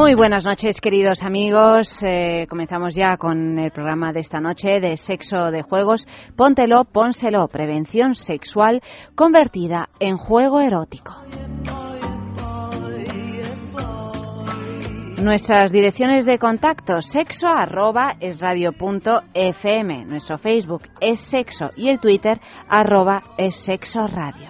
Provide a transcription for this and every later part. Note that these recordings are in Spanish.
Muy buenas noches, queridos amigos. Eh, comenzamos ya con el programa de esta noche de sexo de juegos. Póntelo, pónselo, prevención sexual convertida en juego erótico. Nuestras direcciones de contacto sexo arroba es radio punto fm. Nuestro Facebook es sexo y el Twitter arroba es sexo radio.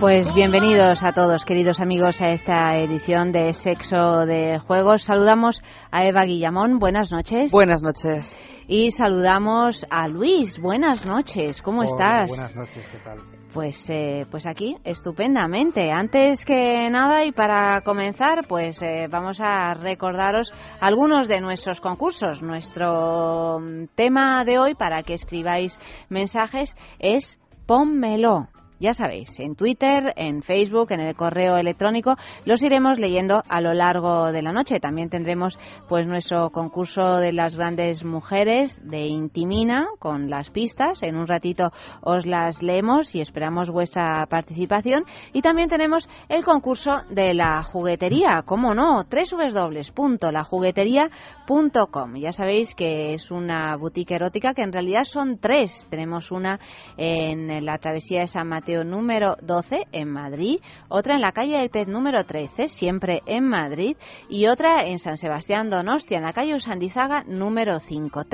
Pues bienvenidos a todos, queridos amigos, a esta edición de Sexo de Juegos. Saludamos a Eva Guillamón. Buenas noches. Buenas noches. Y saludamos a Luis. Buenas noches. ¿Cómo estás? Buenas noches. ¿Qué tal? Pues, eh, pues aquí, estupendamente. Antes que nada y para comenzar, pues eh, vamos a recordaros algunos de nuestros concursos. Nuestro mm, tema de hoy, para que escribáis mensajes, es Pónmelo ya sabéis, en Twitter, en Facebook, en el correo electrónico, los iremos leyendo a lo largo de la noche. También tendremos pues nuestro concurso de las grandes mujeres de Intimina con las pistas. En un ratito os las leemos y esperamos vuestra participación. Y también tenemos el concurso de la juguetería, cómo no, www.lajuguetería.com. Ya sabéis que es una boutique erótica que en realidad son tres. Tenemos una en la travesía de San Mateo número 12 en Madrid, otra en la calle del Pez número 13, siempre en Madrid, y otra en San Sebastián Donostia, en la calle Usandizaga número 5,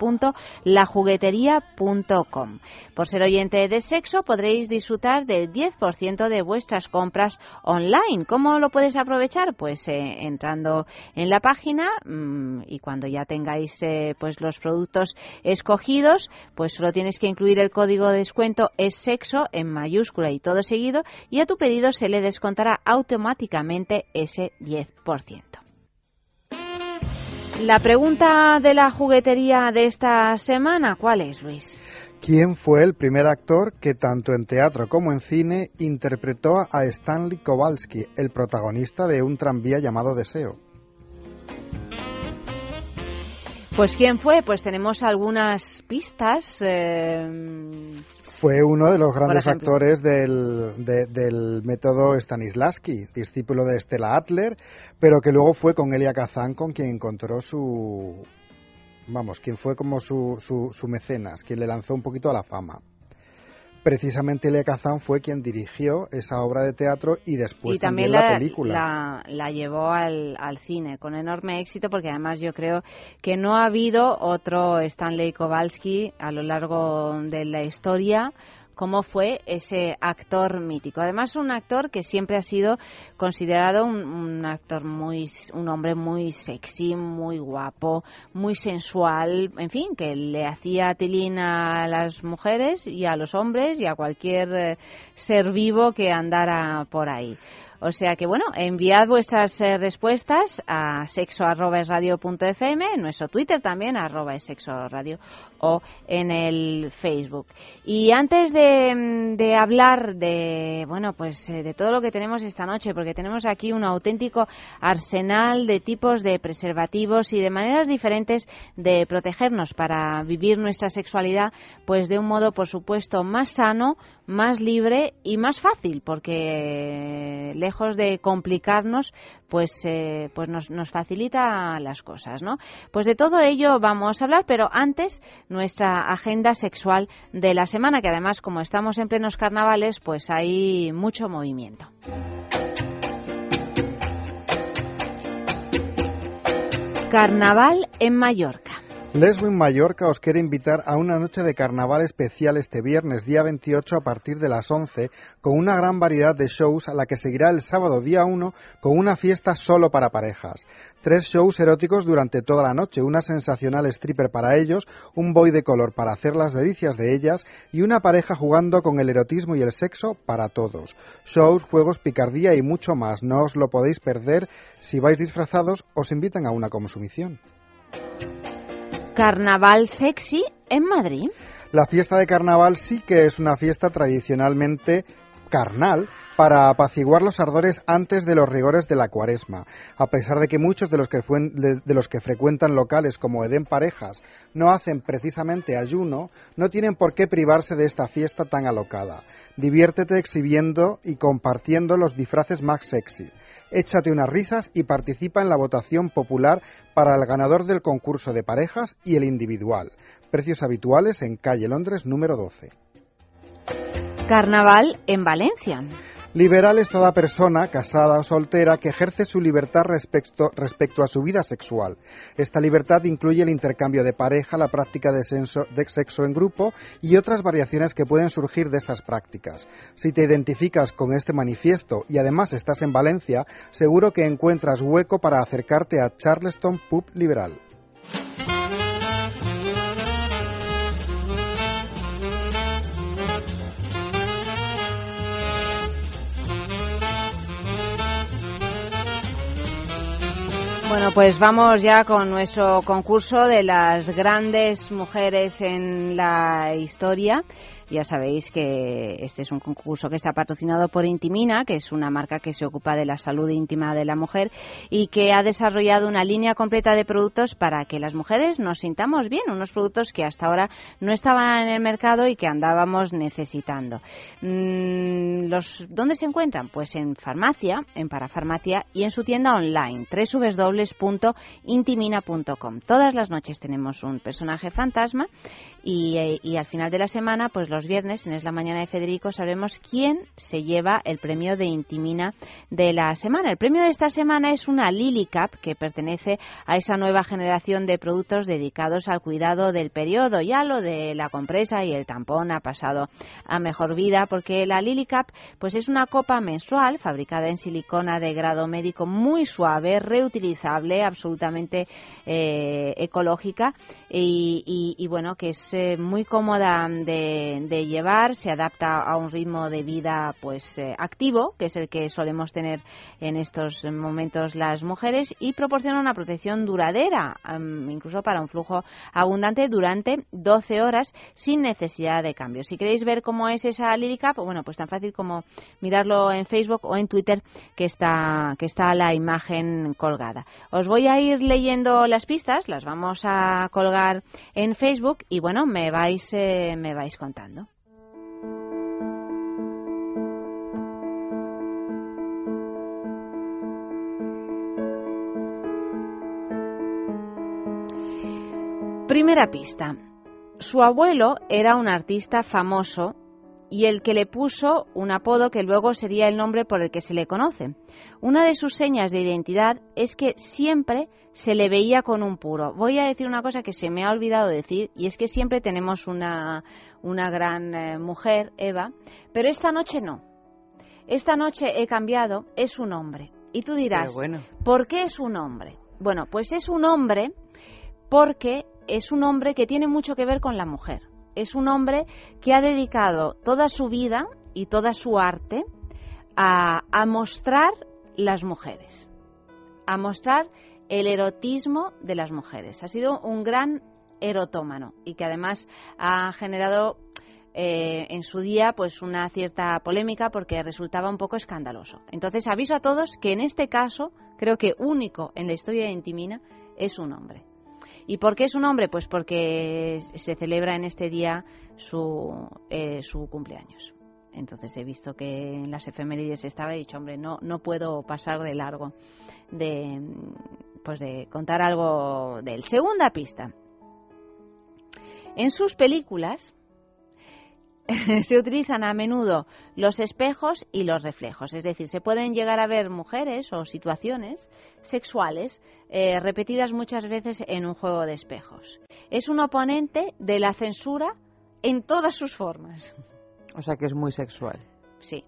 www.lajuguetería.com. Por ser oyente de sexo podréis disfrutar del 10% de vuestras compras online. ¿Cómo lo puedes aprovechar? Pues eh, entrando en la página mmm, y cuando ya tengáis eh, pues los productos escogidos, pues solo tienes que incluir el código de descuento es sexo en mayúscula y todo seguido y a tu pedido se le descontará automáticamente ese 10%. La pregunta de la juguetería de esta semana, ¿cuál es, Luis? ¿Quién fue el primer actor que tanto en teatro como en cine interpretó a Stanley Kowalski, el protagonista de un tranvía llamado Deseo? Pues quién fue, pues tenemos algunas pistas. Eh, fue uno de los grandes actores del, del método Stanislavski, discípulo de Stella Adler, pero que luego fue con Elia Kazan con quien encontró su, vamos, quien fue como su, su, su mecenas, quien le lanzó un poquito a la fama precisamente Elia Kazan fue quien dirigió esa obra de teatro y después también, la, película. La, llevó al, al, cine con enorme éxito porque además yo creo que no ha habido otro Stanley Kowalski a lo largo de la historia cómo fue ese actor mítico. Además, un actor que siempre ha sido considerado un, actor muy, un hombre muy sexy, muy guapo, muy sensual, en fin, que le hacía tilín a las mujeres y a los hombres y a cualquier eh, ser vivo que andara por ahí. O sea que, bueno, enviad vuestras eh, respuestas a sexo.radio.fm, en nuestro Twitter también, arroba o en el Facebook. Y antes de, de, hablar de, bueno, pues eh, de todo lo que tenemos esta noche, porque tenemos aquí un auténtico arsenal de tipos de preservativos y de maneras diferentes de protegernos para vivir nuestra sexualidad, pues de un modo, por supuesto, más sano, más libre y más fácil, porque lejos de complicarnos, pues, eh, pues nos, nos, facilita las cosas, ¿no? Pues de todo ello vamos a hablar, pero antes nuestra agenda sexual de la semana, que además como estamos en plenos carnavales, pues hay mucho movimiento. Carnaval en Mallorca. Leswin Mallorca os quiere invitar a una noche de carnaval especial este viernes, día 28, a partir de las 11, con una gran variedad de shows a la que seguirá el sábado, día 1, con una fiesta solo para parejas. Tres shows eróticos durante toda la noche, una sensacional stripper para ellos, un boy de color para hacer las delicias de ellas y una pareja jugando con el erotismo y el sexo para todos. Shows, juegos, picardía y mucho más. No os lo podéis perder. Si vais disfrazados, os invitan a una consumición. Carnaval sexy en Madrid. La fiesta de carnaval sí que es una fiesta tradicionalmente carnal para apaciguar los ardores antes de los rigores de la cuaresma. A pesar de que muchos de los que, de los que frecuentan locales como Edén Parejas no hacen precisamente ayuno, no tienen por qué privarse de esta fiesta tan alocada. Diviértete exhibiendo y compartiendo los disfraces más sexy échate unas risas y participa en la votación popular para el ganador del concurso de parejas y el individual. Precios habituales en calle Londres número 12. Carnaval en Valencia. Liberal es toda persona, casada o soltera, que ejerce su libertad respecto, a su vida sexual. Esta libertad incluye el intercambio de pareja, la práctica de, de sexo en grupo y otras variaciones que pueden surgir de estas prácticas. Si te identificas con este manifiesto y además estás en Valencia, seguro que encuentras hueco para acercarte a Charleston Pub Liberal. Bueno, pues vamos ya con nuestro concurso de las grandes mujeres en la historia. Ya sabéis que este es un concurso que está patrocinado por Intimina, que es una marca que se ocupa de la salud íntima de la mujer y que ha desarrollado una línea completa de productos para que las mujeres nos sintamos bien, unos productos que hasta ahora no estaban en el mercado y que andábamos necesitando. Mm, ¿Dónde se encuentran? Pues en farmacia, en parafarmacia y en su tienda online, www.intimina.com. Todas las noches tenemos un personaje fantasma y, eh, y al final de la semana, pues los viernes, en Es la Mañana de Federico, sabremos quién se lleva el premio de Intimina de la semana. El premio de esta semana es una Lily Cup que pertenece a esa nueva generación de productos dedicados al cuidado del periodo. Ya lo de la compresa y el tampón ha pasado a mejor vida porque la Lily Cup pues es una copa menstrual fabricada en silicona de grado médico muy suave, reutilizable, absolutamente eh, ecológica y, bueno, que es eh, muy cómoda de, de llevar, se adapta a un ritmo de vida pues eh, activo, que es el que solemos tener en estos momentos las mujeres, y proporciona una protección duradera, incluso para un flujo abundante durante 12 horas sin necesidad de cambio. Si queréis ver cómo es esa lírica, pues bueno, pues tan fácil como mirarlo en Facebook o en Twitter que está, que está la imagen colgada. Os voy a ir leyendo las pistas, las vamos a colgar en Facebook y bueno, me vais, eh, me vais contando. Primera pista. Su abuelo era un artista famoso y el que le puso un apodo que luego sería el nombre por el que se le conoce. Una de sus señas de identidad es que siempre se le veía con un puro. Voy a decir una cosa que se me ha olvidado decir y es que siempre tenemos una, una gran eh, mujer, Eva, pero esta noche no. Esta noche he cambiado, es un hombre. Y tú dirás, ¿por qué es un hombre? Bueno, pues es un hombre porque es un hombre que tiene mucho que ver con la mujer. Es un hombre que ha dedicado toda su vida y toda su arte a, mostrar las mujeres, a mostrar el erotismo de las mujeres. Ha sido un gran erotómano y que además ha generado eh, en su día pues una cierta polémica porque resultaba un poco escandaloso. Entonces aviso a todos que en este caso, creo que único en la historia de Intimina, es un hombre. ¿Y por qué es un hombre? Pues porque se celebra en este día su, eh, su cumpleaños. Entonces he visto que en las efemérides estaba y he dicho, hombre, no, no puedo pasar de largo de, pues de contar algo de él. Segunda pista. En sus películas se utilizan a menudo los espejos y los reflejos, es decir, se pueden llegar a ver mujeres o situaciones sexuales eh, repetidas muchas veces en un juego de espejos. Es un oponente de la censura en todas sus formas. O sea que es muy sexual. Sí.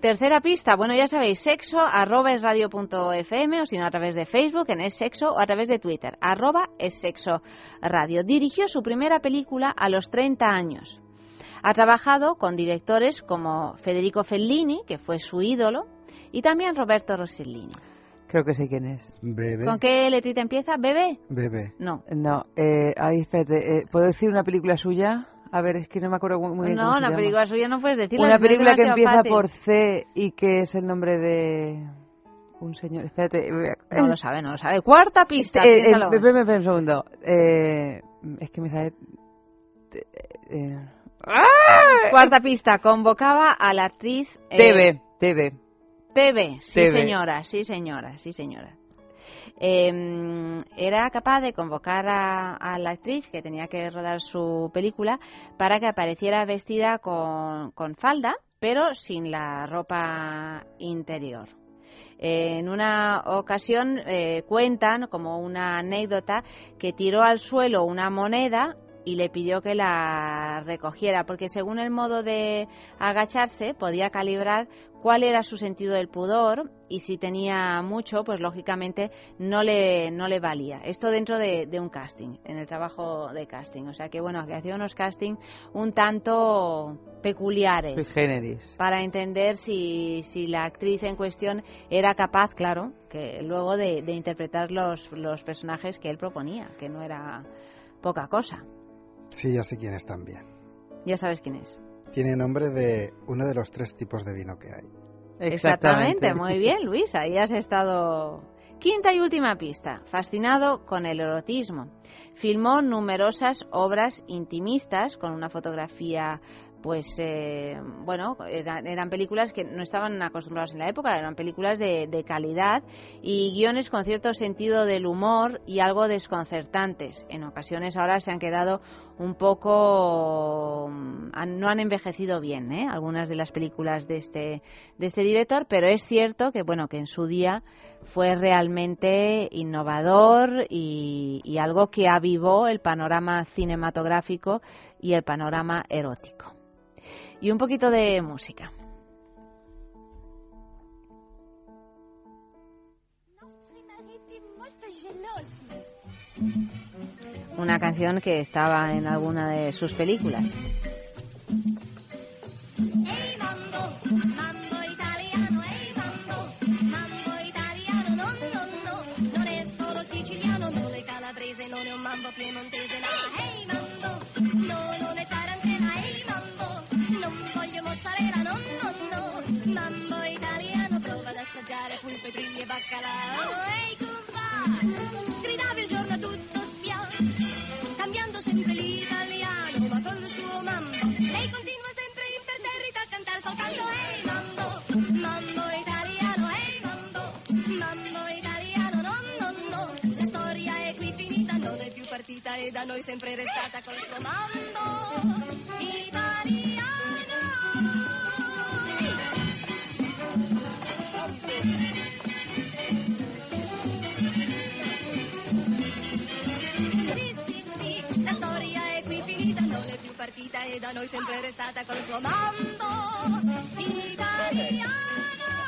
Tercera pista, bueno, ya sabéis, sexo, arroba es radio.fm o si no a través de Facebook en es sexo o a través de Twitter, arroba es sexo radio. Dirigió su primera película a los 30 años. Ha trabajado con directores como Federico Fellini, que fue su ídolo, y también Roberto Rossellini. Creo que sé quién es. Bebe. ¿Con qué letrita empieza? ¿Bebe? Bebe. No. No, eh, ahí, espérate, eh, ¿puedo decir una película suya? A ver, es que no me acuerdo muy bien. No, cómo se una llama. película suya no puedes decirla. Una película que empieza fácil. por C y que es el nombre de un señor. Espérate. No lo sabe, no lo sabe. Cuarta pista, Eh, eh, espérame, espérame un segundo. Eh, es que me sale. Eh, Cuarta pista, convocaba a la actriz... eh, TV, TV. TV, sí TV. señora, sí señora, sí señora. Eh, era capaz de convocar a, la actriz que tenía que rodar su película para que apareciera vestida con, falda, pero sin la ropa interior. En una ocasión eh, cuentan como una anécdota que tiró al suelo una moneda y le pidió que la recogiera, porque según el modo de agacharse podía calibrar cuál era su sentido del pudor y si tenía mucho, pues lógicamente no le, no le valía. Esto dentro de, de un casting, en el trabajo de casting. O sea que bueno, que hacía unos castings un tanto peculiares generis. para entender si, si la actriz en cuestión era capaz, claro, que luego de, de interpretar los, los personajes que él proponía, que no era poca cosa. Sí, ya sé quién es también. Ya sabes quién es. Tiene nombre de uno de los tres tipos de vino que hay. Exactamente, muy bien, Luis, ahí has estado. Quinta y última pista, fascinado con el erotismo. Filmó numerosas obras intimistas con una fotografía pues eh, bueno, eran, eran, películas que no estaban acostumbrados en la época, eran películas de, de, calidad y guiones con cierto sentido del humor y algo desconcertantes. En ocasiones ahora se han quedado un poco, han, no han envejecido bien, ¿eh? algunas de las películas de este, de este director, pero es cierto que bueno, que en su día fue realmente innovador y, y algo que avivó el panorama cinematográfico y el panorama erótico y un poquito de música. Una canción que estaba en alguna de sus películas. Assaggiare pulpe, triglie e baccalà, ehi cumba, gridava il giorno tutto spiano, cambiando sempre l'italiano, ma con il suo mambo, lei continua sempre imperterrita a cantare soltanto ehi mambo, mambo italiano, ehi mambo, mambo italiano, no, no, no, la storia è qui finita, non è più partita e da noi sempre restata col suo mambo italiano. Partita e da noi sempre restata col suo mambo italiano.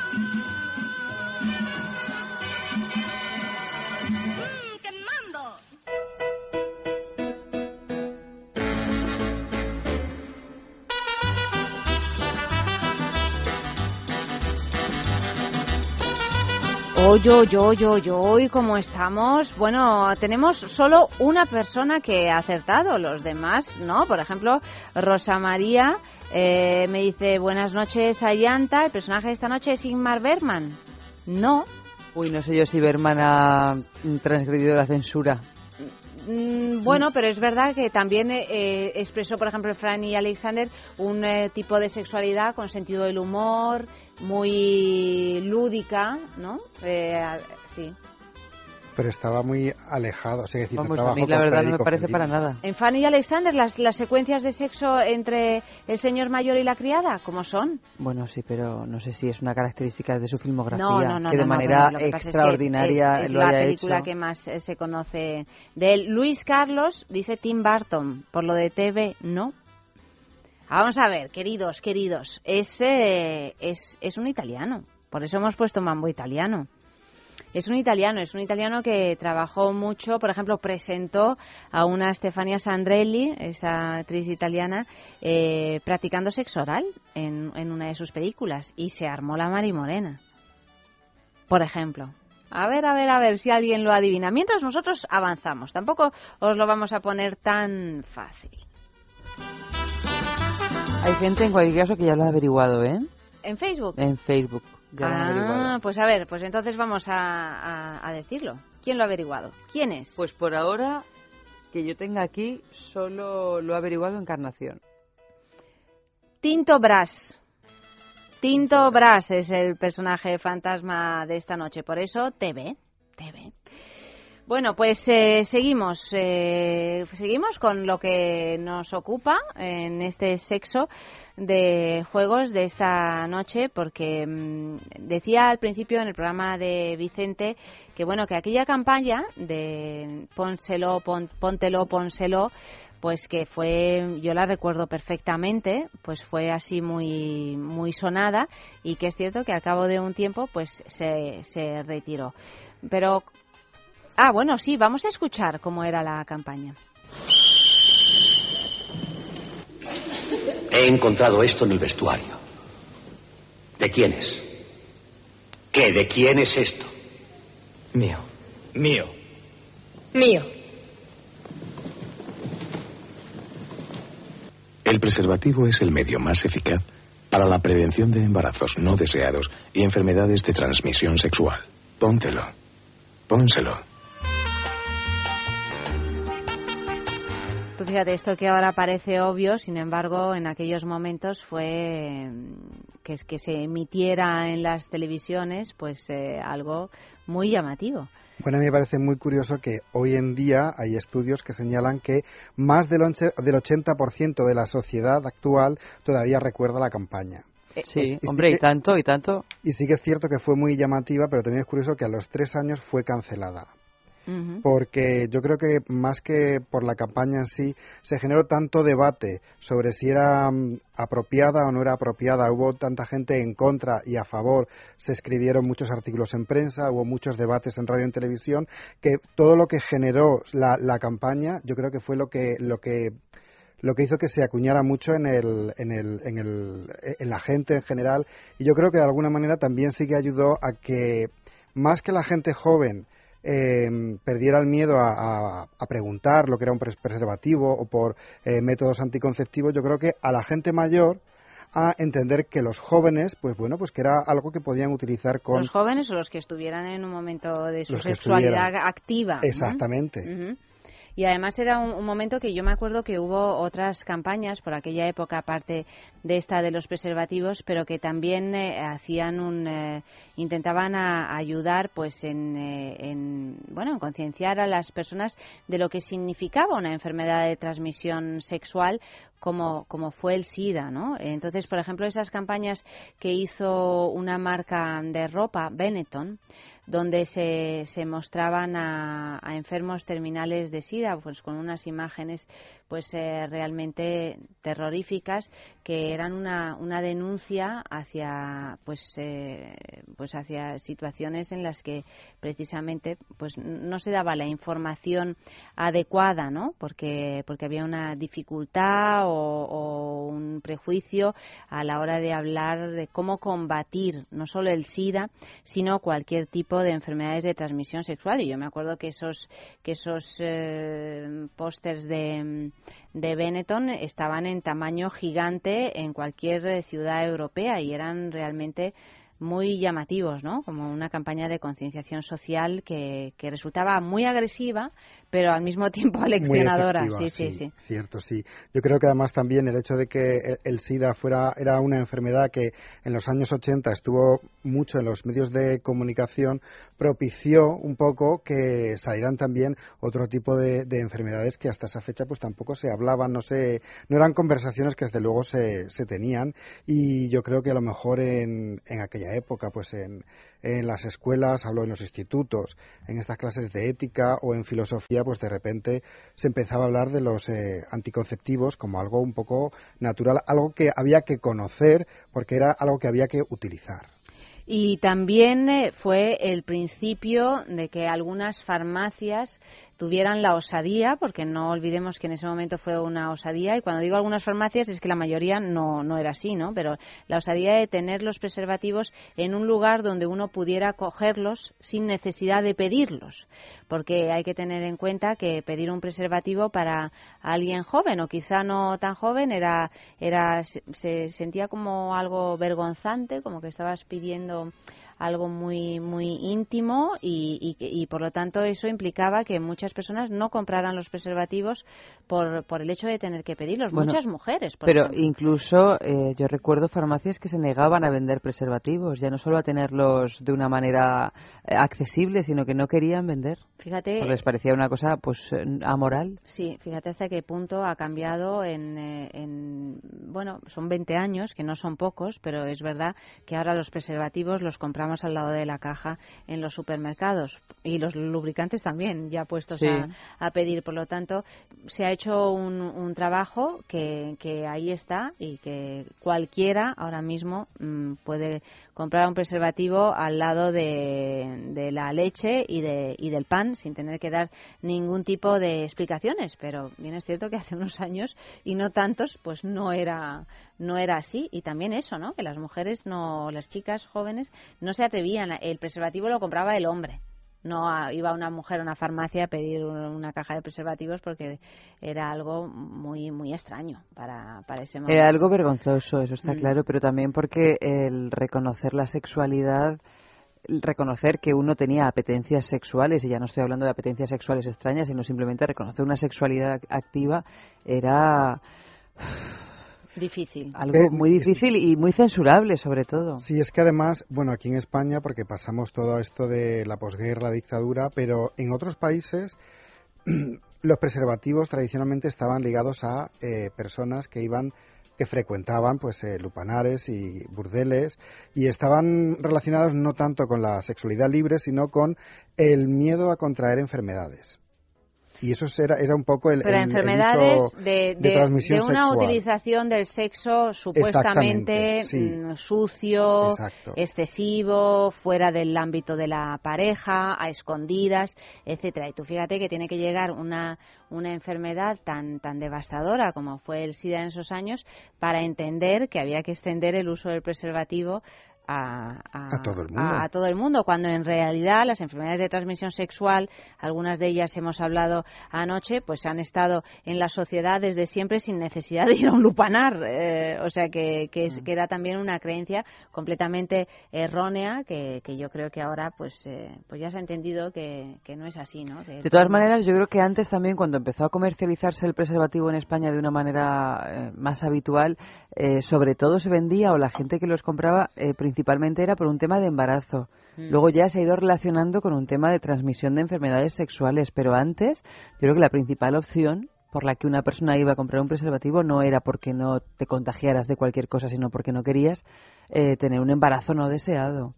Hoy, hoy, hoy, hoy, hoy, ¿cómo estamos? Bueno, tenemos solo una persona que ha acertado, los demás no. Por ejemplo, Rosa María eh, me dice, buenas noches, Ayanta, el personaje de esta noche es Ingmar Bergman. No. Uy, no sé yo si Bergman ha transgredido la censura. Mm, bueno, pero es verdad que también eh, expresó, por ejemplo, Franny Alexander un eh, tipo de sexualidad con sentido del humor, muy lúdica, ¿no? Eh, sí. Pero estaba muy alejado, o sea, decir, Vamos, a mí la verdad no me parece Fellini. para nada. En Fanny y Alexander, las, las secuencias de sexo entre el señor mayor y la criada, ¿cómo son? Bueno, sí, pero no sé si es una característica de su filmografía No, no, no. que de no, no, manera bueno, lo que pasa es que extraordinaria es, es lo la haya película hecho. que más eh, se conoce de él. Luis Carlos dice Tim Burton, por lo de TV, no. Vamos a ver, queridos, queridos, es, eh, es, es un italiano, por eso hemos puesto Mambo italiano. Es un italiano, es un italiano que trabajó mucho, por ejemplo, presentó a una Stefania Sandrelli, esa actriz italiana, eh, practicando sexo oral en, en una de sus películas y se armó la Marimorena, por ejemplo. A ver, a ver, a ver si alguien lo adivina. Mientras nosotros avanzamos, tampoco os lo vamos a poner tan fácil. Hay gente en cualquier caso que ya lo ha averiguado, ¿eh? En Facebook. En Facebook. Ya lo han Ah, averiguado. pues a ver, pues entonces vamos a, a- a decirlo. ¿Quién lo ha averiguado? ¿Quién es? Pues por ahora, que yo tenga aquí, solo lo ha averiguado Encarnación. Tinto Brass. Tinto Brass es el personaje fantasma de esta noche, por eso TV. TV. Bueno, pues eh, seguimos, eh, seguimos con lo que nos ocupa en este sexo de juegos de esta noche, porque mm, decía al principio en el programa de Vicente que bueno que aquella campaña de pónselo, pon- póntelo, pónselo, pues que fue, yo la recuerdo perfectamente, pues fue así muy, muy sonada y que es cierto que al cabo de un tiempo pues se, se retiró. Pero, ah, bueno, sí, vamos a escuchar cómo era la campaña. He encontrado esto en el vestuario. ¿De quién es? ¿Qué? ¿De quién es esto? Mío. Mío. Mío. El preservativo es el medio más eficaz para la prevención de embarazos no deseados y enfermedades de transmisión sexual. Póntelo. Pónselo. Tú fíjate, esto que ahora parece obvio, sin embargo, en aquellos momentos fue mm, que, es que se emitiera en las televisiones, pues eh, algo muy llamativo. Bueno, a mí me parece muy curioso que hoy en día hay estudios que señalan que más del, once- del 80% de la sociedad actual todavía recuerda la campaña. Sí, y sí hombre, y que- tanto, y tanto. Y sí que es cierto que fue muy llamativa, pero también es curioso que a los tres años fue cancelada. Porque yo creo que más que por la campaña en sí, se generó tanto debate sobre si era mm, apropiada o no era apropiada. Hubo tanta gente en contra y a favor. Se escribieron muchos artículos en prensa, hubo muchos debates en radio y televisión, que todo lo que generó la, la campaña, yo creo que fue lo que, lo que lo que hizo que se acuñara mucho en, el, en, el, en, el, en la gente en general y yo creo que de alguna manera también sí que ayudó a que más que la gente joven eh, perdiera el miedo a, a- a preguntar lo que era un pres- preservativo o por eh, métodos anticonceptivos, yo creo que a la gente mayor a entender que los jóvenes, pues bueno, pues que era algo que podían utilizar con Los jóvenes o los que estuvieran en un momento de su sexualidad activa. exactamente. Y además era un, momento que yo me acuerdo que hubo otras campañas por aquella época, aparte de esta de los preservativos, pero que también eh, hacían un, eh, intentaban a- ayudar, pues, en, eh, en, bueno, en concienciar a las personas de lo que significaba una enfermedad de transmisión sexual como, como fue el SIDA, ¿no? Entonces, por ejemplo, esas campañas que hizo una marca de ropa, Benetton, donde se, se mostraban a, a enfermos terminales de SIDA, pues con unas imágenes pues eh, realmente terroríficas que eran una, una denuncia hacia pues eh, pues hacia situaciones en las que precisamente pues no se daba la información adecuada, ¿no? Porque porque había una dificultad o, un prejuicio a la hora de hablar de cómo combatir no solo el SIDA, sino cualquier tipo de enfermedades de transmisión sexual. Y yo me acuerdo que esos que esos eh, pósters de, de Benetton estaban en tamaño gigante en cualquier eh, ciudad europea y eran realmente muy llamativos, ¿no? Como una campaña de concienciación social que, que resultaba muy agresiva, pero al mismo tiempo aleccionadora. Sí, sí, sí, Cierto, sí. Yo creo que además también el hecho de que el SIDA fuera era una enfermedad que en los años 80 estuvo mucho en los medios de comunicación propició un poco que salieran también otro tipo de, enfermedades que hasta esa fecha pues tampoco se hablaban, no sé, no eran conversaciones que desde luego se, se tenían y yo creo que a lo mejor en, en aquella época pues en, en las escuelas, hablo en los institutos, en estas clases de ética o en filosofía, pues de repente se empezaba a hablar de los eh, anticonceptivos como algo un poco natural, algo que había que conocer porque era algo que había que utilizar. Y también eh, fue el principio de que algunas farmacias tuvieran la osadía, porque no olvidemos que en ese momento fue una osadía, y cuando digo algunas farmacias es que la mayoría no, no era así, ¿no? Pero la osadía de tener los preservativos en un lugar donde uno pudiera cogerlos sin necesidad de pedirlos, porque hay que tener en cuenta que pedir un preservativo para alguien joven o quizá no tan joven era, era se sentía como algo vergonzante, como que estabas pidiendo algo muy muy íntimo y, y, por lo tanto eso implicaba que muchas personas no compraran los preservativos por, por el hecho de tener que pedirlos. Muchas mujeres. pero incluso eh, yo recuerdo farmacias que se negaban a vender preservativos, ya no solo a tenerlos de una manera eh, accesible, sino que no querían vender. Fíjate. les parecía una cosa pues amoral. Sí, fíjate hasta qué punto ha cambiado en, eh, en bueno, son 20 años, que no son pocos, pero es verdad que ahora los preservativos los compramos al lado de la caja en los supermercados y los lubricantes también ya puestos a, pedir. Por lo tanto, se ha hecho un, trabajo que, que, ahí está y que cualquiera ahora mismo mm, puede comprar un preservativo al lado de, de la leche y, de, y del pan sin tener que dar ningún tipo de explicaciones. Pero bien es cierto que hace unos años y no tantos, pues no era no era así y también eso, ¿no? Que las mujeres no, las chicas jóvenes no se atrevían, el preservativo lo compraba el hombre. No iba una mujer a una farmacia a pedir una caja de preservativos porque era algo muy muy extraño para, para ese momento. Era algo vergonzoso, eso está mm. claro, pero también porque el reconocer la sexualidad reconocer que uno tenía apetencias sexuales, y ya no estoy hablando de apetencias sexuales extrañas, sino simplemente reconocer una sexualidad activa, era Difícil. Algo muy difícil y muy censurable, sobre todo. Sí, es que además, bueno, aquí en España, porque pasamos todo esto de la posguerra, la dictadura, pero en otros países los preservativos tradicionalmente estaban ligados a eh, personas que iban que frecuentaban pues eh, lupanares y burdeles y estaban relacionados no tanto con la sexualidad libre sino con el miedo a contraer enfermedades y eso era, era un poco el, Pero enfermedades de, de, una utilización del sexo supuestamente mm, sucio, excesivo, fuera del ámbito de la pareja, a escondidas, etcétera. Y tú fíjate que tiene que llegar una, una enfermedad tan, tan devastadora como fue el SIDA en esos años para entender que había que extender el uso del preservativo a, todo el mundo. a, todo el mundo, cuando en realidad las enfermedades de transmisión sexual, algunas de ellas hemos hablado anoche, pues han estado en la sociedad desde siempre sin necesidad de ir a un lupanar. Eh, o sea que, que, mm. que, era también una creencia completamente errónea que, que yo creo que ahora pues, eh, pues ya se ha entendido que, que no es así. ¿no? de todas maneras, yo creo que antes también, cuando empezó a comercializarse el preservativo en España de una manera eh, más habitual, sobre todo se vendía o la gente que los compraba principalmente principalmente era por un tema de embarazo. Mm. Luego ya se ha ido relacionando con un tema de transmisión de enfermedades sexuales, pero antes yo creo que la principal opción por la que una persona iba a comprar un preservativo no era porque no te contagiaras de cualquier cosa, sino porque no querías eh, tener un embarazo no deseado.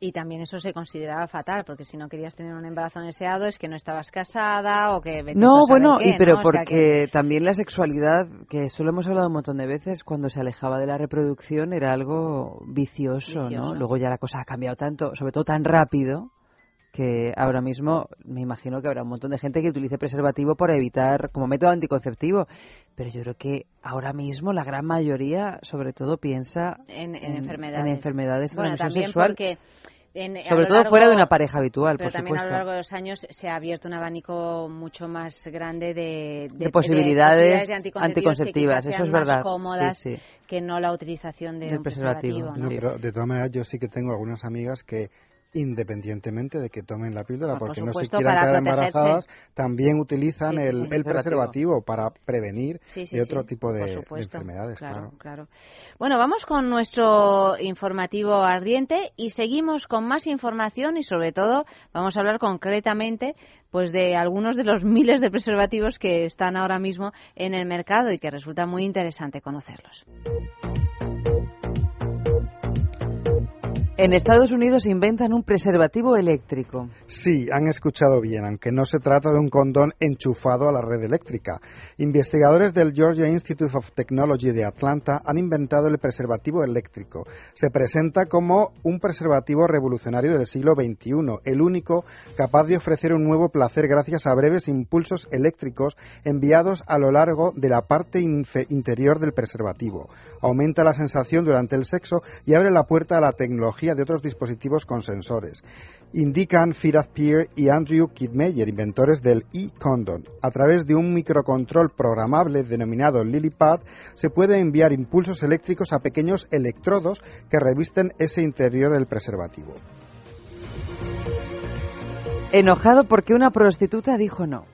Y también eso se consideraba fatal, porque si no querías tener un embarazo deseado es que no estabas casada o que... No, bueno, y, pero porque también la sexualidad, que eso lo hemos hablado un montón de veces, cuando se alejaba de la reproducción era algo vicioso, ¿no? Luego ya la cosa ha cambiado tanto, sobre todo tan rápido, que ahora mismo me imagino que habrá un montón de gente que utilice preservativo para evitar como método anticonceptivo, pero yo creo que ahora mismo la gran mayoría sobre todo piensa en, enfermedades, en enfermedades bueno, también porque sobre todo fuera de una pareja habitual, pero también a lo largo de los años se ha abierto un abanico mucho más grande de, de, posibilidades, anticonceptivas, eso es verdad. cómodas que no la utilización de un preservativo. pero de todas maneras yo sí que tengo algunas amigas que independientemente de que tomen la píldora, pues porque no se quieran quedar embarazadas, también utilizan el, preservativo. para prevenir de otro tipo de, enfermedades. Claro, claro. Bueno, vamos con nuestro informativo ardiente y seguimos con más información y sobre todo vamos a hablar concretamente pues de algunos de los miles de preservativos que están ahora mismo en el mercado y que resulta muy interesante conocerlos. En Estados Unidos inventan un preservativo eléctrico. Sí, han escuchado bien, aunque no se trata de un condón enchufado a la red eléctrica. Investigadores del Georgia Institute of Technology de Atlanta han inventado el preservativo eléctrico. Se presenta como un preservativo revolucionario del siglo XXI, el único capaz de ofrecer un nuevo placer gracias a breves impulsos eléctricos enviados a lo largo de la parte interior del preservativo. Aumenta la sensación durante el sexo y abre la puerta a la tecnología de otros dispositivos con sensores. Indican Firat Peer y Andrew Kidmeyer, inventores del e-condom. A través de un microcontrol programable denominado LilyPad, se puede enviar impulsos eléctricos a pequeños electrodos que revisten ese interior del preservativo. Enojado porque una prostituta dijo no.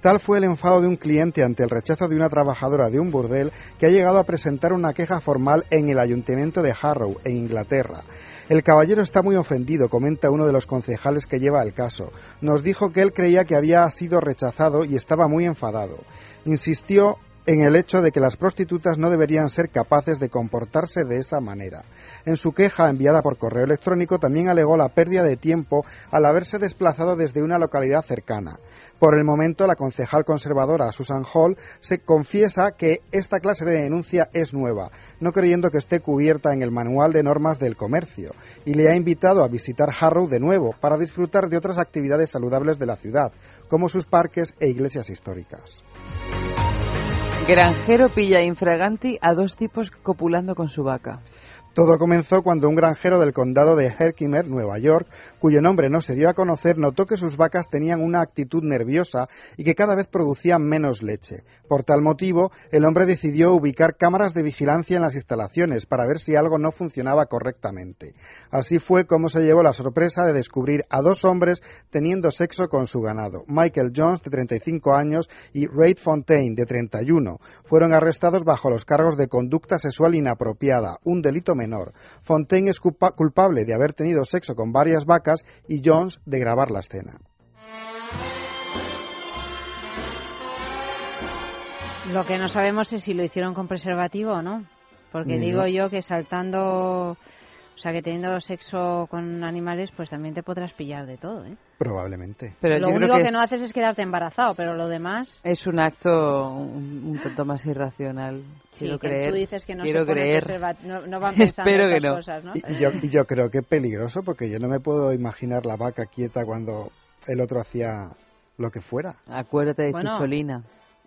Tal fue el enfado de un cliente ante el rechazo de una trabajadora de un burdel que ha llegado a presentar una queja formal en el ayuntamiento de Harrow, en Inglaterra. El caballero está muy ofendido, comenta uno de los concejales que lleva el caso. Nos dijo que él creía que había sido rechazado y estaba muy enfadado. Insistió en el hecho de que las prostitutas no deberían ser capaces de comportarse de esa manera. En su queja enviada por correo electrónico también alegó la pérdida de tiempo al haberse desplazado desde una localidad cercana. Por el momento, la concejal conservadora Susan Hall se confiesa que esta clase de denuncia es nueva, no creyendo que esté cubierta en el manual de normas del comercio, y le ha invitado a visitar Harrow de nuevo para disfrutar de otras actividades saludables de la ciudad, como sus parques e iglesias históricas. Granjero pilla infraganti a dos tipos copulando con su vaca. Todo comenzó cuando un granjero del condado de Herkimer, Nueva York, cuyo nombre no se dio a conocer, notó que sus vacas tenían una actitud nerviosa y que cada vez producían menos leche. Por tal motivo, el hombre decidió ubicar cámaras de vigilancia en las instalaciones para ver si algo no funcionaba correctamente. Así fue como se llevó la sorpresa de descubrir a dos hombres teniendo sexo con su ganado. Michael Jones, de 35 años, y Ray Fontaine, de 31. Fueron arrestados bajo los cargos de conducta sexual inapropiada, un delito menor. Fontaine es culpable de haber tenido sexo con varias vacas y Jones de grabar la escena. Lo que no sabemos es si lo hicieron con preservativo o no. Porque digo yo que saltando o sea que teniendo sexo con animales, pues también te podrás pillar de todo, ¿eh? Probablemente. Pero lo único que, no haces es quedarte embarazado, pero lo demás... Es un acto un, tanto más irracional. Quiero creer. Tú dices que no quiero creer. No, van pensando Espero que no. cosas, ¿no? Y yo, y yo creo que es peligroso porque yo no me puedo imaginar la vaca quieta cuando el otro hacía lo que fuera. Acuérdate de Chicholina.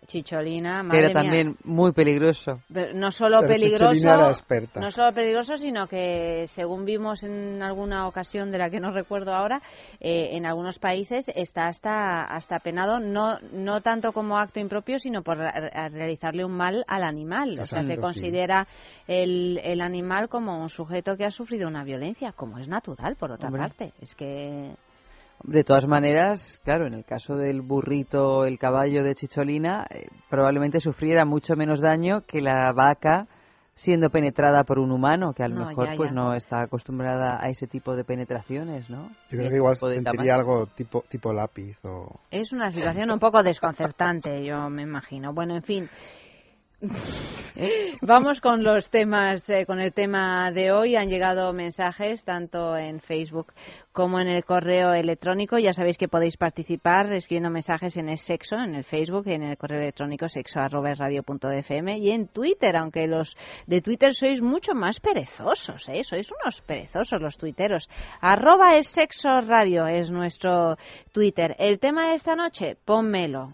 Chicholina, que era también muy peligroso. no solo peligroso, no solo peligroso, sino que según vimos en alguna ocasión de la que no recuerdo ahora, eh, en algunos países está hasta hasta penado no no tanto como acto impropio, sino por realizarle un mal al animal. o sea, se considera el, el animal como un sujeto que ha sufrido una violencia, como es natural, por otra parte. Es que de todas maneras, claro, en el caso del burrito, el caballo de Chicholina, eh, probablemente sufriera mucho menos daño que la vaca siendo penetrada por un humano, que a lo mejor pues no está acostumbrada a ese tipo de penetraciones, ¿no? Yo creo que igual sentiría algo tipo, tipo lápiz o... Es una situación un poco desconcertante, yo me imagino. Bueno, en fin, Vamos con los temas, eh, con el tema de hoy. Han llegado mensajes tanto en Facebook como en el correo electrónico. Ya sabéis que podéis participar escribiendo mensajes en el sexo, en el Facebook, en el correo electrónico sexo y en Twitter, aunque los de Twitter sois mucho más perezosos, ¿eh? Sois unos perezosos los tuiteros. Arroba es sexo radio es nuestro Twitter. El tema de esta noche, pónmelo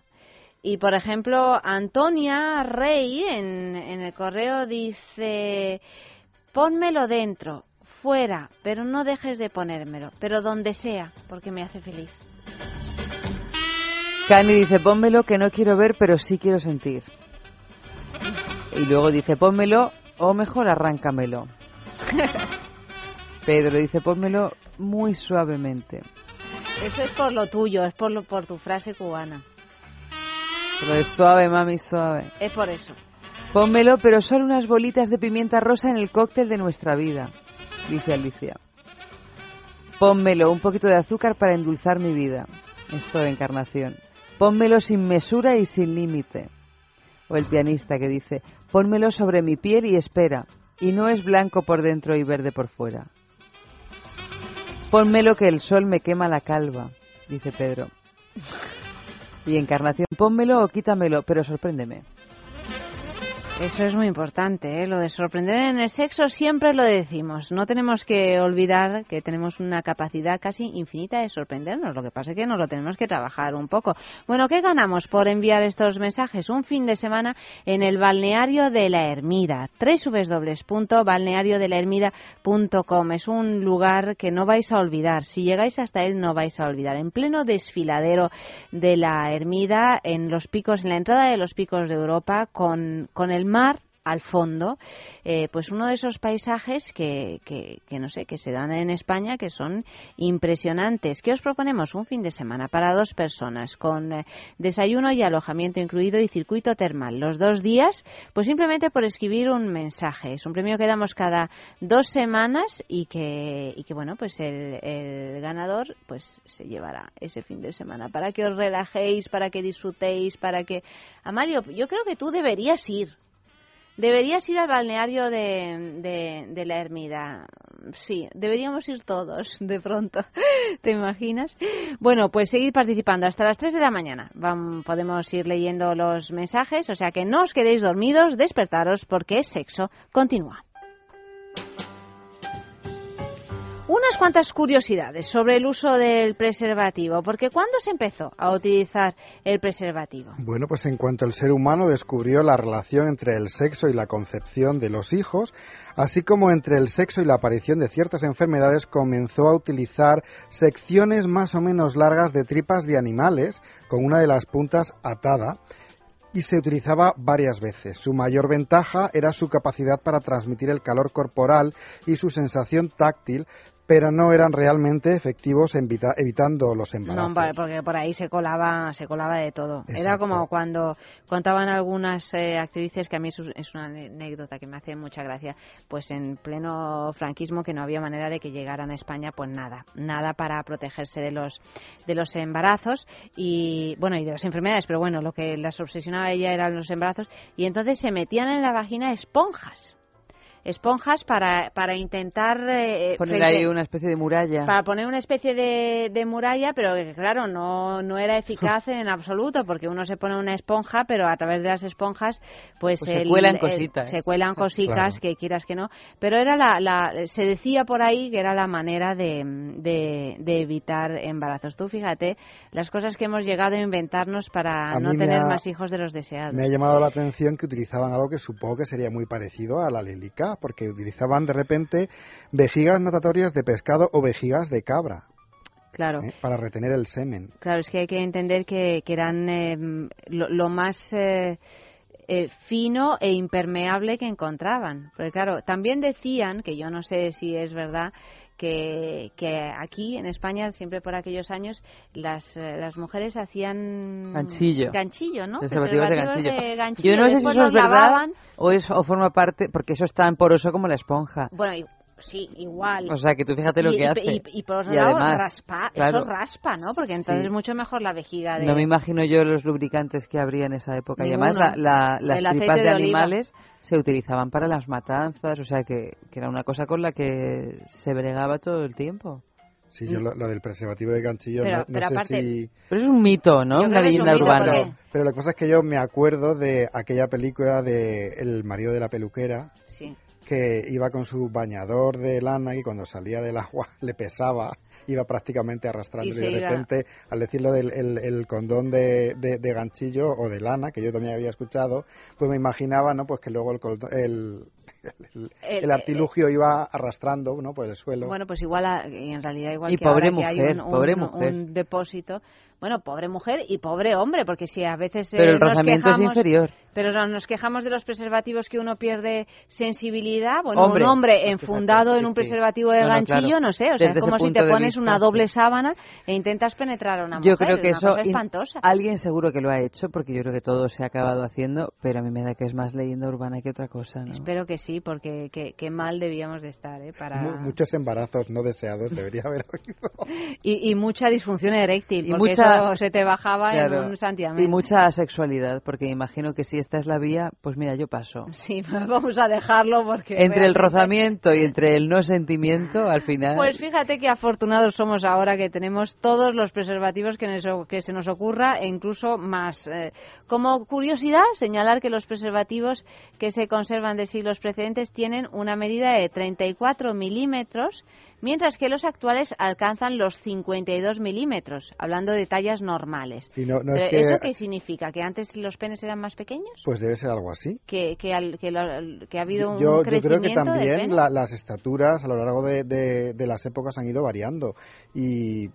y por ejemplo, Antonia Rey en, en el correo dice, pónmelo dentro, fuera, pero no dejes de ponérmelo, pero donde sea, porque me hace feliz. Cani dice, pónmelo que no quiero ver, pero sí quiero sentir. Y luego dice, pónmelo o mejor arráncamelo. Pedro dice, pónmelo muy suavemente. Eso es por lo tuyo, es por, lo, por tu frase cubana. Pero es suave, mami, suave. Es por eso. Pónmelo, pero solo unas bolitas de pimienta rosa en el cóctel de nuestra vida, dice Alicia. Pónmelo, un poquito de azúcar para endulzar mi vida. Esto de encarnación. Pónmelo sin mesura y sin límite. O el pianista que dice, pónmelo sobre mi piel y espera. Y no es blanco por dentro y verde por fuera. Pónmelo que el sol me quema la calva, dice Pedro. Y Encarnación, pónmelo o quítamelo, pero sorpréndeme. Eso es muy importante, ¿eh? lo de sorprender en el sexo siempre lo decimos. No tenemos que olvidar que tenemos una capacidad casi infinita de sorprendernos. Lo que pasa es que nos lo tenemos que trabajar un poco. Bueno, ¿qué ganamos por enviar estos mensajes? Un fin de semana en el balneario de la Ermida. www.balneariodelahermida.com. Es un lugar que no vais a olvidar. Si llegáis hasta él no vais a olvidar. En pleno desfiladero de la Ermida, en los picos, en la entrada de los picos de Europa, con, con el mar al fondo, eh, pues uno de esos paisajes que, que, no sé, que se dan en España que son impresionantes. ¿Qué os proponemos? Un fin de semana para dos personas con eh, desayuno y alojamiento incluido y circuito termal. Los dos días, pues simplemente por escribir un mensaje. Es un premio que damos cada dos semanas y que, y que bueno, pues el, el ganador pues se llevará ese fin de semana para que os relajéis, para que disfrutéis, para que... Amalio, yo creo que tú deberías ir. Deberías ir al balneario de, de, la Ermida. Sí, deberíamos ir todos de pronto. ¿Te imaginas? Bueno, pues seguir participando hasta las 3 de la mañana. Vamos, podemos ir leyendo los mensajes, o sea que no os quedéis dormidos, despertaros porque es sexo. Continúa. Unas cuantas curiosidades sobre el uso del preservativo, porque ¿cuándo se empezó a utilizar el preservativo? Bueno, pues en cuanto el ser humano descubrió la relación entre el sexo y la concepción de los hijos, así como entre el sexo y la aparición de ciertas enfermedades, comenzó a utilizar secciones más o menos largas de tripas de animales, con una de las puntas atada, y se utilizaba varias veces. Su mayor ventaja era su capacidad para transmitir el calor corporal y su sensación táctil, pero no eran realmente efectivos evitando los embarazos. No, porque por ahí se colaba, se colaba de todo. Era como cuando contaban algunas eh, actrices, que a mí es una anécdota que me hace mucha gracia, pues en pleno franquismo que no había manera de que llegaran a España, pues nada, nada para protegerse de los, de los embarazos y, bueno, y de las enfermedades, pero bueno, lo que las obsesionaba ella eran los embarazos y entonces se metían en la vagina esponjas esponjas para, para intentar... Eh, poner ahí una especie de muralla. Para poner una especie de, de muralla, pero que claro, no, no era eficaz en absoluto, porque uno se pone una esponja, pero a través de las esponjas, pues, pues se cuelan cositas. se cuelan cositas, que quieras que no. Pero era la, la, se decía por ahí que era la manera de, de, de evitar embarazos. Tú fíjate, las cosas que hemos llegado a inventarnos para no tener más hijos de los deseados. Me ha llamado la atención que utilizaban algo que supongo que sería muy parecido a la lilica porque utilizaban de repente vejigas natatorias de pescado o vejigas de cabra. Claro. ¿eh? Para retener el semen. Claro, es que hay que entender que, eran em, lo, más eh, eh, fino e impermeable que encontraban. Porque claro, también decían, que yo no sé si es verdad, que, que, aquí en España, siempre por aquellos años, las, eh, las mujeres hacían ganchillo, ganchillo ¿no? De ganchillo. Yo no sé si eso es verdad o, es, o forma parte, porque eso es tan poroso como la esponja. Bueno, sí, igual. O sea, que tú fíjate lo que hace. Y, y, por otro lado, raspa, eso raspa, ¿no? Porque entonces es mucho mejor la vejiga de... No me imagino yo los lubricantes que habría en esa época. Y además la, las tripas de, animales se utilizaban para las matanzas, o sea, que, que, era una cosa con la que se bregaba todo el tiempo. Sí, yo lo, del preservativo de ganchillo no, sé si... Pero es un mito, ¿no? Una leyenda urbana. Pero que pasa es que yo me acuerdo de aquella película de El marido de la peluquera. Sí que iba con su bañador de lana y cuando salía del agua le pesaba, iba prácticamente arrastrando y, de repente, al decirlo del el, condón de, de, ganchillo o de lana, que yo también había escuchado, pues me imaginaba, ¿no? Pues que luego el, el, artilugio iba arrastrando ¿no? por el suelo. Bueno, pues igual, en realidad igual que, ahora que hay un, un, depósito, bueno, pobre mujer y pobre hombre, porque si a veces Pero eh, el nos rozamiento es inferior. Pero no- nos quejamos de los preservativos que uno pierde sensibilidad, bueno, Hombre, un hombre fíjate, enfundado en un sí. preservativo de No, no, ganchillo, claro. no sé, o sea, Desde es como si te pones una vista, doble sí. sábana e intentas penetrar a una mujer, Yo creo que es eso una cosa espantosa. alguien seguro que lo ha hecho porque yo creo que todo se ha acabado haciendo, pero a mí me da que es más leyenda urbana que otra cosa, ¿no? Espero que sí, porque qué, qué mal debíamos de estar, ¿eh? Para... Mu- Muchos embarazos no deseados debería haber oído. Y, y mucha disfunción eréctil, Y porque mucha- eso se te bajaba Claro. en un santiamén. Y mucha asexualidad, porque imagino que si esta es la vía, pues mira, yo paso. Sí, vamos a dejarlo porque... Entre el rozamiento y entre el no sentimiento, al final. Pues fíjate qué afortunados somos ahora que tenemos todos los preservativos que, nos- que se nos ocurra e incluso más. Eh, como curiosidad, señalar que los preservativos que se conservan de siglos precedentes tienen una medida de 34 milímetros, mientras que los actuales alcanzan los 52 milímetros, hablando de tallas normales. Sí, no, no Pero es que, ¿Eso qué significa? ¿Que antes los penes eran más pequeños? Pues debe ser algo así. ¿Que, que, al- que lo- que ha habido un yo, yo crecimiento creo que también la- las estaturas a lo largo de, de- de las épocas han ido variando y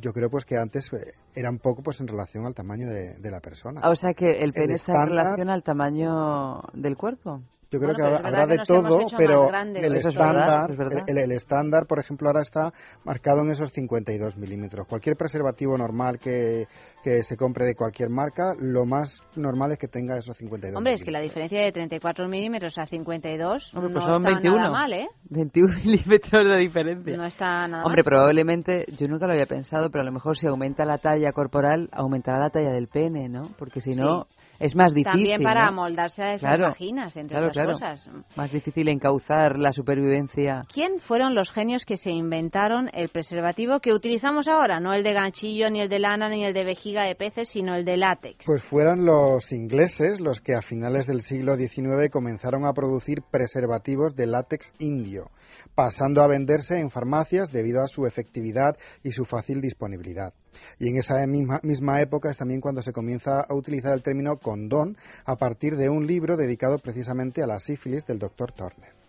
yo creo pues que antes eh, era un poco pues en relación al tamaño de, de la persona. Ah, O sea que el pene está en relación al tamaño del cuerpo. Yo creo Bueno, que pero habrá, habrá que de todo, pero el estándar, es el, el estándar, por ejemplo, ahora está marcado en esos 52 milímetros. Cualquier preservativo normal que, que se compre de cualquier marca, lo más normal es que tenga esos 52 Hombre, es que la diferencia de 34 milímetros a 52 Hombre, no pues son está 21. nada mal, ¿eh? 21 milímetros de diferencia. No está nada Hombre, mal. probablemente, yo nunca lo había pensado, pero a lo mejor si aumenta la talla corporal, aumentará la talla del pene, ¿no? Porque si no, es más difícil. También para ¿no? amoldarse a esas Claro, vaginas, entre claro, otras claro. cosas. Más difícil encauzar la supervivencia. ¿Quién fueron los genios que se inventaron el preservativo que utilizamos ahora? No el de ganchillo, ni el de lana, ni el de vejiga de peces, sino el de látex. Pues fueron los ingleses los que a finales del siglo XIX comenzaron a producir preservativos de látex indio, pasando a venderse en farmacias debido a su efectividad y su fácil disponibilidad. Y en esa misma, misma época es también cuando se comienza a utilizar el término condón a partir de un libro dedicado precisamente a la sífilis del doctor Turner.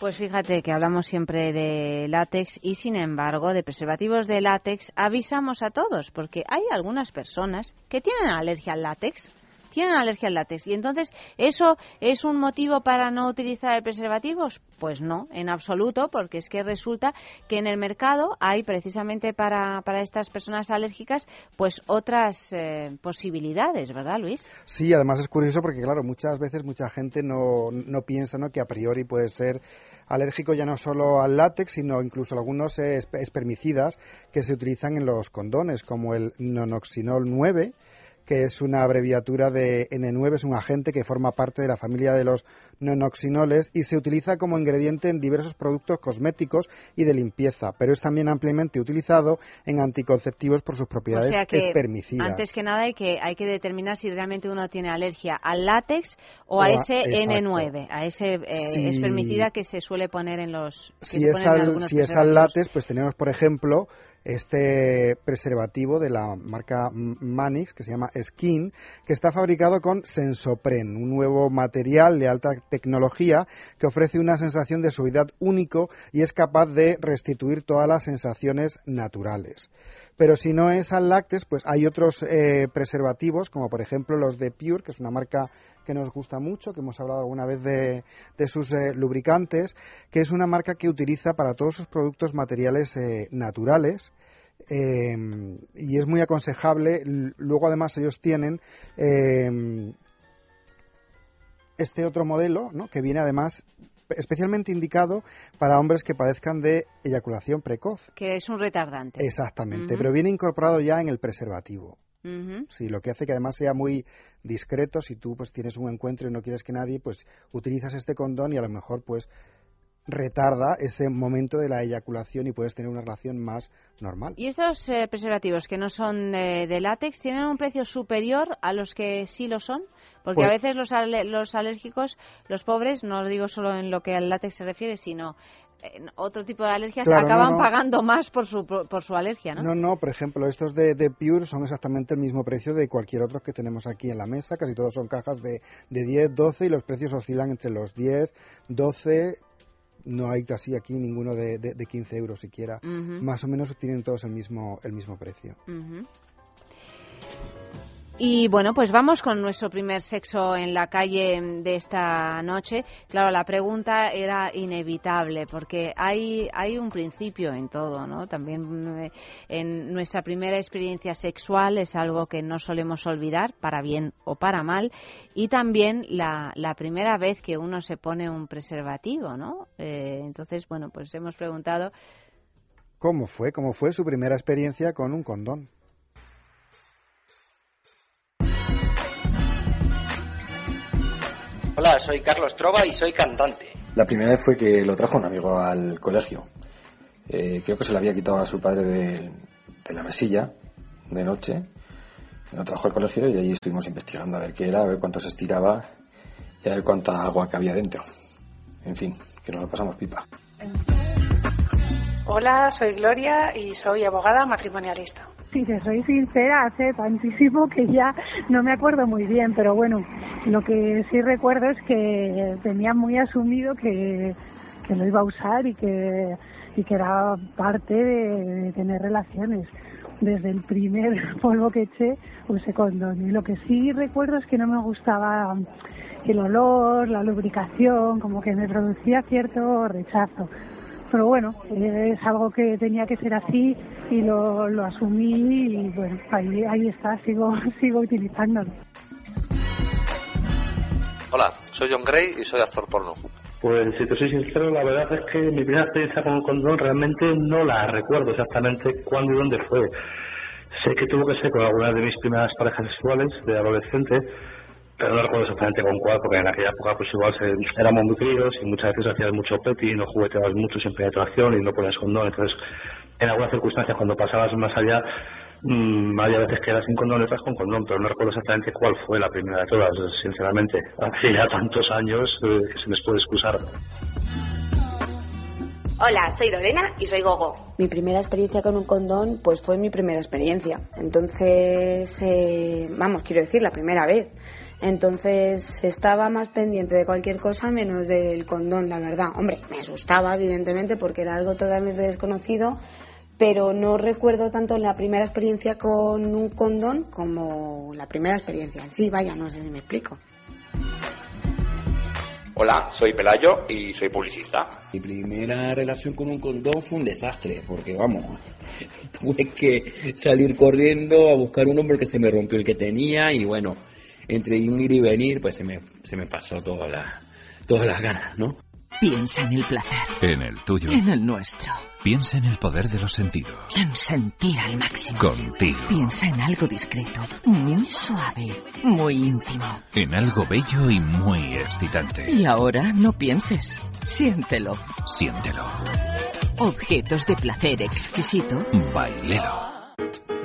Pues fíjate que hablamos siempre de látex y sin embargo de preservativos de látex avisamos a todos porque hay algunas personas que tienen alergia al látex. Tienen alergia al látex. Y entonces, ¿eso es un motivo para no utilizar el preservativos? Pues no, en absoluto, porque es que resulta que en el mercado hay precisamente para, para estas personas alérgicas pues otras eh, posibilidades, ¿verdad, Luis? Sí, además es curioso porque, claro, muchas veces mucha gente no, no piensa ¿no? que a priori puede ser alérgico ya no solo al látex, sino incluso algunos esp- espermicidas que se utilizan en los condones, como el nonoxinol 9, que es una abreviatura de N9, es un agente que forma parte de la familia de los nonoxinoles y se utiliza como ingrediente en diversos productos cosméticos y de limpieza, pero es también ampliamente utilizado en anticonceptivos por sus propiedades o sea que espermicidas. antes que nada hay que hay que determinar si realmente uno tiene alergia al látex o, a O a- ese exacto. N9, a ese eh, Si- espermicida que se suele poner en los si es, al, si es al látex, pues tenemos, por ejemplo, este preservativo de la marca Manix, que se llama Skin, que está fabricado con Sensopren, un nuevo material de alta tecnología que ofrece una sensación de suavidad único y es capaz de restituir todas las sensaciones naturales. Pero si no es al láctex, pues hay otros eh, preservativos, como por ejemplo los de Pure, que es una marca que nos gusta mucho, que hemos hablado alguna vez de, de sus eh, lubricantes, que es una marca que utiliza para todos sus productos materiales eh, naturales. eh, y es muy aconsejable. Luego, además, ellos tienen eh, este otro modelo, ¿no? que viene además especialmente indicado para hombres que padezcan de eyaculación precoz. que es un retardante. Exactamente, pero viene incorporado ya en el preservativo. Sí, lo que hace que además sea muy discreto. Si tú pues tienes un encuentro y no quieres que nadie, pues utilizas este condón y a lo mejor pues retarda ese momento de la eyaculación y puedes tener una relación más normal. Y estos eh, preservativos que no son eh, de látex tienen un precio superior a los que sí lo son, porque Pues- a veces los, los alérgicos, los pobres, no lo digo solo en lo que al látex se refiere, sino en otro tipo de alergias, Claro, acaban no. pagando más por su por su alergia, ¿no? No, no, por ejemplo, estos de, de Pure son exactamente el mismo precio de cualquier otro que tenemos aquí en la mesa. Casi todos son cajas de, de 10, 12 y los precios oscilan entre los 10, 12, no hay casi aquí ninguno de, de, 15 euros siquiera. Más o menos tienen todos el mismo, el mismo precio. Y bueno, pues vamos con nuestro primer sexo en la calle de esta noche. Claro, la pregunta era inevitable porque hay, hay un principio en todo, ¿no? También eh, en nuestra primera experiencia sexual es algo que no solemos olvidar, para bien o para mal, y también la, la primera vez que uno se pone un preservativo, ¿no? Eh, entonces, bueno, pues hemos preguntado. ¿Cómo fue? ¿Cómo fue su primera experiencia con un condón? Hola, soy Carlos Trova y soy cantante. La primera vez fue que lo trajo un amigo al colegio. Eh, creo que se lo había quitado a su padre de, la mesilla de noche. Lo trajo al colegio y allí estuvimos investigando a ver qué era, a ver cuánto se estiraba y a ver cuánta agua cabía dentro. En fin, que nos lo pasamos pipa. Hola, soy Gloria y soy abogada matrimonialista. Si te soy sincera, hace tantísimo que ya no me acuerdo muy bien, pero bueno, lo que sí recuerdo es que tenía muy asumido que, lo iba a usar y que, y que era parte de, tener relaciones. Desde el primer polvo que eché usé condón. Y lo que sí recuerdo es que no me gustaba el olor, la lubricación, como que me producía cierto rechazo pero bueno, es algo que tenía que ser así y lo, lo asumí y bueno, ahí, ahí está, sigo, sigo utilizándolo. Hola, soy John Gray y soy actor porno. Pues si te soy sincero, la verdad es que mi primera experiencia con un condón realmente no la recuerdo exactamente cuándo y dónde fue. Sé que tuvo que ser con alguna de mis primeras parejas sexuales de adolescente, pero no recuerdo exactamente con cuál, porque en aquella época pues igual éramos muy críos y muchas veces hacías mucho peti, no jugueteabas mucho sin penetración y no ponías condón, entonces en algunas circunstancias cuando pasabas más allá mmm, había veces que eras sin condón y otras con condón, pero no recuerdo exactamente cuál fue la primera de todas, sinceramente, hace ya tantos años eh, que se les puede excusar. Hola, soy Lorena y soy Gogo. Mi primera experiencia con un condón, pues fue mi primera experiencia. Entonces, eh, vamos, quiero decir, la primera vez. Entonces estaba más pendiente de cualquier cosa menos del condón, la verdad. Hombre, me asustaba, evidentemente, porque era algo totalmente desconocido, pero no recuerdo tanto la primera experiencia con un condón como la primera experiencia Sí, Vaya, no sé si me explico. Hola, soy Pelayo y soy publicista. Mi primera relación con un condón fue un desastre, porque vamos, tuve que salir corriendo a buscar uno porque se me rompió el que tenía y bueno, entre ir y venir, pues se me, se me pasó toda la, todas las ganas, ¿no? Piensa en el placer. En el tuyo. En el nuestro. Piensa en el poder de los sentidos. En sentir al máximo. Contigo. Piensa en algo discreto, muy suave, muy íntimo. En algo bello y muy excitante. Y ahora no pienses. Siéntelo. Siéntelo. Objetos de placer exquisito. Bailelo.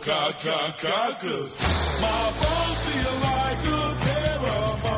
cockers. My bones feel like a pair of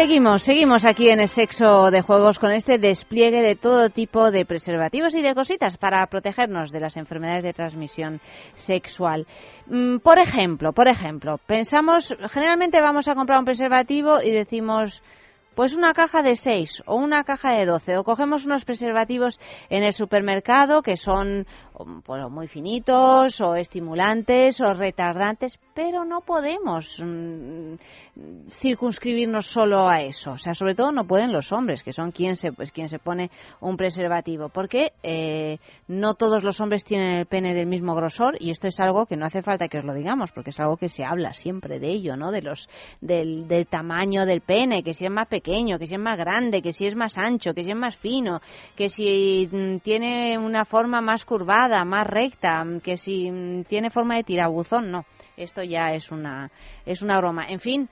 seguimos, seguimos aquí en el sexo de juegos con este despliegue de todo tipo de preservativos y de cositas para protegernos de las enfermedades de transmisión sexual. Mm, Por ejemplo, por ejemplo, pensamos, generalmente vamos a comprar un preservativo y decimos, pues una caja de 6 o una caja de 12 o cogemos unos preservativos en el supermercado que son bueno, muy finitos o estimulantes o retardantes, pero no podemos mm, circunscribirnos solo a eso. O sea, sobre todo no pueden los hombres, que son quien se, pues, quien se pone un preservativo, porque eh, no todos los hombres tienen el pene del mismo grosor y esto es algo que no hace falta que os lo digamos, porque es algo que se habla siempre de ello, ¿no? De los, del, del tamaño del pene, que si es más pequeño, que si es más grande, que si es más ancho, que si es más fino, que si mm, tiene una forma más curvada, más recta, que si tiene forma de tirabuzón, no. Esto ya es una, es una broma. En fin,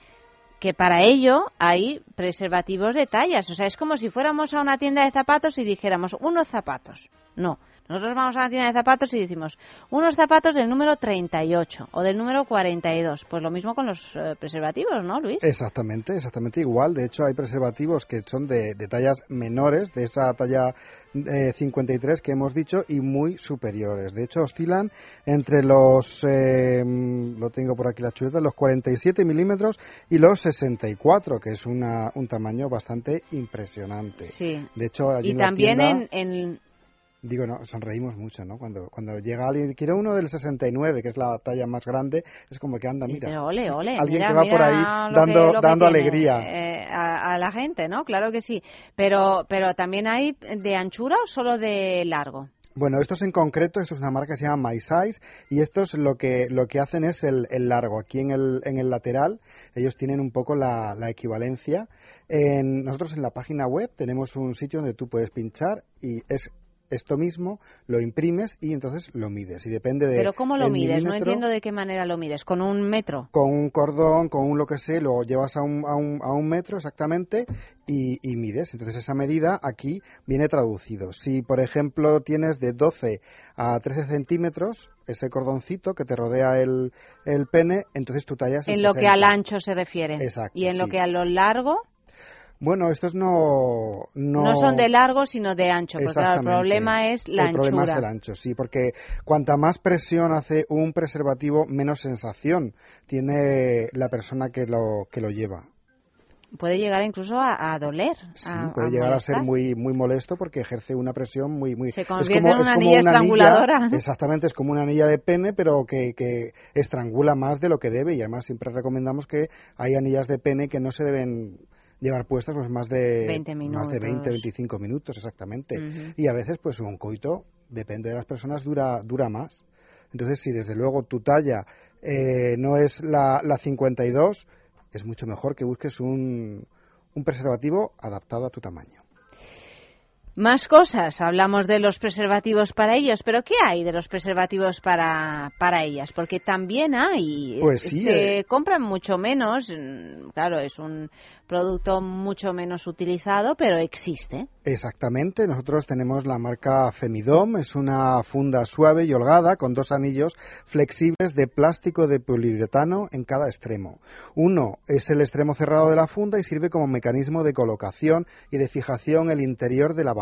que para ello hay preservativos de tallas. O sea, es como si fuéramos a una tienda de zapatos y dijéramos unos zapatos. No. Nosotros vamos a la tienda de zapatos y decimos unos zapatos del número 38 o del número 42. Pues lo mismo con los eh, preservativos, ¿no, Luis? Exactamente, exactamente igual. De hecho, hay preservativos que son de, de tallas menores, de esa talla eh, 53 que hemos dicho, y muy superiores. De hecho, oscilan entre los, eh, lo tengo por aquí la chuleta, los 47 milímetros y los 64, que es una, un tamaño bastante impresionante. Sí. De hecho, allí Y en la también tienda- en, en- Digo, no, sonreímos mucho, ¿no? Cuando, cuando llega alguien, quiere uno del 69, que es la talla más grande, es como que anda, mira. Pero ole, ole. Alguien mira, que va por ahí dando, que dando alegría. eh, a, a la gente, ¿no? Claro que sí. Pero, pero también hay de anchura o solo de largo. Bueno, estos en concreto, esto es una marca que se llama My Size y estos lo que, lo que hacen es el, el largo. Aquí en el, en el lateral ellos tienen un poco la, la equivalencia. En, nosotros en la página web tenemos un sitio donde tú puedes pinchar y es esto mismo, lo imprimes y entonces lo mides. Y depende de. Pero ¿cómo lo mides? No entiendo de qué manera lo mides. ¿Con un metro? Con un cordón, con un lo que sé, lo llevas a un, a un, a un metro exactamente y, y mides. Entonces esa medida aquí viene traducido. Si, por ejemplo, tienes de 12 a 13 centímetros, ese cordoncito que te rodea el, el pene, entonces tu talla es el En lo que 60. al ancho se refiere. Exacto, Y en lo que a lo largo, Bueno, estos no... No, no, son de largo, sino de ancho. Porque claro, el problema es la el anchura. problema es el ancho, sí, porque cuanta más presión hace un preservativo, menos sensación tiene la persona que lo, que lo lleva. puede llegar incluso a, a doler. Sí, a- puede a llegar a ser muy muy molesto porque ejerce una presión muy muy Se es convierte en una es anilla estranguladora. exactamente es como una anilla de pene pero que, que estrangula más de lo que debe y además siempre recomendamos que hay anillas de pene que no se deben llevar puestas pues más de 20 más de 20 minutos. 25 minutos exactamente y a veces pues un coito depende de las personas dura dura más entonces si desde luego tu talla eh, no es la, la 52 es mucho mejor que busques un, un preservativo adaptado a tu tamaño. Más cosas, hablamos de los preservativos para ellos, pero ¿qué hay de los preservativos para, para ellas? Porque también hay, Pues es- sí, se eh. compran mucho menos, mm, claro, es un producto mucho menos utilizado, pero existe. Exactamente, nosotros tenemos la marca Femidom, es una funda suave y holgada con dos anillos flexibles de plástico de poliuretano en cada extremo. Uno es el extremo cerrado de la funda y sirve como mecanismo de colocación y de fijación el interior de la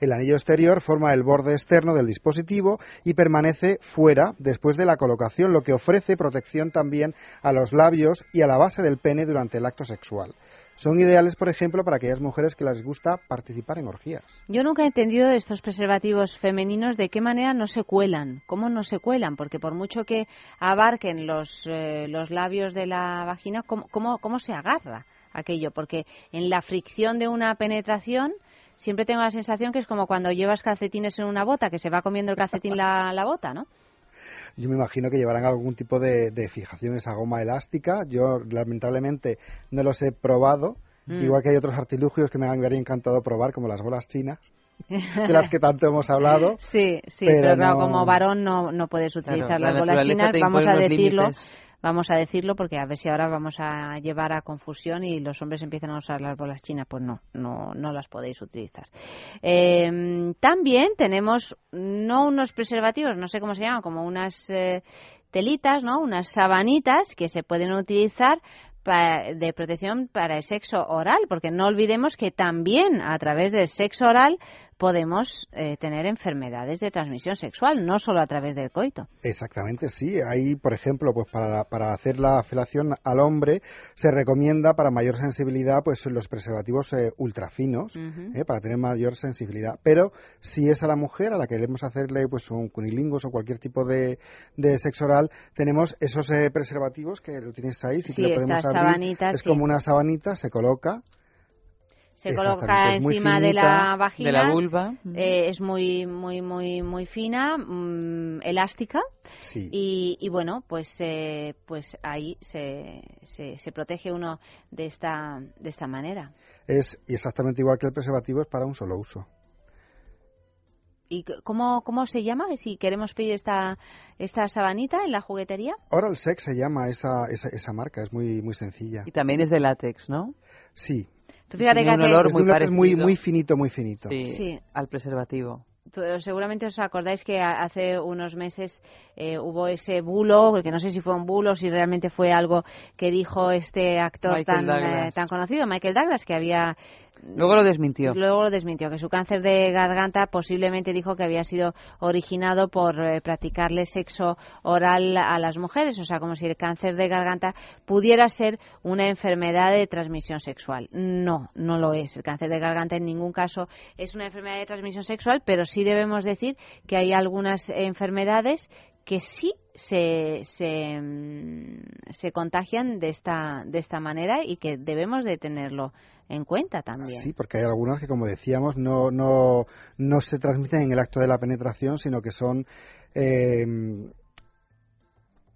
El anillo exterior forma el borde externo del dispositivo y permanece fuera después de la colocación, lo que ofrece protección también a los labios y a la base del pene durante el acto sexual. Son ideales, por ejemplo, para aquellas mujeres que les gusta participar en orgías. Yo nunca he entendido estos preservativos femeninos de qué manera no se cuelan, cómo no se cuelan, porque por mucho que abarquen los, eh, los labios de la vagina, ¿cómo, cómo, cómo se agarra aquello? Porque en la fricción de una penetración siempre tengo la sensación que es como cuando llevas calcetines en una bota, que se va comiendo el calcetín la, la bota, ¿no? Yo me imagino que llevarán algún tipo de, de fijación esa goma elástica. Yo, lamentablemente, no los he probado. Mm. Igual que hay otros artilugios que me habría encantado probar, como las bolas chinas, de las que tanto hemos hablado. Sí, sí, Pero pero, claro, no- como varón no, no puedes utilizar la las bolas naturaleza chinas, vamos a decirlo. límites. Vamos a decirlo porque a ver si ahora vamos a llevar a confusión y los hombres empiezan a usar las bolas chinas. Pues no, no, no las podéis utilizar. Eh, también tenemos no unos preservativos, no sé cómo se llaman, como unas eh, telitas, ¿no? Unas sabanitas que se pueden utilizar de protección para el sexo oral, porque no olvidemos que también a través del sexo oral podemos eh, tener enfermedades de transmisión sexual, no solo a través del coito. Exactamente, sí. Ahí, por ejemplo, pues para, para hacer la felación al hombre se recomienda para mayor sensibilidad pues los preservativos eh, ultrafinos, eh, para tener mayor sensibilidad. Pero si es a la mujer a la que queremos hacerle pues un cunilingus o cualquier tipo de, de sexo oral, tenemos esos eh, preservativos que lo tienes ahí, si Sí, lo podemos abrir, es sí. como una sabanita, se coloca. Se coloca encima de la vagina de la vulva. eh, es muy muy muy muy fina mm, elástica Sí. y, y bueno pues eh, pues ahí se, se, se protege uno de esta de esta manera Es y exactamente igual que el preservativo, es para un solo uso. y cómo cómo se llama si queremos pedir esta esta sabanita en la juguetería Oral Sex se llama esa, esa, esa marca, es muy, muy sencilla. Y también es de látex, ¿no? Sí. Tú fíjate Tiene que un olor muy parecido. muy finito, muy finito. Sí, Sí. al preservativo. Seguramente os acordáis que hace unos meses eh, hubo ese bulo, que no sé si fue un bulo, si realmente fue algo que dijo este actor Michael tan, eh, tan conocido, Michael Douglas, que había Luego lo desmintió. Luego lo desmintió, que su cáncer de garganta posiblemente dijo que había sido originado por eh, practicarle sexo oral a las mujeres, o sea, como si el cáncer de garganta pudiera ser una enfermedad de transmisión sexual. No, no lo es. El cáncer de garganta en ningún caso es una enfermedad de transmisión sexual, pero sí debemos decir que hay algunas enfermedades que sí se, se, mm, se contagian de esta, de esta manera y que debemos de tenerlo en cuenta también. Sí, porque hay algunas que, como decíamos, no, no, no se transmiten en el acto de la penetración, sino que son. eh,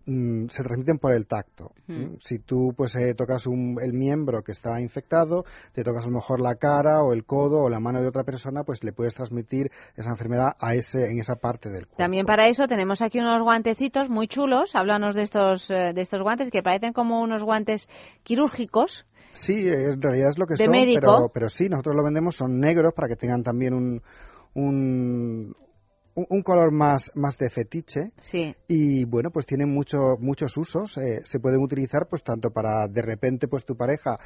mm, se transmiten por el tacto. Hmm. Si tú pues eh, tocas un- el miembro que está infectado, te tocas a lo mejor la cara o el codo o la mano de otra persona, pues le puedes transmitir esa enfermedad a ese en esa parte del cuerpo. También para eso tenemos aquí unos guantecitos muy chulos. Háblanos de estos, eh, de estos guantes que parecen como unos guantes quirúrgicos. Sí, en realidad es lo que De son, pero, pero sí, nosotros lo vendemos, son negros para que tengan también un, un, un- un color más, más de fetiche. Sí. Y bueno, pues tienen mucho, muchos usos. eh, se pueden utilizar pues tanto para de repente pues tu pareja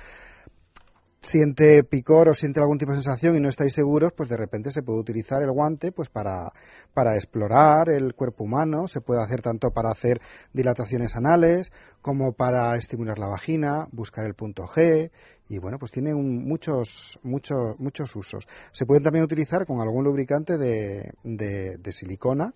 siente picor o siente algún tipo de sensación y no estáis seguros, pues de repente se puede utilizar el guante pues para, para explorar el cuerpo humano, se puede hacer tanto para hacer dilataciones anales como para estimular la vagina, buscar el punto G y bueno, pues tiene un- muchos, muchos, muchos usos. Se pueden también utilizar con algún lubricante de, de, de silicona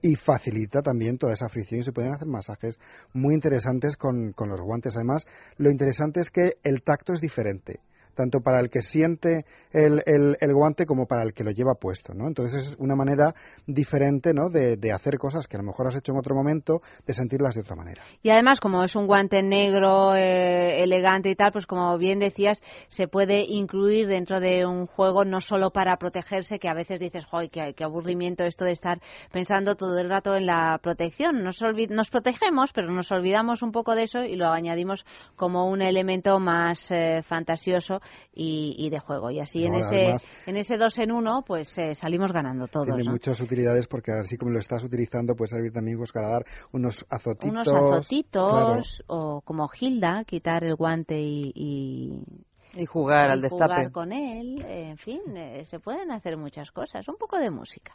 y facilita también toda esa fricción y se pueden hacer masajes muy interesantes con, con los guantes. Además, lo interesante es que el tacto es diferente tanto para el que siente el, el- el guante como para el que lo lleva puesto, ¿no? Entonces es una manera diferente, ¿no? De, de hacer cosas que a lo mejor has hecho en otro momento, de sentirlas de otra manera. Y además, como es un guante negro, eh, elegante y tal, pues como bien decías, se puede incluir dentro de un juego no solo para protegerse, que a veces dices, ¡joy, qué, aburrimiento esto de estar pensando todo el rato en la protección! Nos, nos protegemos, pero nos olvidamos un poco de eso y lo añadimos como un elemento más eh, fantasioso y, y de juego. Y así en No, ese además- en ese dos en uno, pues eh, salimos ganando todos. Tiene ¿no? muchas utilidades porque así como lo estás utilizando puede servir también pues, para dar unos azotitos. unos azotitos claro. o como Hilda, quitar el guante y, y, Y jugar al y destape. jugar con él, en fin, eh, se pueden hacer muchas cosas. Un poco de música.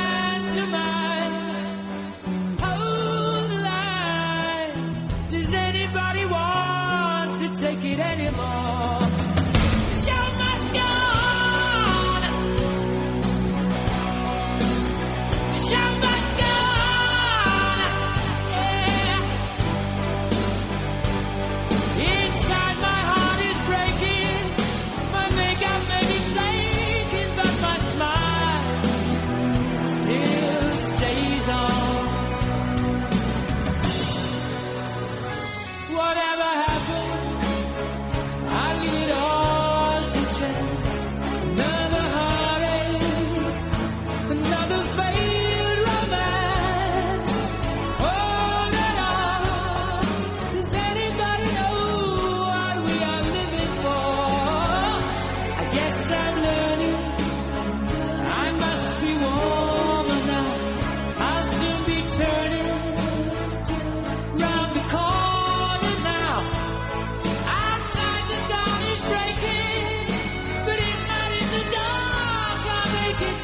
Anymore?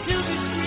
to the sea.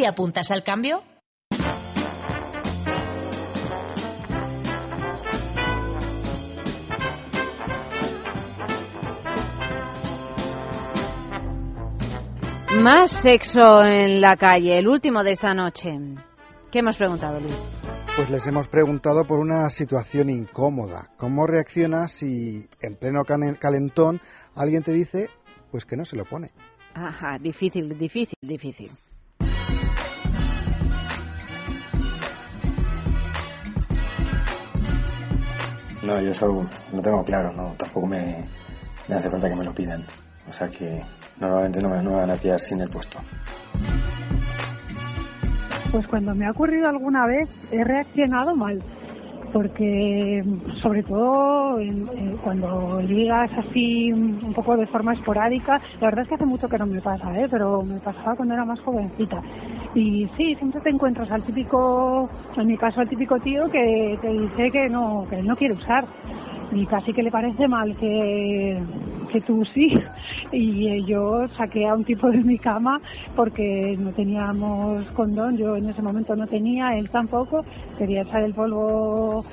¿Te apuntas al cambio? Más sexo en la calle, el último de esta noche. ¿Qué hemos preguntado, Luis? Pues les hemos preguntado por una situación incómoda. ¿Cómo reaccionas si en pleno calentón alguien te dice pues que no se lo pone? Ajá, difícil, difícil, difícil. No, yo eso lo tengo claro, no, tampoco me, hace falta que me lo pidan. O sea que normalmente no me, no van a pillar sin el puesto. Pues cuando me ha ocurrido alguna vez he reaccionado mal, porque sobre todo en- cuando ligas así un poco de forma esporádica, la verdad es que hace mucho que no me pasa, ¿eh? pero me pasaba cuando era más jovencita. Y sí, siempre te encuentras al típico, en mi caso al típico tío que te dice que no, que él no quiere usar y casi que le parece mal que, que tú sí. Y yo saqué a un tipo de mi cama porque no teníamos condón, yo en ese momento no tenía, él tampoco, quería echar el polvo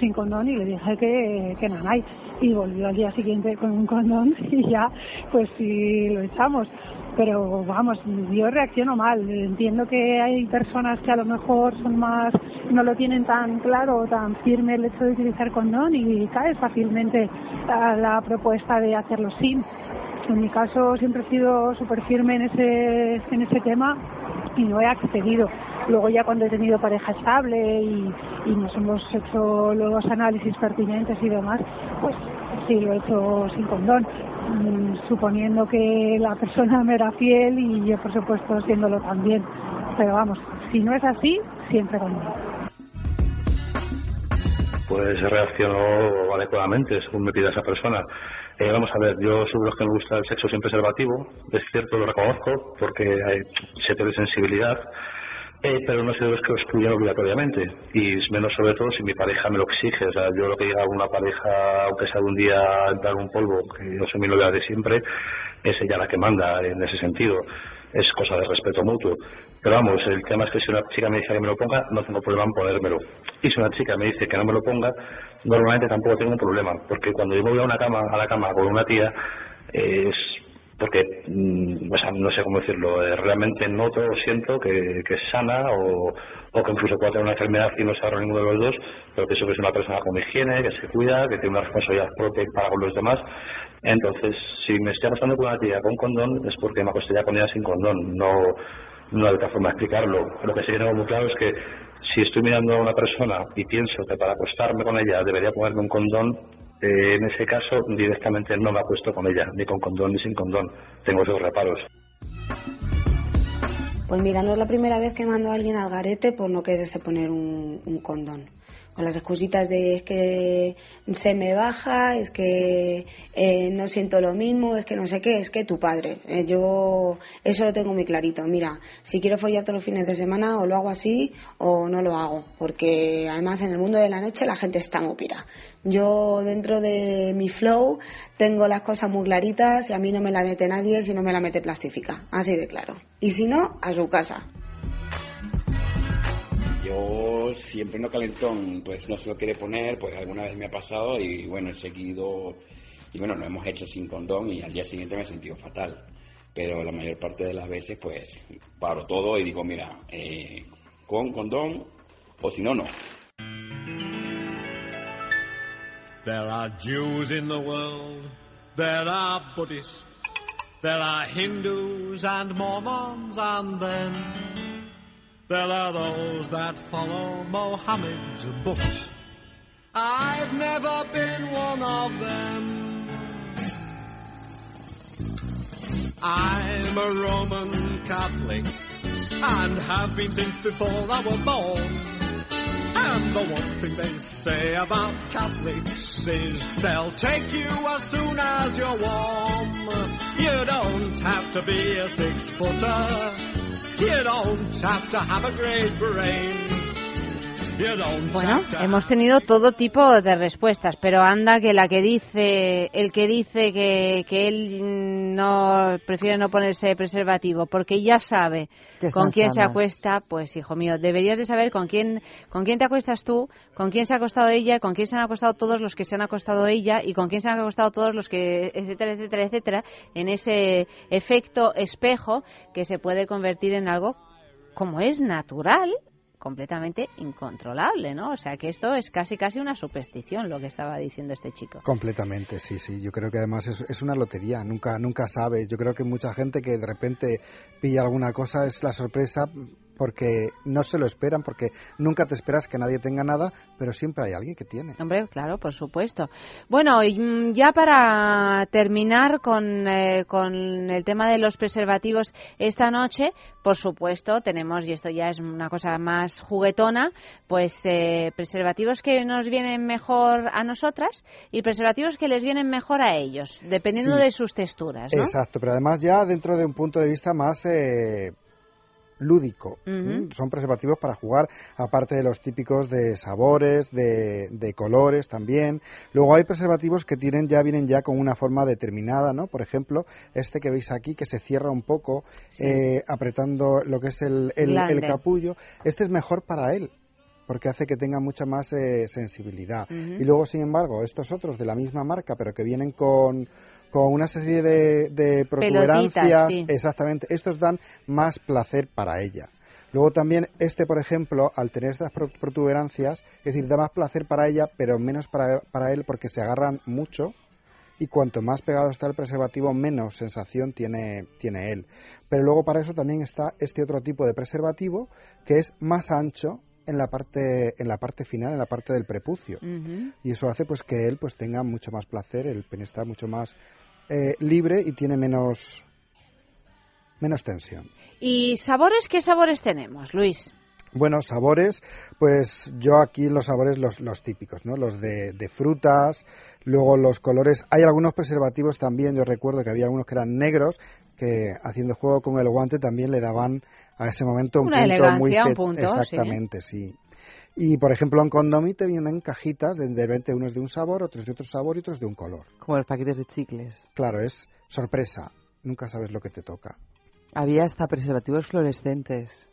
sin condón y le dije que, que nanay. Y volvió al día siguiente con un condón y ya, pues sí lo echamos. Pero vamos, yo reacciono mal. Entiendo que hay personas que a lo mejor son más, no lo tienen tan claro o tan firme el hecho de utilizar condón y caes fácilmente a la propuesta de hacerlo sin. En mi caso siempre he sido súper firme en ese, en ese tema y no he accedido. Luego ya cuando he tenido pareja estable y, y nos hemos hecho los análisis pertinentes y demás, pues sí lo he hecho sin condón, suponiendo que la persona me era fiel y yo por supuesto siéndolo también. Pero vamos, si no es así, siempre condón. Pues reacciono adecuadamente según me pida esa persona. Eh, vamos a ver, yo soy de los que me gusta el sexo sin preservativo, es cierto, lo reconozco, porque hay, se pierde sensibilidad, eh, pero no de los que lo excluyen obligatoriamente, y menos sobre todo si mi pareja me lo exige. O sea, yo lo que diga a una pareja, aunque sea un día entrar un polvo, que yo soy mi novia de siempre, es ella la que manda en ese sentido. Es cosa de respeto mutuo. Pero vamos, el tema es que si una chica me dice que me lo ponga, no tengo problema en ponérmelo. Y si una chica me dice que no me lo ponga, normalmente tampoco tengo un problema, porque cuando yo me voy a una cama, a la cama con una tía, eh, es porque, mm, o sea, no sé cómo decirlo, eh, realmente noto o siento que, es sana o, o que incluso puede tener una enfermedad y no se agarra ninguno de los dos, pero pienso que es una persona con higiene, que se cuida, que tiene una responsabilidad propia para con los demás. Entonces, si me estoy acostando con una tía con condón, es porque me acosté ya con ella sin condón, no, no hay otra forma de explicarlo. Lo que sí que tengo muy claro es que si estoy mirando a una persona y pienso que para acostarme con ella debería ponerme un condón, eh, en ese caso directamente no me acuesto con ella, ni con condón ni sin condón. Tengo esos reparos. Pues mira, no es la primera vez que mando a alguien al garete por no quererse poner un, un condón. Con las excusitas de es que se me baja, es que eh, no siento lo mismo, es que no sé qué, es que tu padre. Eh, yo eso lo tengo muy clarito. Mira, si quiero follar todos los fines de semana o lo hago así o no lo hago. Porque además en el mundo de la noche la gente está muy pira. Yo dentro de mi flow tengo las cosas muy claritas y a mí no me la mete nadie si no me la mete plástica. Así de claro. Y si no, a su casa. Yo siempre no calentón, pues no se lo quiere poner, pues alguna vez me ha pasado y bueno, he seguido, y bueno, lo hemos hecho sin condón y al día siguiente me he sentido fatal. Pero la mayor parte de las veces pues paro todo y digo, mira, eh, con condón o si no, no. There are Jews in the world, there are Buddhists, there are Hindus and Mormons, and then there are those that follow Mohammed's books. I've never been one of them. I'm a Roman Catholic and have been since before I was born. And the one thing they say about Catholics is they'll take you as soon as you're warm. You don't have to be a six footer. You don't have to have a great brain. Bueno, hemos tenido todo tipo de respuestas, pero anda que la que dice, el que dice que, que él no prefiere no ponerse preservativo porque ya sabe con quién se acuesta, pues hijo mío, deberías de saber con quién, con quién te acuestas tú, con quién se ha acostado ella, con quién se han acostado todos los que se han acostado ella y con quién se han acostado todos los que, etcétera, etcétera, etcétera, en ese efecto espejo que se puede convertir en algo como es natural completamente incontrolable, ¿no? O sea que esto es casi casi una superstición lo que estaba diciendo este chico. Completamente, sí, sí. Yo creo que además es, es una lotería, nunca nunca sabe. Yo creo que mucha gente que de repente pilla alguna cosa es la sorpresa porque no se lo esperan, porque nunca te esperas que nadie tenga nada, pero siempre hay alguien que tiene. Hombre, claro, por supuesto. Bueno, mm, ya para terminar con, eh, con el tema de los preservativos esta noche, por supuesto, tenemos, y esto ya es una cosa más juguetona, pues eh, preservativos que nos vienen mejor a nosotras y preservativos que les vienen mejor a ellos, dependiendo Sí. de sus texturas, ¿no? Exacto, pero además ya dentro de un punto de vista más eh, lúdico. Son preservativos para jugar, aparte de los típicos de sabores, de, de colores también. Luego hay preservativos que tienen ya vienen ya con una forma determinada, ¿no? Por ejemplo, este que veis aquí que se cierra un poco Sí. eh, apretando lo que es el, el, Glande. el capullo. Este es mejor para él porque hace que tenga mucha más eh, sensibilidad. Y luego, sin embargo, estos otros de la misma marca, pero que vienen con, con una serie de, de protuberancias, sí. exactamente, estos dan más placer para ella. Luego también este, por ejemplo, al tener estas pro- protuberancias, es decir, da más placer para ella, pero menos para, para él porque se agarran mucho y cuanto más pegado está el preservativo, menos sensación tiene, tiene él. Pero luego para eso también está este otro tipo de preservativo que es más ancho en la parte, en la parte final, en la parte del prepucio. Y eso hace pues que él pues tenga mucho más placer, el pene está mucho más eh, libre y tiene menos, menos tensión. ¿Y sabores? ¿Qué sabores tenemos, Luis? Bueno, sabores, pues yo aquí los sabores los, los típicos, ¿no? Los de, de frutas, luego los colores. Hay algunos preservativos también, yo recuerdo que había algunos que eran negros, que haciendo juego con el guante también le daban a ese momento un Una punto elegancia, muy un punto, Exactamente, sí. Y por ejemplo en Condomi te vienen cajitas de, de repente unos de un sabor, otros de otro sabor y otros de un color. Como los paquetes de chicles. Claro, es sorpresa, nunca sabes lo que te toca. Había hasta preservativos fluorescentes,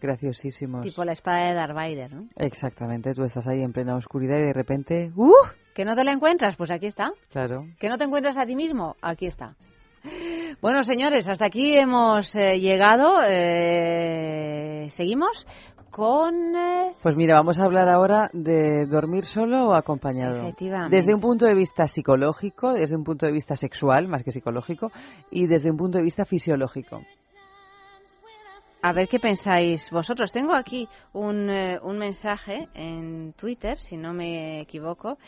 graciosísimos. Tipo la espada de Darth Vader, ¿no? Exactamente, tú estás ahí en plena oscuridad y de repente, ¡uh! ¿Que no te la encuentras? Pues aquí está. Claro. ¿Que no te encuentras a ti mismo? Aquí está. Bueno, señores, hasta aquí hemos eh, llegado. Eh, Seguimos con... eh, Pues mira, vamos a hablar ahora de dormir solo o acompañado. Efectivamente. Desde un punto de vista psicológico, desde un punto de vista sexual, más que psicológico, y desde un punto de vista fisiológico. A ver qué pensáis vosotros. Tengo aquí un, eh, un mensaje en Twitter, si no me equivoco,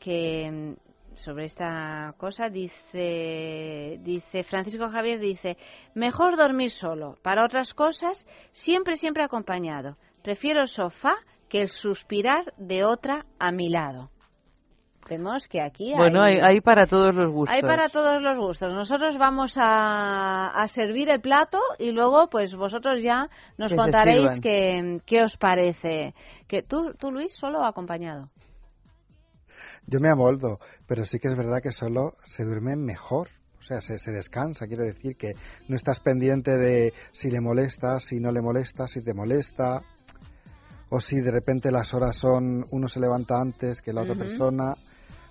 que sobre esta cosa dice dice Francisco Javier dice mejor dormir solo para otras cosas siempre siempre acompañado prefiero el sofá que el suspirar de otra a mi lado vemos que aquí Bueno, hay, hay para todos los gustos. hay para todos los gustos. Nosotros vamos a, a servir el plato y luego, pues vosotros ya nos Que contaréis qué, qué os parece. Que tú, tú, Luis, solo o acompañado. Yo me amoldo, pero sí que es verdad que solo se duerme mejor. O sea, se, se descansa, quiero decir que no estás pendiente de si le molesta, si no le molesta, si te molesta, o si de repente las horas son, uno se levanta antes que la otra persona.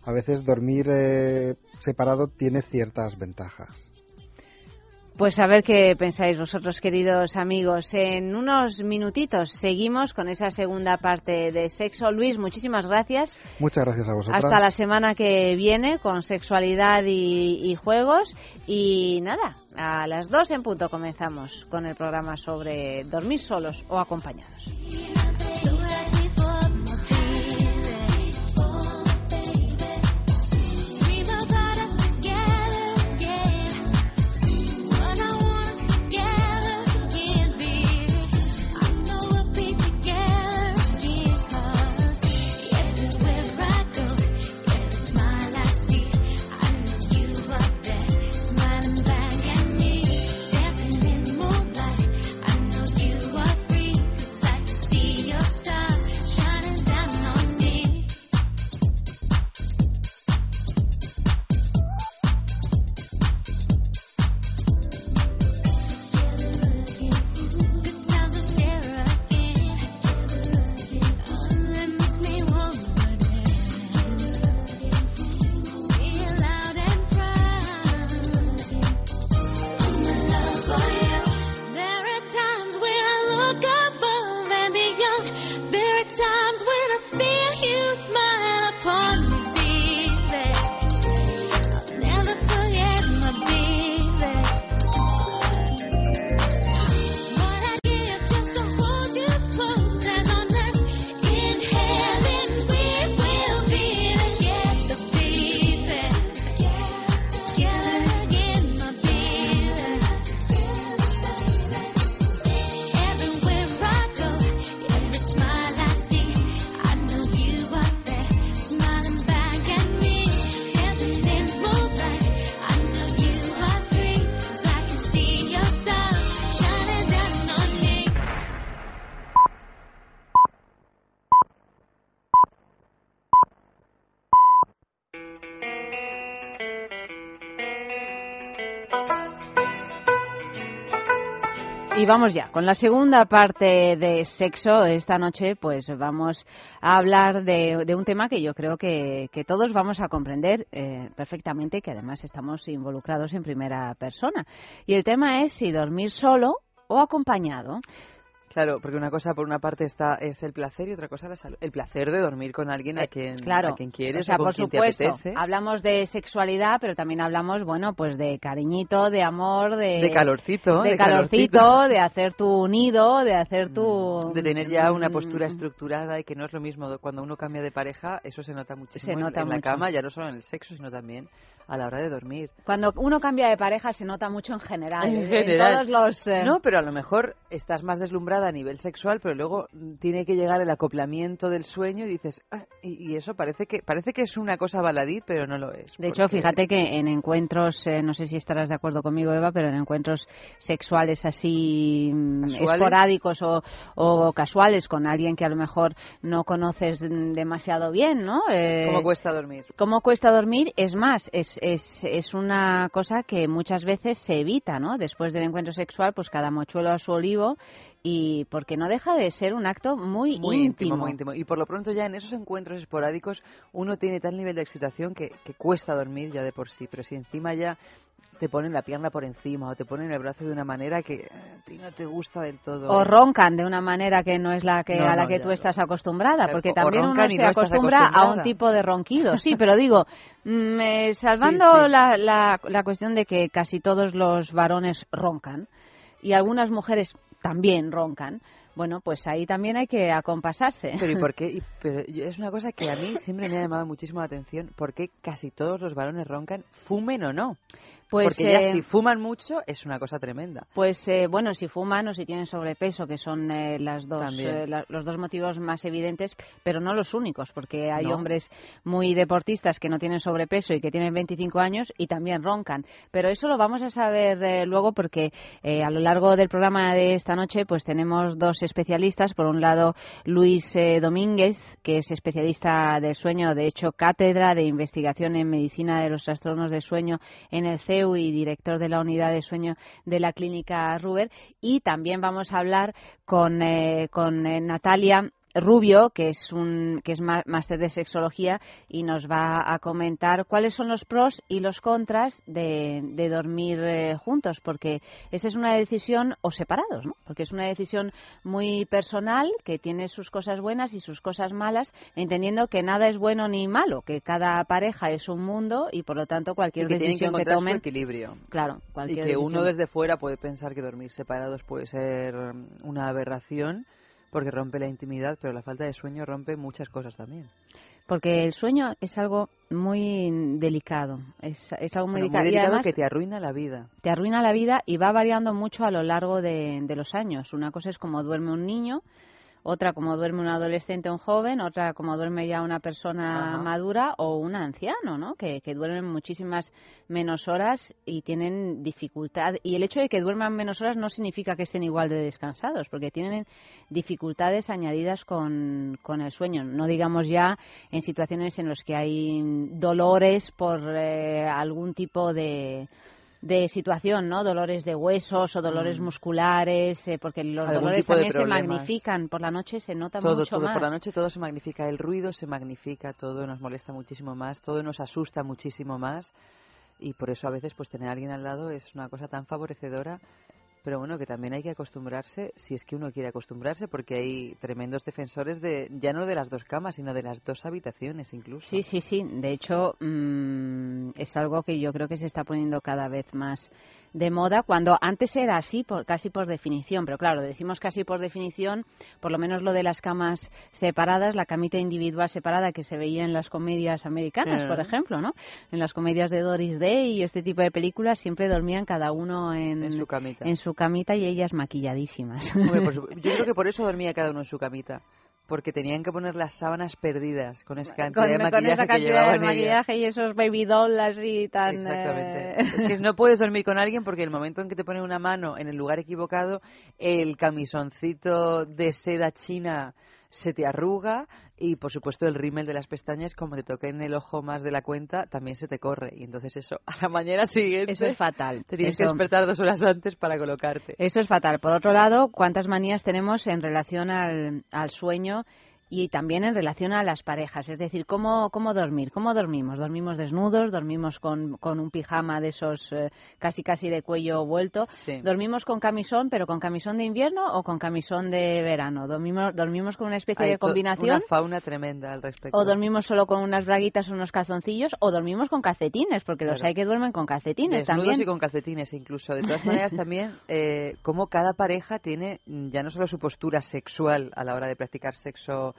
A veces dormir eh, separado tiene ciertas ventajas. Pues a ver qué pensáis vosotros, queridos amigos. En unos minutitos seguimos con esa segunda parte de sexo. Luis, muchísimas gracias. Muchas gracias a vosotros. Hasta la semana que viene con sexualidad y, y juegos. Y nada, a las dos en punto comenzamos con el programa sobre dormir solos o acompañados. Y vamos ya, con la segunda parte de sexo esta noche, pues vamos a hablar de, de un tema que yo creo que, que todos vamos a comprender eh, perfectamente, que además estamos involucrados en primera persona. Y el tema es si dormir solo o acompañado. Claro, porque una cosa por una parte está es el placer y otra cosa la salud. El placer de dormir con alguien a quien, Eh, Claro, a quien quieres o sea, o con por quien supuesto, te apetece. hablamos de sexualidad, pero también hablamos, bueno, pues de cariñito, de amor, de... De calorcito, De, de calorcito, calorcito. de hacer tu nido, de hacer tu... De tener ya una Mm, postura estructurada y que no es lo mismo cuando uno cambia de pareja, eso se nota muchísimo Se en- nota en, la mucho. cama, ya no solo en el sexo, sino también a la hora de dormir. Cuando uno cambia de pareja se nota mucho en general. En ¿eh? general. todos los... eh, No, pero a lo mejor estás más deslumbrada a nivel sexual, pero luego tiene que llegar el acoplamiento del sueño y dices, "Ah", y, y eso parece que parece que es una cosa baladí, pero no lo es. De hecho, fíjate que en encuentros, eh, no sé si estarás de acuerdo conmigo, Eva, pero en encuentros sexuales así mm, ¿Casuales? esporádicos o, o casuales con alguien que a lo mejor no conoces demasiado bien, ¿no? Eh, ¿Cómo cuesta dormir? ¿Cómo cuesta dormir? Es más, es, es, es una cosa que muchas veces se evita, ¿no? Después del encuentro sexual, pues cada mochuelo a su olivo y porque no deja de ser un acto muy, muy íntimo. muy íntimo. Y por lo pronto ya en esos encuentros esporádicos uno tiene tal nivel de excitación que, que cuesta dormir ya de por sí, pero si encima ya te ponen la pierna por encima o te ponen el brazo de una manera que eh, a ti no te gusta del todo. O roncan de una manera que no es la que No, a la no, que tú estás acostumbrada, porque o también uno se acostumbra a un tipo de ronquido. Sí, pero digo, mm, eh, salvando Sí, sí. La, la, la cuestión de que casi todos los varones roncan y algunas mujeres también roncan, bueno, pues ahí también hay que acompasarse. Pero ¿y por qué? Y- pero es una cosa que a mí siempre me ha llamado muchísimo la atención, ¿por qué casi todos los varones roncan, fumen o no? Pues, Porque ya eh, si fuman mucho es una cosa tremenda. Pues eh, bueno, si fuman o si tienen sobrepeso, que son eh, las dos, eh, la- los dos motivos más evidentes, pero no los únicos, porque hay No. hombres muy deportistas que no tienen sobrepeso y que tienen 25 años y también roncan. Pero eso lo vamos a saber eh, luego porque a lo largo del programa de esta noche pues tenemos dos especialistas. Por un lado, Luis eh, Domínguez, que es especialista del sueño, de hecho, cátedra de investigación en medicina de los trastornos del sueño en el CEU y director de la unidad de sueño de la clínica Ruber. Y también vamos a hablar con, eh, con eh, Natalia Rubio, que es un que es má- máster de sexología y nos va a comentar cuáles son los pros y los contras de, de dormir eh, juntos, porque esa es una decisión o separados, ¿no? Porque es una decisión muy personal que tiene sus cosas buenas y sus cosas malas, entendiendo que nada es bueno ni malo, que cada pareja es un mundo y por lo tanto Y cualquier que tienen que decisión que, su tomen equilibrio. Claro, Y que uno desde fuera puede pensar que dormir separados puede ser una aberración porque rompe la intimidad, pero la falta de sueño rompe muchas cosas también. Porque el sueño es algo muy delicado, es, es algo muy Bueno, delicado. muy y delicado además que te arruina la vida. te arruina la vida y va variando mucho a lo largo de, de los años. Una cosa es como duerme un niño, otra como duerme un adolescente o un joven, otra como duerme ya una persona Ajá. madura o un anciano, ¿no? Que, que duermen muchísimas menos horas y tienen dificultad. Y el hecho de que duerman menos horas no significa que estén igual de descansados, porque tienen dificultades añadidas con, con el sueño. No digamos ya en situaciones en las que hay dolores por eh, algún tipo de de situación, ¿no? Dolores de huesos o dolores Mm. musculares, eh, porque los Algún dolores también se magnifican por la noche, se nota Todo, mucho todo, más. por la noche todo se magnifica, el ruido se magnifica, todo nos molesta muchísimo más, todo nos asusta muchísimo más y por eso a veces pues tener a alguien al lado es una cosa tan favorecedora, pero bueno, que también hay que acostumbrarse, si es que uno quiere acostumbrarse, porque hay tremendos defensores de ya no de las dos camas, sino de las dos habitaciones incluso. Sí, sí, sí. De hecho, mm, es algo que yo creo que se está poniendo cada vez más de moda, cuando antes era así, por, casi por definición. Pero claro, decimos casi por definición, por lo menos lo de las camas separadas, la camita individual separada que se veía en las comedias americanas, por ejemplo, ¿no? En las comedias de Doris Day y este tipo de películas siempre dormían cada uno en, En su camita. en su camita y ellas maquilladísimas. Hombre, por supu- yo creo que por eso dormía cada uno en su camita. Porque tenían que poner las sábanas perdidas con esa cantidad con, de maquillaje esa que llevaban de ellas. maquillaje y esos baby doll así tan... Exactamente. eh, Es que no puedes dormir con alguien porque el momento en que te ponen una mano en el lugar equivocado, el camisoncito de seda china se te arruga y por supuesto el rímel de las pestañas como te toque en el ojo más de la cuenta también se te corre y entonces eso a la mañana siguiente Eso es fatal. te tienes que despertar dos horas antes para colocarte Eso es fatal. Por otro lado, ¿cuántas manías tenemos en relación al, al sueño y también en relación a las parejas? Es decir, ¿cómo, cómo dormir? ¿Cómo dormimos? ¿Dormimos desnudos? ¿Dormimos con, con un pijama de esos eh, casi casi de cuello vuelto? Sí. ¿Dormimos con camisón, pero con camisón de invierno o con camisón de verano? ¿Dormimos, dormimos con una especie Hay de combinación? una fauna tremenda al respecto ¿O dormimos solo con unas braguitas o unos calzoncillos? ¿O dormimos con calcetines? Porque los hay que duermen con calcetines Desnudos también. y con calcetines incluso. De todas maneras también eh, como cada pareja tiene ya no solo su postura sexual a la hora de practicar sexo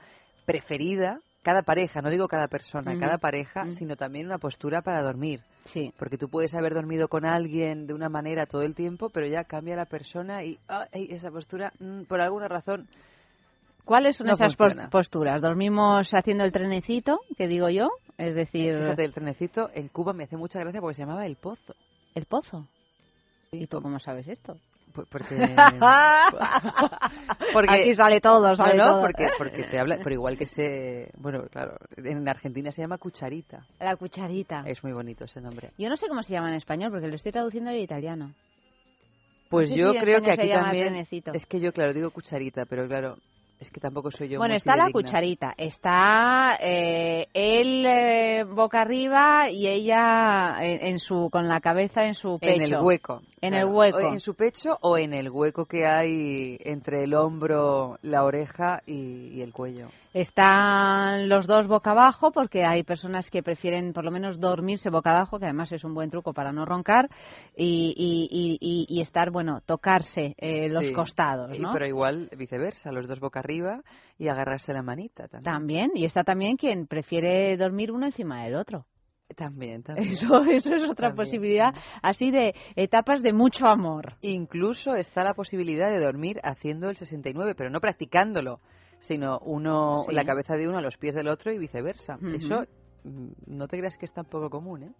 preferida, cada pareja, no digo cada persona, cada pareja, sino también una postura para dormir. Sí. Porque tú puedes haber dormido con alguien de una manera todo el tiempo, pero ya cambia la persona y esa postura, mm, por alguna razón, ¿Cuáles son No esas funciona. posturas? ¿Dormimos haciendo el trenecito, que digo yo? Es decir, fíjate, el trenecito en Cuba me hace mucha gracia porque se llamaba El Pozo. el pozo. ¿Y tú cómo sabes esto? Por- Porque, porque Aquí sale todo, sale no, no, todo. porque porque se habla, pero igual que se, bueno, claro, en Argentina se llama cucharita. La cucharita. Es muy bonito ese nombre. Yo no sé cómo se llama en español, porque lo estoy traduciendo al italiano. Pues No sé yo si creo que aquí también trenecito. es que yo claro digo cucharita, pero claro, es que tampoco soy yo bueno, muy está la cucharita, está eh, él eh, boca arriba y ella en, en su con la cabeza en su pecho. En el hueco. En claro. el hueco. O en su pecho o en el hueco que hay entre el hombro, la oreja y, y el cuello. Están los dos boca abajo porque hay personas que prefieren por lo menos dormirse boca abajo, que además es un buen truco para no roncar, y, y- y- y- estar, bueno, tocarse eh, los Sí. costados, ¿no? pero igual viceversa, los dos boca arriba y agarrarse la manita también. También, y está también quien prefiere dormir uno encima del otro. También, también. Eso, eso es otra También. posibilidad, así de etapas de mucho amor. Incluso está la posibilidad de dormir haciendo el 69, pero no practicándolo, sino uno Sí. la cabeza de uno a los pies del otro y viceversa. Ujú. Eso mm, no te creas que es tan poco común, ¿eh?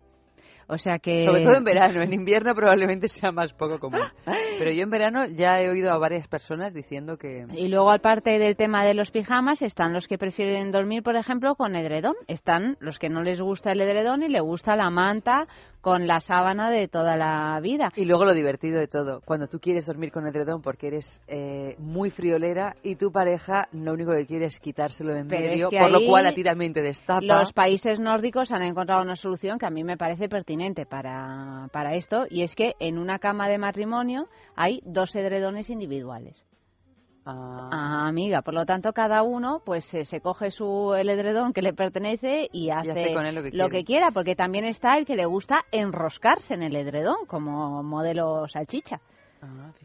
O sea que... Sobre todo en verano, en invierno probablemente sea más poco común. Pero yo en verano ya he oído a varias personas diciendo que Y luego, aparte del tema de los pijamas, están los que prefieren dormir, por ejemplo, con edredón. Están los que no les gusta el edredón y le gusta la manta con la sábana de toda la vida. Y luego lo divertido de todo, cuando tú quieres dormir con edredón porque eres eh, muy friolera y tu pareja lo único que quiere es quitárselo de en Pero es medio, que por lo cual a ti también te destapa. Los países nórdicos han encontrado una solución que a mí me parece pertinente para, para esto y es que en una cama de matrimonio hay dos edredones individuales. Ah, amiga, por lo tanto cada uno pues se, se coge su el edredón que le pertenece y hace, hace con él lo que quiera, porque también está el que le gusta enroscarse en el edredón como modelo salchicha.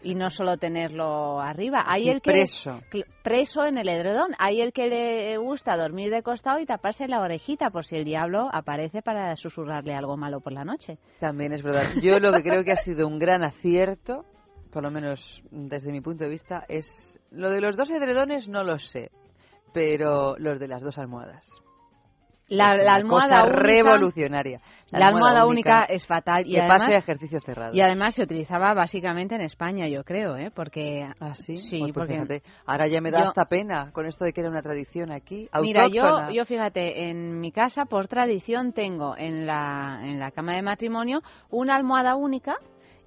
y no solo tenerlo arriba. Hay Sí, el que preso. preso en el edredón. Hay el que le gusta dormir de costado y taparse la orejita por si el diablo aparece para susurrarle algo malo por la noche. También es verdad. Yo lo que creo que ha sido un gran acierto, por lo menos desde mi punto de vista, es lo de los dos edredones no lo sé, pero los de las dos almohadas. La, la almohada única, revolucionaria. La, almohada única, es fatal y que además, pase a ejercicio cerrado. y además se utilizaba básicamente en España, yo creo, ¿eh? Porque ¿Ah, sí? sí, Pues, pues porque fíjate, ahora ya me da yo- hasta pena con esto de que era una tradición aquí. Mira, yo, yo fíjate, en mi casa por tradición tengo en la, en la cama de matrimonio una almohada única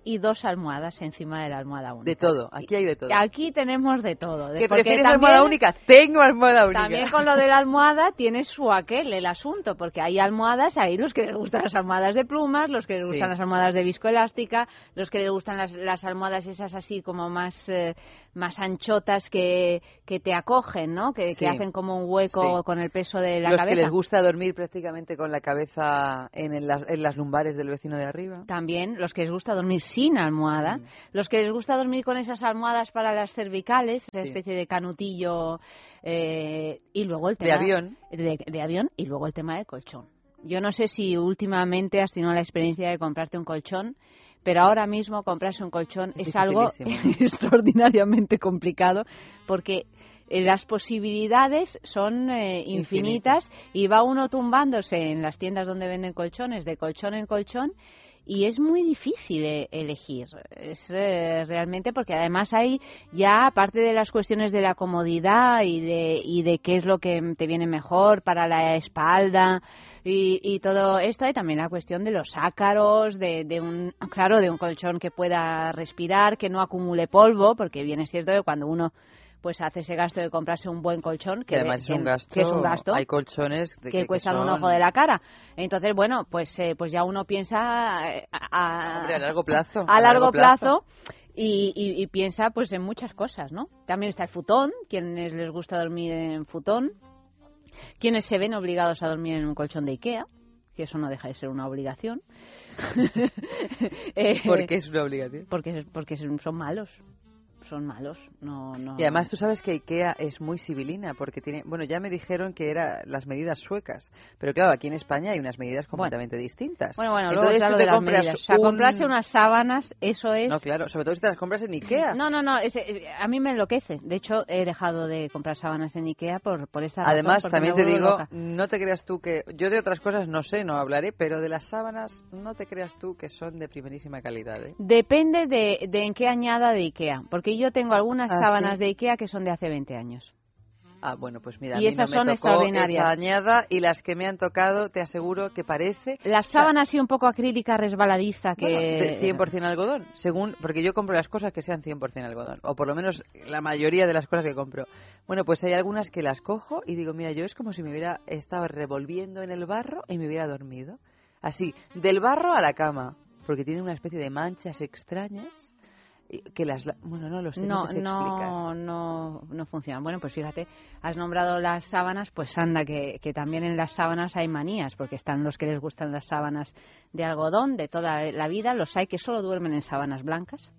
y dos almohadas encima de la almohada única. De todo, aquí hay de todo. Aquí tenemos de todo. ¿Que prefieres también- almohada única? Tengo almohada única. También con lo de la almohada tiene su aquel el asunto, porque hay almohadas, hay los que les gustan las almohadas de plumas, los que les Sí. gustan las almohadas de viscoelástica, los que les gustan las, las almohadas esas así como más, eh, más anchotas que, que te acogen, ¿no? Que, Sí. que hacen como un hueco Sí. con el peso de la Los cabeza. que les gusta dormir prácticamente con la cabeza en, las, en las lumbares del vecino de arriba. También los que les gusta dormir sin almohada, Mm. los que les gusta dormir con esas almohadas para las cervicales, esa Sí. especie de canutillo, eh, y luego el De tema avión. de, de avión y luego el tema del colchón. Yo no sé si últimamente has tenido la experiencia de comprarte un colchón, pero ahora mismo comprarse un colchón Es es, algo extraordinariamente complicado porque eh, las posibilidades son eh, infinitas. y va uno tumbándose en las tiendas donde venden colchones de colchón en colchón y es muy difícil eh, elegir. Es eh, realmente porque además hay ya aparte de las cuestiones de la comodidad y de y de qué es lo que te viene mejor para la espalda y, y todo esto hay también la cuestión de los ácaros, de, de un claro de un colchón que pueda respirar, que no acumule polvo, porque bien es cierto que cuando uno pues hace ese gasto de comprarse un buen colchón que, Que además es un gasto. que es un gasto Hay colchones de que, que, cuestan son- un ojo de la cara. Entonces, bueno, pues eh, pues ya uno piensa eh, a, a- Hombre, a largo plazo. a largo plazo y, y- y piensa pues en muchas cosas, ¿no? También está el futón, quienes les gusta dormir en futón, quienes se ven obligados a dormir en un colchón de Ikea, que eso no deja de ser una obligación. Eh, Porque es una obligación. Porque, porque son malos. Son malos, no, no. Y además tú sabes que IKEA es muy civilina porque tiene, bueno, ya me dijeron que eran las medidas suecas, pero claro, aquí en España hay unas medidas completamente distintas. Bueno, bueno, luego Entonces claro tú de te las compras medidas. O sea, un- comprarse unas sábanas, eso es... No, claro, sobre todo si te las compras en IKEA. No, no, no, ese- eh, a mí me enloquece. De hecho, he dejado de comprar sábanas en Ikea por, por esta razón, Además, también te digo, loca. no te creas tú que... Yo de otras cosas no sé, no hablaré, pero de las sábanas no te creas tú que son de primerísima calidad. ¿eh? Depende de, de en qué añada de Ikea, porque yo tengo algunas Ah, sábanas ¿sí? de Ikea que son de hace 20 años. Ah, bueno, pues mira, a Y mí esas no me son tocó extraordinarias. esa añada y las que me han tocado, te aseguro que parece... Las sábanas así un poco acrílica, resbaladiza, que... Bueno, de 100% algodón, según porque yo compro las cosas que sean 100% algodón, o por lo menos la mayoría de las cosas que compro. Bueno, pues hay algunas que las cojo y digo, mira, yo es como si me hubiera estado revolviendo en el barro y me hubiera dormido. Así, del barro a la cama, porque tienen una especie de manchas extrañas y que las... la- Bueno, no lo sé, no, No, no, no, no funcionan. Bueno, pues fíjate, has nombrado las sábanas, pues anda, que, que también en las sábanas hay manías, porque están los que les gustan las sábanas de algodón de toda la vida, los hay que solo duermen en sábanas blancas,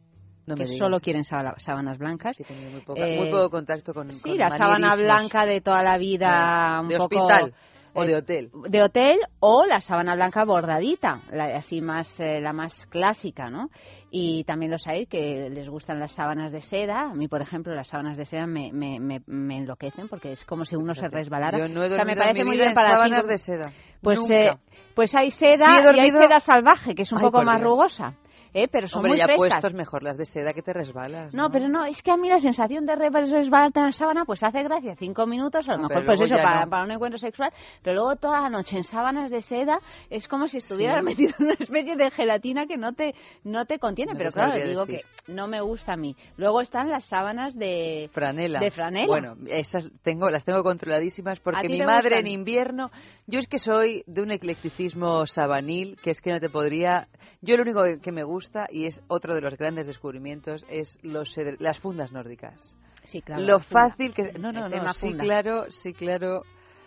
No que solo quieren sábana- sábanas blancas. Sí, muy, poca- Eh, muy poco contacto con Sí, con la sábana blanca de toda la vida, un de poco... hospital o eh, de hotel. de hotel o la sábana blanca bordadita, la, así más eh, la más clásica, ¿no? Y también los hay que les gustan las sábanas de seda. A mí, por ejemplo, las sábanas de seda me, me, me, me enloquecen porque es como si uno se resbalara. Yo no he O sea, me dormido en parece muy bien en para sábanas de seda. Pues, Nunca. eh, pues hay seda Sí y hay dormido- seda salvaje, que es un Ay, poco más Dios. rugosa. ¿Eh? pero son Hombre, muy ya frescas. puestos mejor las de seda que te resbalas. No, pero no, es que a mí la sensación de resbalar en la sábana pues hace gracia, cinco minutos, a lo No, mejor pero pues eso, para, no. para un encuentro sexual, pero luego toda la noche en sábanas de seda es como si estuvieras metido en una especie de gelatina que no te, no te contiene, No pero claro, digo decir. que no me gusta a mí. Luego están las sábanas de Franela. De franela. Bueno, esas tengo, las tengo controladísimas ¿A porque mi madre gustan? en invierno, yo es que soy de un eclecticismo sabanil, que es que no te podría, yo lo único que me gusta y es otro de los grandes descubrimientos es los edre- las fundas nórdicas. Sí, claro. Lo funda. fácil que no no no sí funda. claro sí claro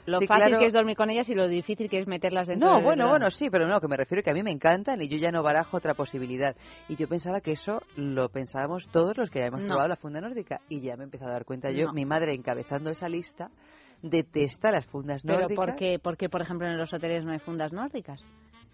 Lo sí, fácil claro. que es dormir con ellas y lo difícil que es meterlas dentro No, del bueno, bueno, sí, pero no, que me refiero que a mí me encantan y yo ya no barajo otra posibilidad. Y yo pensaba que eso lo pensábamos todos los que habíamos No. probado la funda nórdica. Y ya me he empezado a dar cuenta yo, No. mi madre encabezando esa lista, detesta las fundas Pero nórdicas. ¿por qué, por qué, por ejemplo, en los hoteles no hay fundas nórdicas?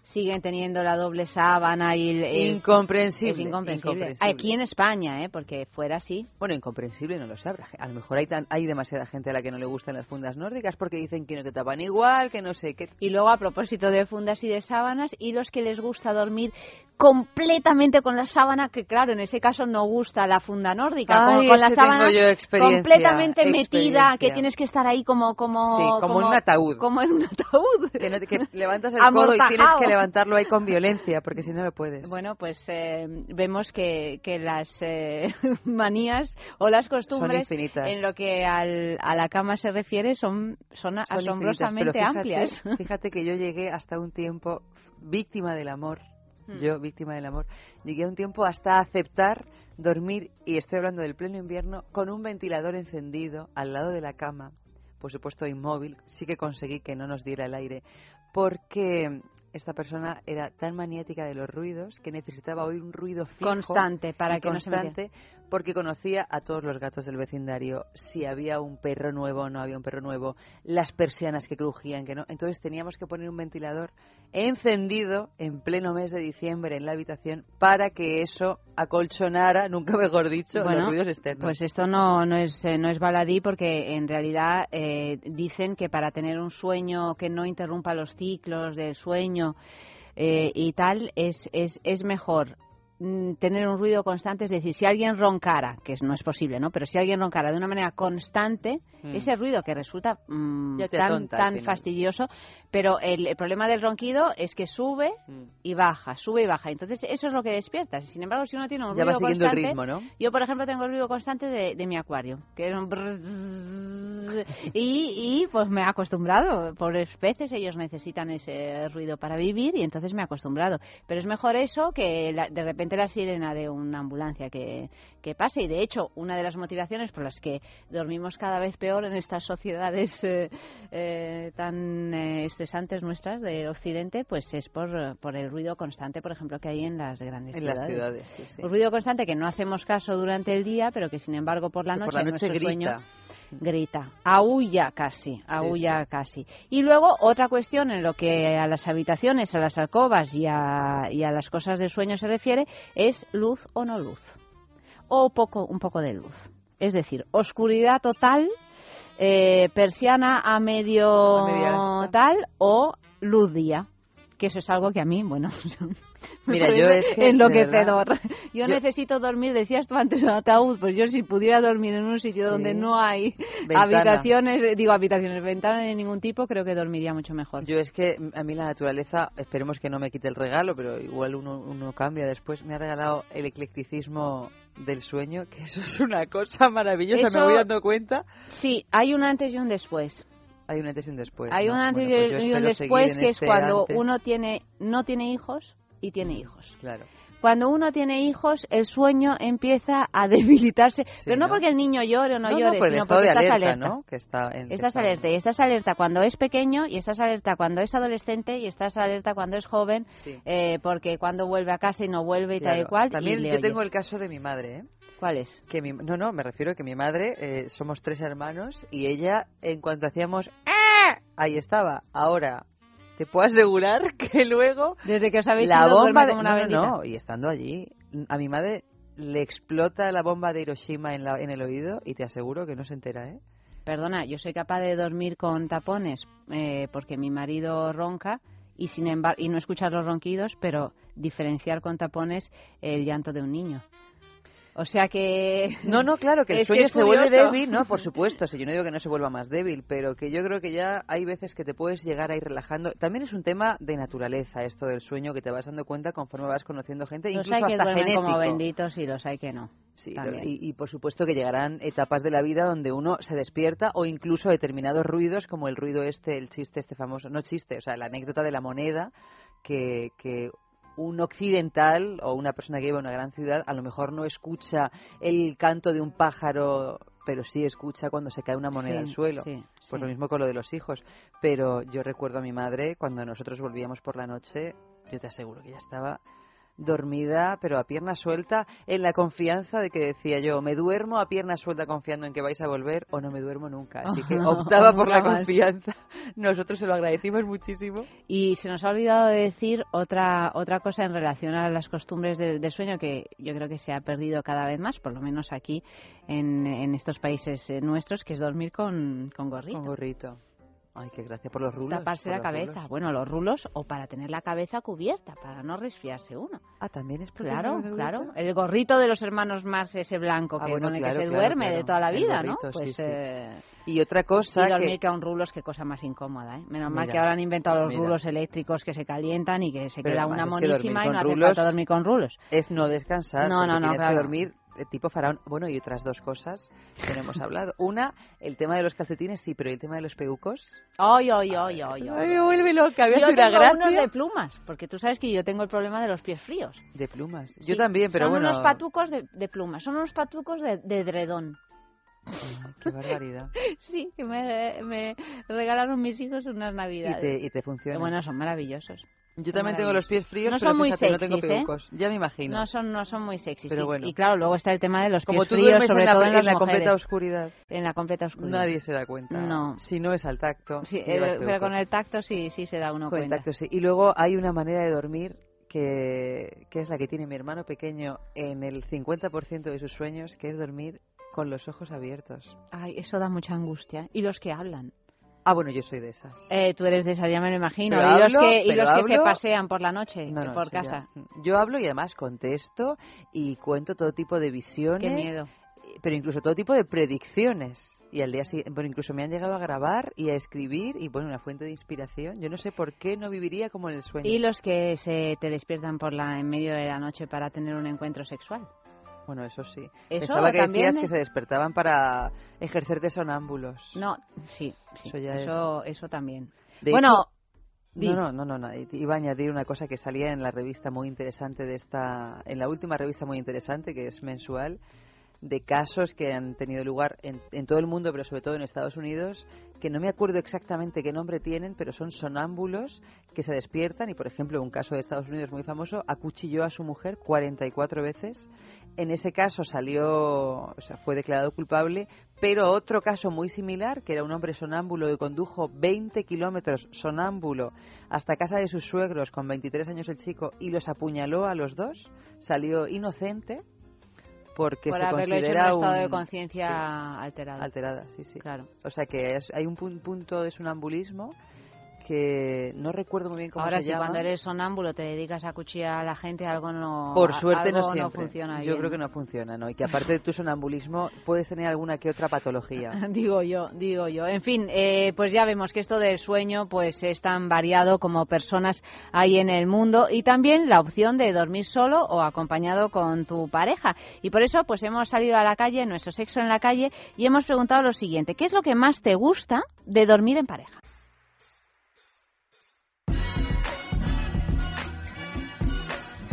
Siguen teniendo la doble sábana y... el- el- Incomprensible, Es incomprensible. incomprensible. Aquí en España, ¿eh? Porque fuera así. Bueno, incomprensible no lo sé. A lo mejor hay, tan- hay demasiada gente a la que no le gustan las fundas nórdicas porque dicen que no te tapan igual, que no sé qué. Y luego, a propósito de fundas y de sábanas, y los que les gusta dormir completamente con la sábana, que claro, en ese caso no gusta la funda nórdica, con, Ay, con la sábana completamente metida, que tienes que estar ahí como como Sí, como en un ataúd. Como en un ataúd. Que, no que levantas el codo y tienes que levantarlo ahí con violencia porque si no lo puedes. Bueno, pues eh, vemos que, que las eh, manías o las costumbres en lo que al- a la cama se refiere son, son, Son asombrosamente infinitas, pero fíjate- amplias. Fíjate que yo llegué hasta un tiempo víctima del amor, Hmm. yo víctima del amor, llegué a un tiempo hasta aceptar dormir, y estoy hablando del pleno invierno, con un ventilador encendido al lado de la cama, por supuesto inmóvil, sí que conseguí que no nos diera el aire, porque esta persona era tan maniática de los ruidos que necesitaba oír un ruido fijo Constante, para que no se metiera. Porque conocía a todos los gatos del vecindario, si había un perro nuevo o no había un perro nuevo, las persianas que crujían, que no. Entonces teníamos que poner un ventilador encendido en pleno mes de diciembre en la habitación para que eso acolchonara, nunca mejor dicho, los Bueno, ruidos externos. Pues esto no, no, es, eh, no es baladí porque en realidad eh, dicen que para tener un sueño que no interrumpa los ciclos del sueño eh, y tal, es, es, es mejor tener un ruido constante, es decir, si alguien roncara, que no es posible, ¿no? Pero si alguien roncara de una manera constante, Mm. ese ruido que resulta mm, tan, atonta al tan fastidioso, pero el, el problema del ronquido es que sube Mm. y baja, sube y baja. Entonces eso es lo que despierta. Sin embargo, si uno tiene un Ya va ruido siguiendo el constante, ritmo, ¿no? yo, por ejemplo, tengo el ruido constante de, de mi acuario, que es un brrrr, y, y pues me he acostumbrado. Por especies ellos necesitan ese ruido para vivir y entonces me he acostumbrado. Pero es mejor eso que la- de repente la sirena de una ambulancia que, que pase. Y de hecho, una de las motivaciones por las que dormimos cada vez peor en estas sociedades eh, eh, tan eh, estresantes nuestras de Occidente, pues es por, por el ruido constante, por ejemplo, que hay en las grandes En ciudades. las ciudades, sí, sí. Un ruido constante que no hacemos caso durante el día, pero que sin embargo por la Que noche, por la noche nuestro grita. sueño grita, aúlla casi, aúlla casi. Y luego otra cuestión en lo que a las habitaciones, a las alcobas y a, y a las cosas de sueño se refiere es luz o no luz, o poco, un poco de luz. Es decir, oscuridad total, eh, persiana a medio A tal o luz día. Que eso es algo que a mí, bueno, me Mira, yo es que, enloquecedor. verdad, Yo, yo- necesito dormir, decías tú antes en ataúd, pues yo si pudiera dormir en un sitio donde no hay Ventana. habitaciones, eh, digo habitaciones, ventanas de ningún tipo, creo que dormiría mucho mejor. Yo es que a mí la naturaleza, esperemos que no me quite el regalo, pero igual uno, uno cambia después. Me ha regalado el eclecticismo del sueño, que eso es una cosa maravillosa, Eso- me voy dando cuenta. Sí, hay un antes y un después. Hay un antes y un después. hay ¿no? un antes Bueno, pues y un después que es este cuando antes. uno tiene no tiene hijos y tiene hijos. Claro. Cuando uno tiene hijos, el sueño empieza a debilitarse, pero no, ¿no? porque el niño llore o no, No, llore, por el sino porque de estás alerta, alerta. ¿no? Que está en- que Estás está alerta y estás alerta cuando es pequeño y estás alerta cuando es adolescente y estás alerta cuando es joven, Sí. eh, porque cuando vuelve a casa y no vuelve y tal y cual. También y yo tengo el caso de mi madre, ¿eh? ¿Cuál es? Que mi, no, no, me refiero a que mi madre, eh, somos tres hermanos y ella, en cuanto hacíamos ¡Ah! ahí estaba. Ahora, te puedo asegurar que luego Desde que os habéis la ido, bomba de, como una no, no, y estando allí, a mi madre le explota la bomba de Hiroshima en, la, en el oído y te aseguro que no se entera, ¿eh? Perdona, yo soy capaz de dormir con tapones eh, porque mi marido ronca y sin embargo y no escuchar los ronquidos, pero diferenciar con tapones el llanto de un niño. O sea que... No, no, claro, que el es sueño se vuelve débil, ¿no? Por supuesto, si yo no digo que no se vuelva más débil, pero que yo creo que ya hay veces que te puedes llegar a ir relajando. También es un tema de naturaleza esto del sueño, que te vas dando cuenta conforme vas conociendo gente, Los incluso hay que hasta genético. como benditos y los hay que no. Sí, y, y por supuesto que llegarán etapas de la vida donde uno se despierta o incluso determinados ruidos como el ruido este, el chiste este famoso, no chiste, o sea, la anécdota de la moneda que, que un occidental o una persona que vive en una gran ciudad a lo mejor no escucha el canto de un pájaro pero sí escucha cuando se cae una moneda Sí, al suelo. sí, Pues sí. lo mismo con lo de los hijos. Pero yo recuerdo a mi madre cuando nosotros volvíamos por la noche, yo te aseguro que ya estaba dormida, pero a pierna suelta, en la confianza de que decía yo, me duermo a pierna suelta confiando en que vais a volver o no me duermo nunca. Así que optaba por la confianza. Nosotros se lo agradecimos muchísimo. Y se nos ha olvidado de decir otra otra cosa en relación a las costumbres de, de sueño que yo creo que se ha perdido cada vez más, por lo menos aquí en, en estos países eh, nuestros, que es dormir con, con gorrito. Con gorrito. Ay, qué gracia por los rulos. Taparse la cabeza. rulos. Bueno, los rulos o para tener la cabeza cubierta, para no resfriarse uno. Ah, también es Claro, claro. El gorrito de los hermanos más ese blanco Ah, que, bueno, con el claro, que se claro, duerme claro. de toda la vida, ¿no? gorrito, sí, Pues sí. eh, Y otra cosa y dormir que... con rulos, qué cosa más incómoda, ¿eh? Menos mal Mira, que ahora han inventado los mira. rulos eléctricos que se calientan y que se Pero queda una monísima y no hace rulos falta dormir con rulos. Es no descansar. No, no, no, tienes que dormir tipo faraón. Bueno, y otras dos cosas que no hemos hablado. Una, el tema de los calcetines, sí, pero ¿y el tema de los peucos. Ay, ay, ay, ay, Ay, me vuelve loca, había Yo una tengo gracia. unos de plumas, porque tú sabes que yo tengo el problema de los pies fríos. De plumas. Sí, Yo también, pero son bueno. unos patucos de, de plumas, son unos patucos de, de edredón. Qué barbaridad. Sí, que me, me regalaron mis hijos unas Y navidades. te, y te funciona. Bueno, son maravillosos. Yo también tengo los pies fríos, no pero son muy fíjate, no sexys, tengo ¿eh? peucos. Ya me imagino. No son, no son muy sexys. Pero y, bueno. y claro, luego está el tema de los Como pies tú fríos, sobre en la, todo en, en la completa mujeres. oscuridad, En la completa oscuridad. nadie se da cuenta. No. Si no es al tacto. Sí, eh, pero con el tacto sí, sí se da uno Con el cuenta. tacto, sí. Y luego hay una manera de dormir que, que es la que tiene mi hermano pequeño en el 50% de sus sueños, que es dormir con los ojos abiertos. Ay, eso da mucha angustia. Y los que hablan. Ah, bueno, yo soy de esas. Eh, tú eres de esa, ya me lo imagino. Pero y los que, y se pasean por la noche, No, no, por ya. casa. Yo hablo y además contesto y cuento todo tipo de visiones. Qué miedo. Pero incluso todo tipo de predicciones. Y al día siguiente, bueno, incluso me han llegado a grabar y a escribir y bueno, una fuente de inspiración. Yo no sé por qué no viviría como en el sueño. Y los que se te despiertan por la en medio de la noche para tener un encuentro sexual. Bueno, eso sí. Eso Pensaba que también decías que se despertaban para ejercer de sonámbulos. No, sí, sí. Eso ya eso, eso también. De bueno, hecho- no, no, no, no. Iba a añadir una cosa que salía en la revista muy interesante de esta, en la última revista muy interesante que es mensual, de casos que han tenido lugar en, todo el mundo, pero sobre todo en Estados Unidos, que no me acuerdo exactamente qué nombre tienen, pero son sonámbulos que se despiertan y, por ejemplo, un caso de Estados Unidos muy famoso, acuchilló a su mujer 44 veces. En ese caso salió, fue declarado culpable, pero otro caso muy similar, que era un hombre sonámbulo que condujo 20 kilómetros sonámbulo hasta casa de sus suegros con 23 años el chico y los apuñaló a los dos, salió inocente porque por se hecho en un considera estado de conciencia sí, alterado. alterada, sí, sí. Claro. O sea que es- hay un pun- punto de sonambulismo que no recuerdo muy bien cómo Ahora, se si llama. cuando eres sonámbulo te dedicas a cuchillar a la gente, algo no. Por suerte no siempre. funciona Yo bien. creo que no funciona, ¿no? Y que aparte de tu sonambulismo puedes tener alguna que otra patología. Digo yo, digo yo. En fin, eh, pues ya vemos que esto del sueño pues es tan variado como personas hay en el mundo y también la opción de dormir solo o acompañado con tu pareja. Y por eso pues hemos salido a la calle, nuestro sexo en la calle, y hemos preguntado lo siguiente, ¿qué es lo que más te gusta de dormir en pareja?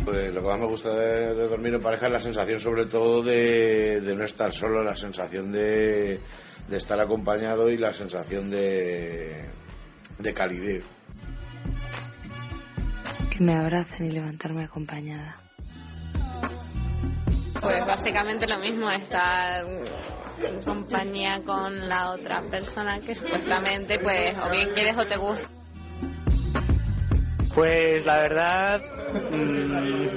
Pues lo que más me gusta de, de dormir en pareja es la sensación sobre todo de, de no estar solo, la sensación de, de estar acompañado y la sensación de, de calidez. Que me abracen y levantarme acompañada. Pues básicamente lo mismo, estar en compañía con la otra persona que supuestamente pues o bien quieres o te gusta. Pues la verdad, mm,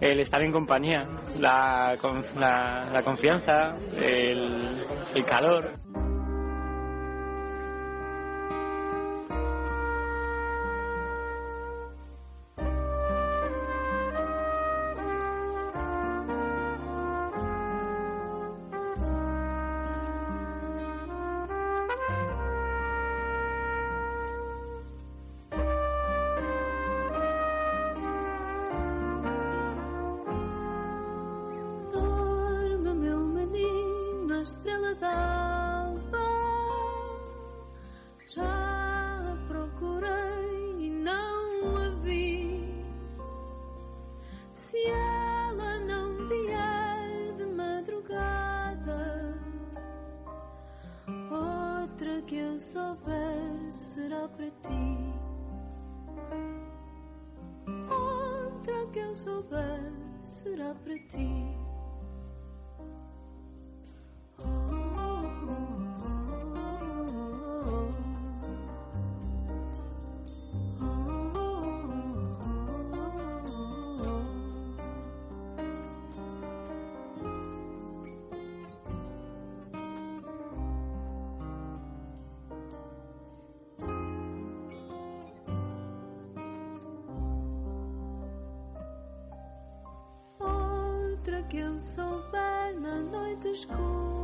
el estar en compañía, la, la, la confianza, el calor. Souber na noite escura,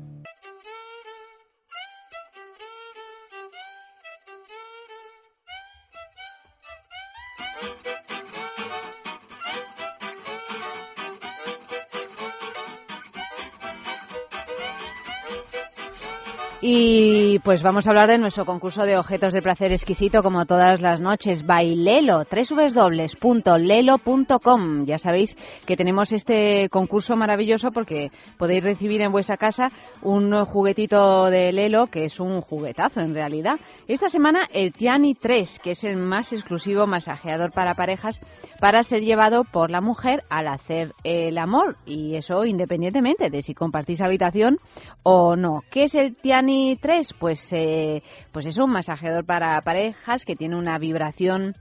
Y pues vamos a hablar de nuestro concurso de objetos de placer exquisito como todas las noches. Bailelo, www.lelo.com. Ya sabéis que tenemos este concurso maravilloso porque podéis recibir en vuestra casa un juguetito de Lelo que es un juguetazo en realidad. Esta semana el Tiani 3, que es el más exclusivo masajeador para parejas para ser llevado por la mujer al hacer el amor. Y eso independientemente de si compartís habitación o no. ¿Qué es el Tiani 3? Pues, eh, pues es un masajeador para parejas que tiene una vibración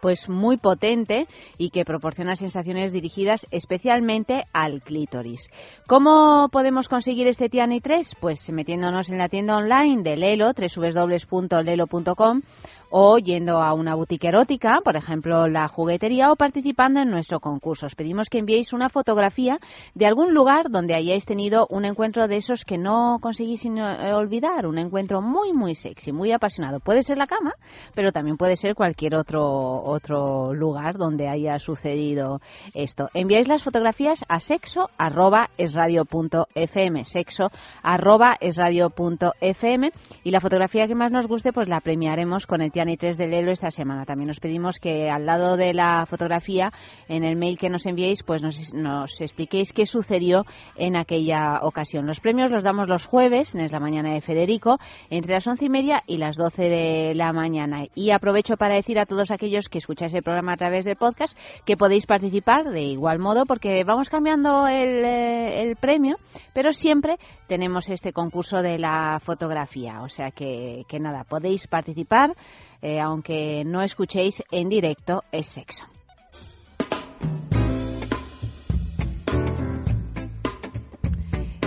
pues muy potente y que proporciona sensaciones dirigidas especialmente al clítoris. ¿Cómo podemos conseguir este Tiani 3? Pues metiéndonos en la tienda online de Lelo, www.lelo.com o yendo a una boutique erótica, por ejemplo la juguetería, o participando en nuestro concurso. Os pedimos que enviéis una fotografía de algún lugar donde hayáis tenido un encuentro de esos que no conseguís eh, olvidar, un encuentro muy, muy sexy, muy apasionado. Puede ser la cama, pero también puede ser cualquier otro, otro lugar donde haya sucedido esto. Enviáis las fotografías a sexo arroba es punto fm, sexo arroba es radio punto fm, y la fotografía que más nos guste pues la premiaremos con el Janitres del Elo esta semana. También os pedimos que al lado de la fotografía, en el mail que nos enviéis, pues nos, nos expliquéis qué sucedió en aquella ocasión. Los premios los damos los jueves, en la Mañana de Federico, entre las once y media y las doce de la mañana. Y aprovecho para decir a todos aquellos que escucháis el programa a través del podcast que podéis participar de igual modo porque vamos cambiando el, eh, el premio, pero siempre tenemos este concurso de la fotografía. O sea que, que nada, podéis participar, eh, aunque no escuchéis en directo, es sexo.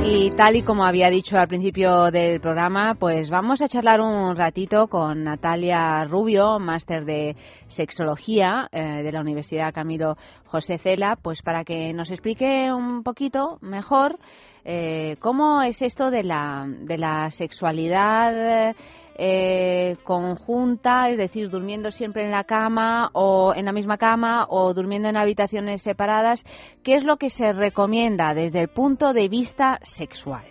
Y tal y como había dicho al principio del programa, pues vamos a charlar un ratito con Natalia Rubio, máster de sexología eh, de la Universidad Camilo José Cela, pues para que nos explique un poquito mejor eh, cómo es esto de la, de la sexualidad eh, conjunta, es decir, durmiendo siempre en la cama o en la misma cama o durmiendo en habitaciones separadas, ¿qué es lo que se recomienda desde el punto de vista sexual?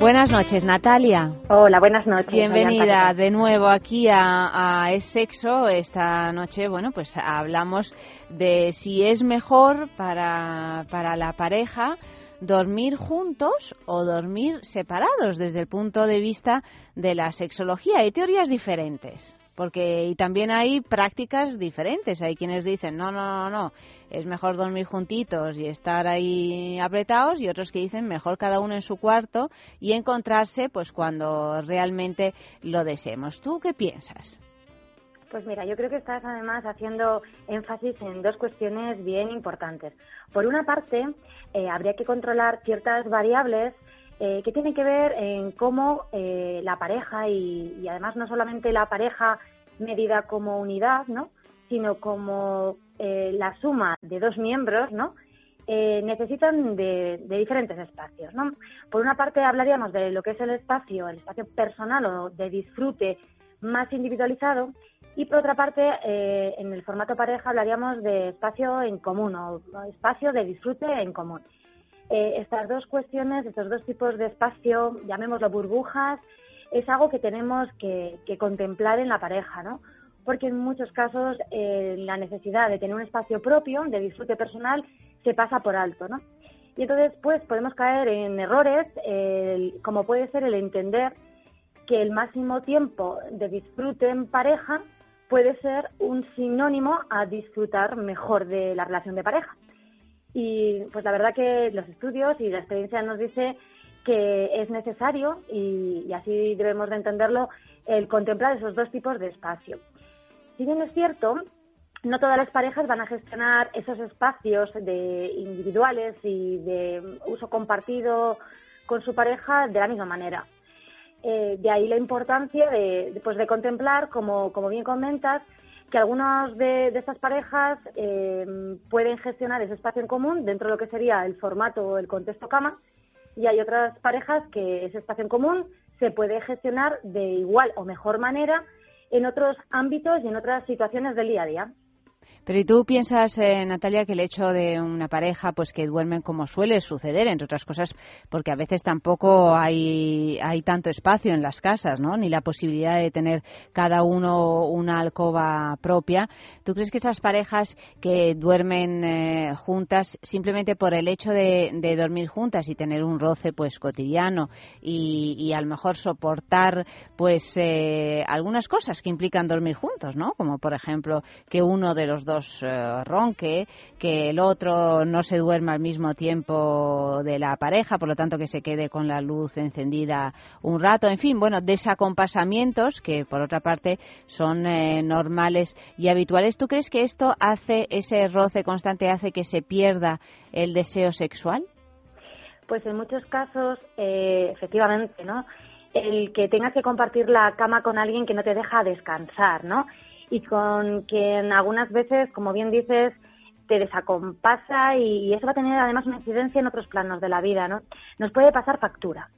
Buenas noches, Natalia. Hola, buenas noches. Bienvenida de nuevo aquí a, a Es Sexo. Esta noche, bueno, pues hablamos de si es mejor para, para la pareja dormir juntos o dormir separados desde el punto de vista de la sexología. Hay teorías diferentes. Porque y también hay prácticas diferentes. Hay quienes dicen, no, no, no, no, es mejor dormir juntitos y estar ahí apretados y otros que dicen mejor cada uno en su cuarto y encontrarse pues cuando realmente lo deseemos. ¿Tú qué piensas? Pues mira, yo creo que estás además haciendo énfasis en dos cuestiones bien importantes. Por una parte, eh, habría que controlar ciertas variables eh, que tienen que ver en cómo eh, la pareja y, además no solamente la pareja medida como unidad, ¿no? sino como eh, la suma de dos miembros, ¿no? Eh, necesitan de, de, diferentes espacios. ¿no? Por una parte hablaríamos de lo que es el espacio, el espacio personal o de disfrute más individualizado y por otra parte eh, en el formato pareja hablaríamos de espacio en común o espacio de disfrute en común. Eh, estas dos cuestiones, estos dos tipos de espacio, llamémoslo burbujas, es algo que tenemos que, contemplar en la pareja, ¿no? Porque en muchos casos eh, la necesidad de tener un espacio propio, de disfrute personal, se pasa por alto, ¿no? Y entonces, pues, podemos caer en errores, como puede ser el entender que el máximo tiempo de disfrute en pareja puede ser un sinónimo a disfrutar mejor de la relación de pareja. Y pues la verdad que los estudios y la experiencia nos dice que es necesario, y, y, así debemos de entenderlo, el contemplar esos dos tipos de espacio. Si bien es cierto, no todas las parejas van a gestionar esos espacios de individuales y de uso compartido con su pareja de la misma manera. Eh, de ahí la importancia de, pues de contemplar, como, como bien comentas, que algunas de, de estas parejas eh, pueden gestionar ese espacio en común dentro de lo que sería el formato o el contexto cama y hay otras parejas que ese espacio en común se puede gestionar de igual o mejor manera en otros ámbitos y en otras situaciones del día a día. Pero ¿y tú piensas, eh, Natalia, que el hecho de una pareja pues que duermen como suele suceder, entre otras cosas, porque a veces tampoco hay, hay tanto espacio en las casas, ¿no? Ni la posibilidad de tener cada uno una alcoba propia. ¿Tú crees que esas parejas que duermen eh, juntas simplemente por el hecho de, dormir juntas y tener un roce pues cotidiano y, y a lo mejor soportar pues eh, algunas cosas que implican dormir juntos, ¿no? Como por ejemplo que uno de los dos uh, ronque, que el otro no se duerma al mismo tiempo de la pareja, por lo tanto que se quede con la luz encendida un rato, en fin, bueno, desacompasamientos que por otra parte son eh, normales y habituales. ¿Tú crees que esto hace, ese roce constante hace que se pierda el deseo sexual? Pues en muchos casos, eh, efectivamente, ¿no? El que tengas que compartir la cama con alguien que no te deja descansar, ¿no? Y con quien algunas veces, como bien dices, te desacompasa y, eso va a tener además una incidencia en otros planos de la vida, ¿no? Nos puede pasar factura.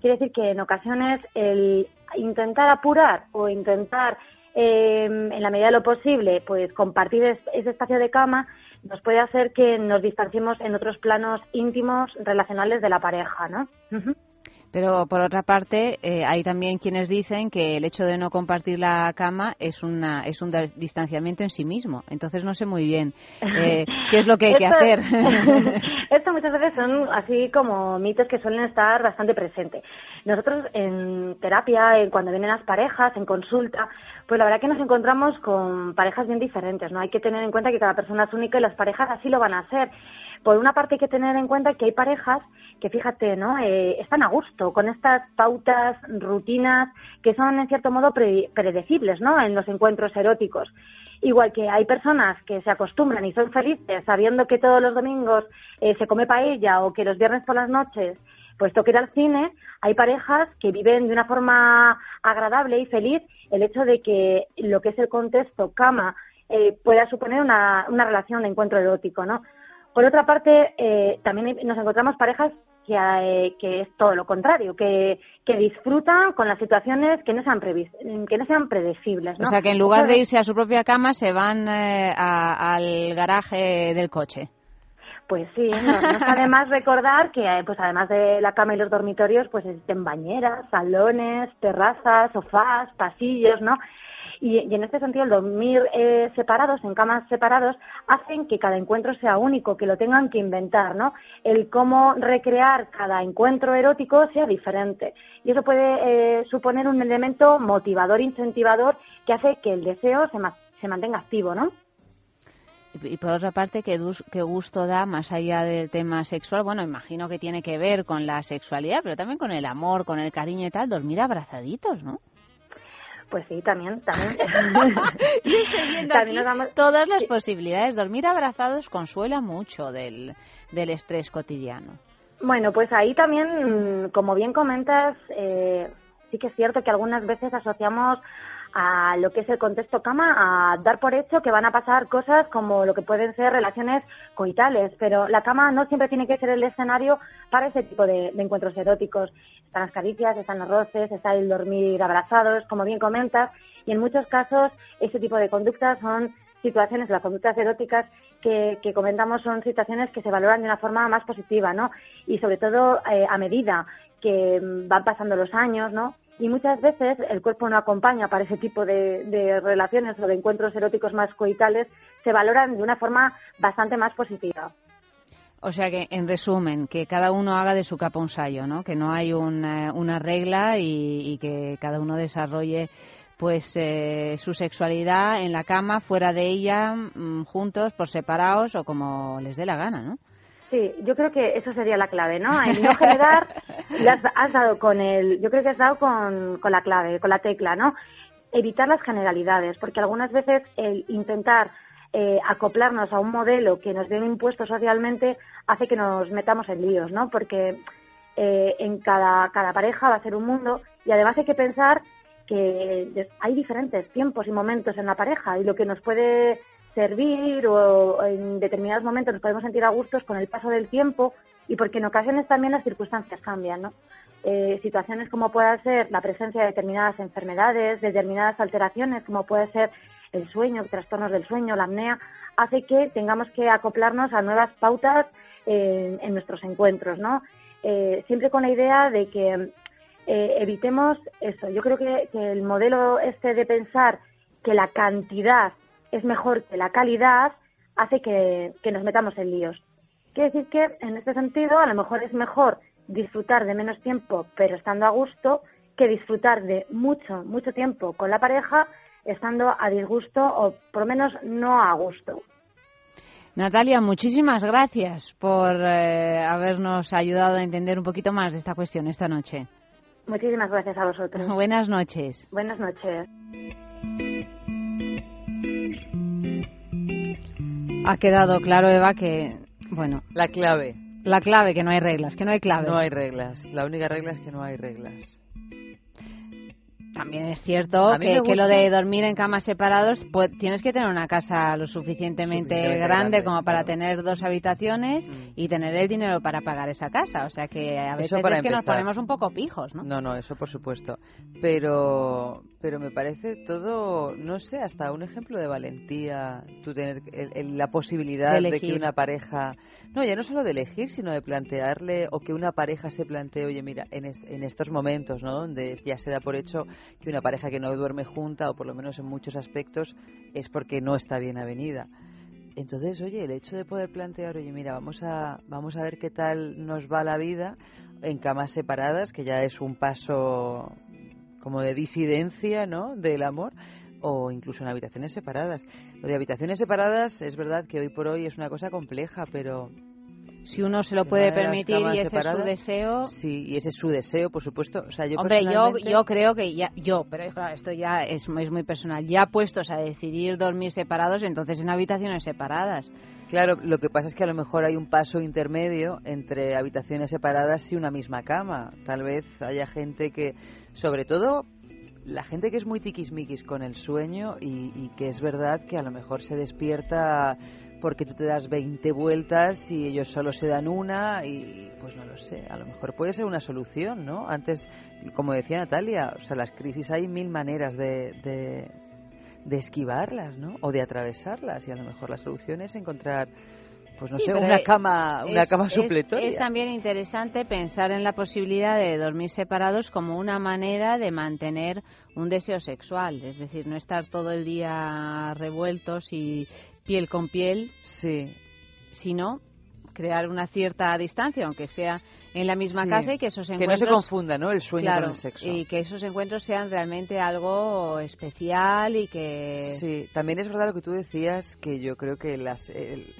Quiere decir que en ocasiones el intentar apurar o intentar, eh, en la medida de lo posible, pues compartir es, ese espacio de cama nos puede hacer que nos distanciemos en otros planos íntimos relacionales de la pareja, ¿no? Pero por otra parte, eh, hay también quienes dicen que el hecho de no compartir la cama es una es un dis- distanciamiento en sí mismo. Entonces no sé muy bien eh, qué es lo que hay que hacer. Esto muchas veces son así como mitos que suelen estar bastante presentes. Nosotros en terapia, en- cuando vienen las parejas, en consulta, pues la verdad que nos encontramos con parejas bien diferentes, ¿no? Hay que tener en cuenta que cada persona es única y las parejas así lo van a ser. Por una parte hay que tener en cuenta que hay parejas que, fíjate, ¿no? Eh, están a gusto con estas pautas, rutinas que son en cierto modo pre- predecibles, ¿no? En los encuentros eróticos. Igual que hay personas que se acostumbran y son felices sabiendo que todos los domingos eh, se come paella o que los viernes por las noches pues toca ir al cine, hay parejas que viven de una forma agradable y feliz el hecho de que lo que es el contexto cama eh, pueda suponer una, una relación de encuentro erótico, ¿no? Por otra parte, eh, también nos encontramos parejas que, eh, que es todo lo contrario, que, que disfrutan con las situaciones que no sean, que no sean predecibles, ¿no? O sea, que en lugar de irse a su propia cama, se van eh, a- al garaje del coche. Pues sí, no, no está de más recordar que, eh, pues además de la cama y los dormitorios, pues existen bañeras, salones, terrazas, sofás, pasillos, ¿no? Y, y en este sentido, el dormir eh, separados, en camas separados, hacen que cada encuentro sea único, que lo tengan que inventar, ¿no? El cómo recrear cada encuentro erótico sea diferente. Y eso puede eh, suponer un elemento motivador, incentivador, que hace que el deseo se, ma- se mantenga activo, ¿no? Y y por otra parte, ¿qué, qué gusto da más allá del tema sexual? Bueno, imagino que tiene que ver con la sexualidad, pero también con el amor, con el cariño y tal, dormir abrazaditos, ¿no? Pues sí, también, también. Damos- todas las posibilidades. Dormir abrazados consuela mucho del, del estrés cotidiano. Bueno, pues ahí también, mm, como bien comentas, eh, sí que es cierto que algunas veces asociamos a lo que es el contexto cama a dar por hecho que van a pasar cosas como lo que pueden ser relaciones coitales, pero la cama no siempre tiene que ser el escenario para ese tipo de, encuentros eróticos. Están las caricias, están los roces, está el dormir abrazados, como bien comentas, y en muchos casos ese tipo de conductas son situaciones, las conductas eróticas que, que comentamos son situaciones que se valoran de una forma más positiva, ¿no? Y sobre todo eh, a medida que mm, van pasando los años, ¿no? Y muchas veces el cuerpo no acompaña para ese tipo de, relaciones o de encuentros eróticos más coitales, se valoran de una forma bastante más positiva. O sea que, en resumen, que cada uno haga de su capa un sayo, ¿no? Que no hay una, una regla y, y que cada uno desarrolle pues eh, su sexualidad en la cama, fuera de ella, mm, juntos, por separados o como les dé la gana, ¿no? Sí, yo creo que eso sería la clave, ¿no? El no generar, le has, has dado con el, yo creo que has dado con, con la clave, con la tecla, ¿no? Evitar las generalidades, porque algunas veces el intentar eh, acoplarnos a un modelo que nos viene impuesto socialmente hace que nos metamos en líos, ¿no? Porque eh, en cada, cada pareja va a ser un mundo y además hay que pensar que hay diferentes tiempos y momentos en la pareja y lo que nos puede servir o en determinados momentos nos podemos sentir a gustos con el paso del tiempo y porque en ocasiones también las circunstancias cambian, ¿no? Eh, situaciones como pueda ser la presencia de determinadas enfermedades, determinadas alteraciones, como puede ser el sueño, trastornos del sueño, la apnea, hace que tengamos que acoplarnos a nuevas pautas en, en nuestros encuentros, ¿no? Eh, siempre con la idea de que eh, evitemos eso. Yo creo que el modelo este de pensar que la cantidad es mejor que la calidad hace que, que nos metamos en líos. Quiere decir que en este sentido a lo mejor es mejor disfrutar de menos tiempo pero estando a gusto que disfrutar de mucho, mucho tiempo con la pareja estando a disgusto o por lo menos no a gusto. Natalia, muchísimas gracias por eh, habernos ayudado a entender un poquito más de esta cuestión esta noche. Muchísimas gracias a vosotros. Buenas noches. Buenas noches. Ha quedado claro, Eva, que, bueno, La clave. la clave, que no hay reglas, que no hay claves. No hay reglas. La única regla es que no hay reglas. También es cierto que, lo de dormir en camas separados, pues tienes que tener una casa lo suficientemente, Suficientemente grande, grande, como para claro. tener dos habitaciones y tener el dinero para pagar esa casa. O sea que a veces es que nos ponemos un poco pijos, ¿no? No, no, eso por supuesto. Pero pero me parece todo, no sé, hasta un ejemplo de valentía, tú tener el- el- la posibilidad De que una pareja, no, ya no solo de elegir, sino de plantearle, o que una pareja se plantee, oye, mira, en, est- en estos momentos, ¿no? Donde ya se da por hecho que una pareja que no duerme junta, o por lo menos en muchos aspectos, es porque no está bien avenida. Entonces, oye, el hecho de poder plantear, oye, mira, vamos a, vamos a ver qué tal nos va la vida en camas separadas, que ya es un paso como de disidencia, ¿no? Del amor, o incluso en habitaciones separadas. Lo de habitaciones separadas es verdad que hoy por hoy es una cosa compleja, pero Si uno se lo puede permitir y ese es su deseo. Sí, y ese es su deseo, por supuesto. O sea, yo Hombre, yo, personalmente- yo creo que ya, yo, pero claro, esto ya es muy personal. Ya puestos a decidir dormir separados, entonces en habitaciones separadas. Claro, lo que pasa es que a lo mejor hay un paso intermedio entre habitaciones separadas y una misma cama. Tal vez haya gente que, sobre todo la gente que es muy tiquismiquis con el sueño y, y que es verdad que a lo mejor se despierta porque tú te das 20 vueltas y ellos solo se dan una y pues no lo sé, a lo mejor puede ser una solución, ¿no? Antes, como decía Natalia, o sea, las crisis hay mil maneras de, de, de esquivarlas, ¿no? O de atravesarlas y a lo mejor la solución es encontrar, pues no Sí, sé, una cama, una es- cama supletoria. Es, también interesante pensar en la posibilidad de dormir separados como una manera de mantener un deseo sexual, es decir, no estar todo el día revueltos y piel con piel, sí. sino crear una cierta distancia, aunque sea en la misma Sí. casa y que esos Que no encuentros... se confunda, ¿no? El sueño Claro, con el sexo. Y que esos encuentros sean realmente algo especial y que... Sí, también es verdad lo que tú decías, que yo creo que las... el-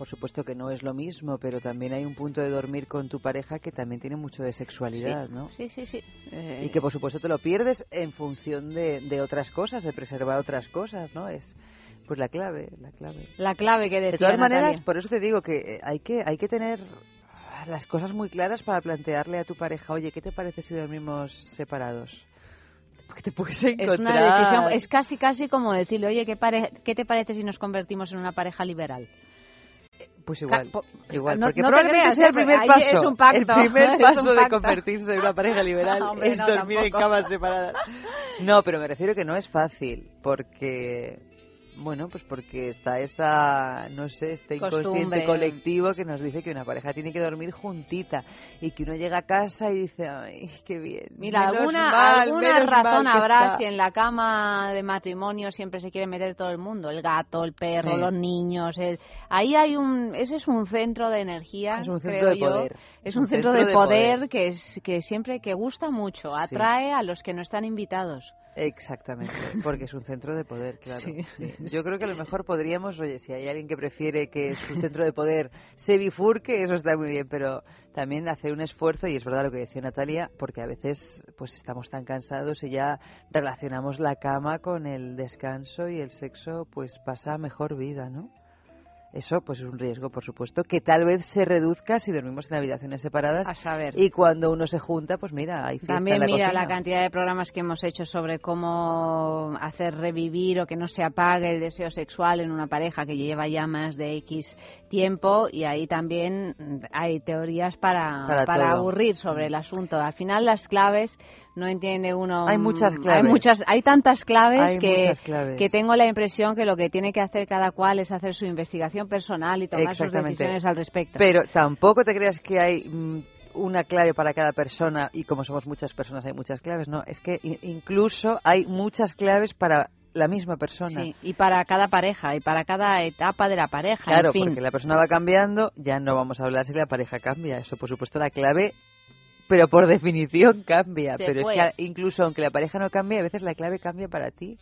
por supuesto que no es lo mismo, pero también hay un punto de dormir con tu pareja que también tiene mucho de sexualidad, Sí, ¿no? Sí, sí, sí. Eh, Y que por supuesto te lo pierdes en función de, de otras cosas, de preservar otras cosas, ¿no? Es pues la clave, la clave. La clave que decía De todas maneras, por eso te digo que eh, hay que hay que tener las cosas muy claras para plantearle a tu pareja, oye, ¿qué te parece si dormimos separados? Porque te puedes Es encontrar... una decisión, es casi casi como decirle, oye, ¿qué, pare- ¿qué te parece si nos convertimos en una pareja liberal? Pues igual, Ca- igual, no- porque no probablemente sea el primer paso. es un pacto, el primer paso de convertirse en una pareja liberal Hombre, es dormir en camas separadas. No, pero me refiero que no es fácil, porque bueno, pues porque está esta, no sé, este inconsciente Costumbre. colectivo que nos dice que una pareja tiene que dormir juntita y que uno llega a casa y dice, ay, qué bien. Mira, menos alguna, mal, alguna razón habrá está". si en la cama de matrimonio siempre se quiere meter todo el mundo, el gato, el perro, Sí. los niños. el- Ahí hay un, ese es un centro de energía, Es un centro creo de yo. poder. Es un, centro, de, de poder, poder. que es que siempre que gusta mucho, Sí. atrae a los que no están invitados. Exactamente, porque es un centro de poder, claro. Sí. sí. Yo creo que a lo mejor podríamos, oye, si hay alguien que prefiere que su centro de poder se bifurque, eso está muy bien, pero también hacer un esfuerzo, y es verdad lo que decía Natalia, porque a veces pues estamos tan cansados y ya relacionamos la cama con el descanso y el sexo pues pasa mejor vida, ¿no? Eso pues es un riesgo, por supuesto, que tal vez se reduzca si dormimos en habitaciones separadas. A saber. Y cuando uno se junta, pues mira, hay fiesta También en la mira cocina. la cantidad de programas que hemos hecho sobre cómo hacer revivir o que no se apague el deseo sexual en una pareja que lleva ya más de X tiempo y ahí también hay teorías para, Para aburrir sobre el asunto. Al final las claves no entiende uno. Hay muchas mm, claves. Hay muchas, hay tantas claves Hay que muchas claves. que tengo la impresión que lo que tiene que hacer cada cual es hacer su investigación personal y tomar sus decisiones al respecto. Pero tampoco te creas que hay mm, una clave para cada persona y como somos muchas personas hay muchas claves, no, es que incluso hay muchas claves para la misma persona. Sí, y para cada pareja y para cada etapa de la pareja. Claro, en fin. porque la persona va cambiando, ya no vamos a hablar si la pareja cambia, eso por supuesto la clave, pero por definición cambia, Se pero es que incluso aunque la pareja no cambie, a veces la clave cambia para ti.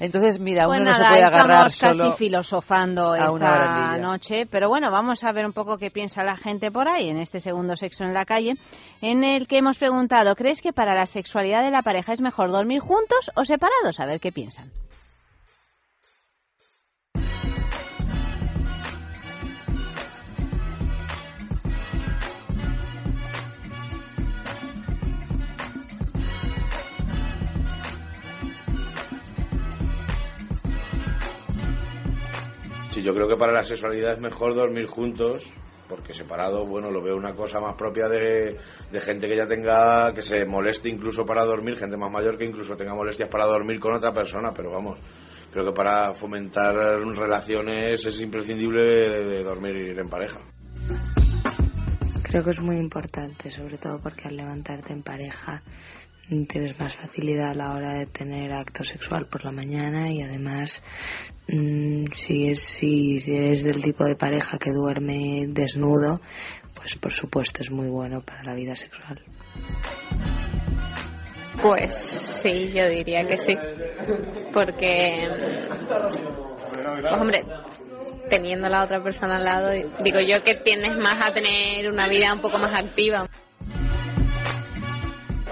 Entonces, mira, Pues uno no se puede agarrar estamos solo casi filosofando esta noche, pero bueno, vamos a ver un poco qué piensa la gente por ahí en este segundo sexo en la calle, en el que hemos preguntado, ¿crees que para la sexualidad de la pareja es mejor dormir juntos o separados? A ver qué piensan. Sí, yo creo que para la sexualidad es mejor dormir juntos, porque separado, bueno, lo veo una cosa más propia de, de gente que ya tenga, que se moleste incluso para dormir, gente más mayor que incluso tenga molestias para dormir con otra persona, pero vamos, creo que para fomentar relaciones es imprescindible de, de dormir en pareja. Creo que es muy importante, sobre todo porque al levantarte en pareja tienes más facilidad a la hora de tener acto sexual por la mañana y además mm, si es si, si es del tipo de pareja que duerme desnudo, pues por supuesto es muy bueno para la vida sexual. Pues sí, yo diría que sí. Porque, pues hombre, teniendo la otra persona al lado, digo yo que tienes más a tener una vida un poco más activa.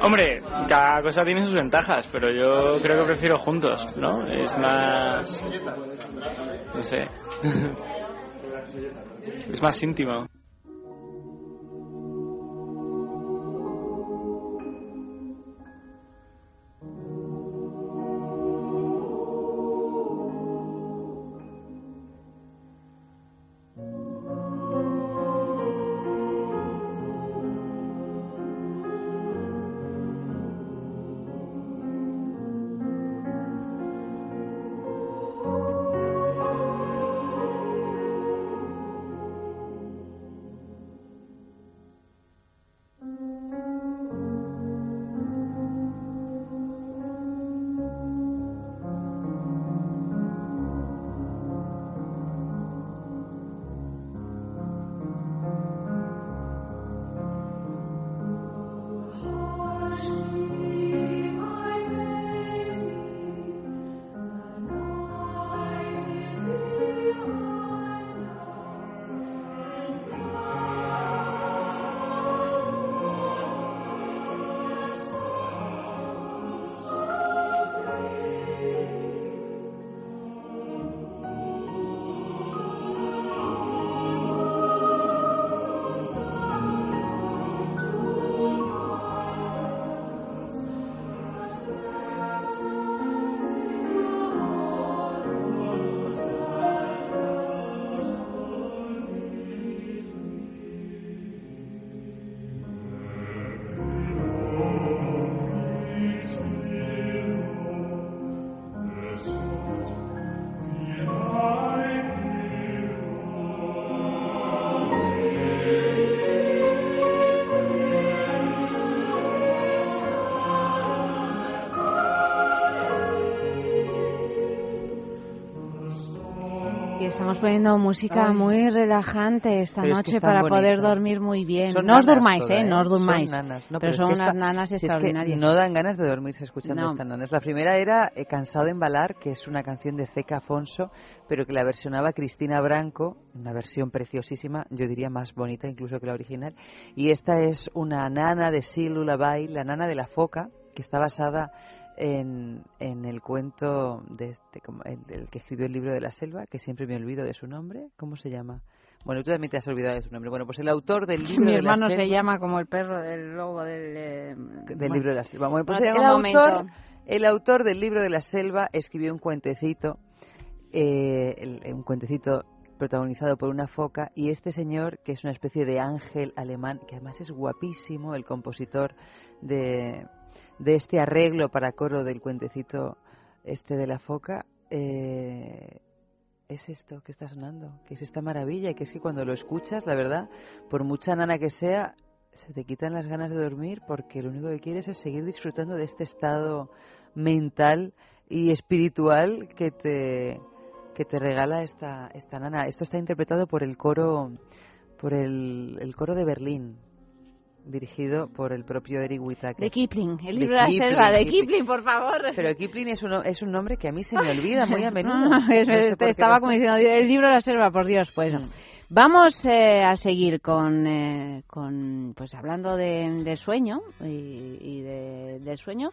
Hombre, cada cosa tiene sus ventajas, pero yo creo que prefiero juntos, ¿no? Es más... no sé. es más íntimo. Estamos poniendo música Ay. muy relajante esta Pero es que noche para poder dormir muy bien. Son no os durmáis, todas, ¿eh? No os durmáis. Son nanas. No, pero, son que unas esta- nanas si es que extraordinarias. no dan ganas de dormirse escuchando No. estas nanas. La primera era eh, Cansado de embalar, que es una canción de Zeca Afonso, pero que la versionaba Cristina Branco, una versión preciosísima, yo diría más bonita incluso que la original. Y esta es una nana de Seal Lullaby, la nana de la foca, que está basada en, en el cuento de este, como- el, del que escribió el libro de la selva, que siempre me olvido de su nombre. ¿Cómo se llama? Bueno, tú también te has olvidado de su nombre. Bueno, pues el autor del libro Mi de la hermano se selva- llama como el perro del lobo del... eh, del bueno. libro de la selva. Bueno, pues Bueno, el, un autor, momento. el autor del libro de la selva escribió un cuentecito, eh, el- un cuentecito protagonizado por una foca y este señor que es una especie de ángel alemán que además es guapísimo el compositor de, de este arreglo para coro del cuentecito este de la foca eh, es esto que está sonando que es esta maravilla y que es que cuando lo escuchas la verdad por mucha nana que sea se te quitan las ganas de dormir porque lo único que quieres es seguir disfrutando de este estado mental y espiritual que te que te regala esta esta nana. Esto está interpretado por el coro por el, el coro de Berlín dirigido por el propio Eric Whittaker. De Kipling, el libro de la selva, de Kipling. Kipling, por favor. Pero Kipling es un, es un nombre que a mí se me olvida muy a menudo. Ah, No sé te estaba como diciendo, el libro de la selva, por Dios, pues. Vamos eh, a seguir con, eh, con, pues hablando de, de sueño y, y de, del sueño,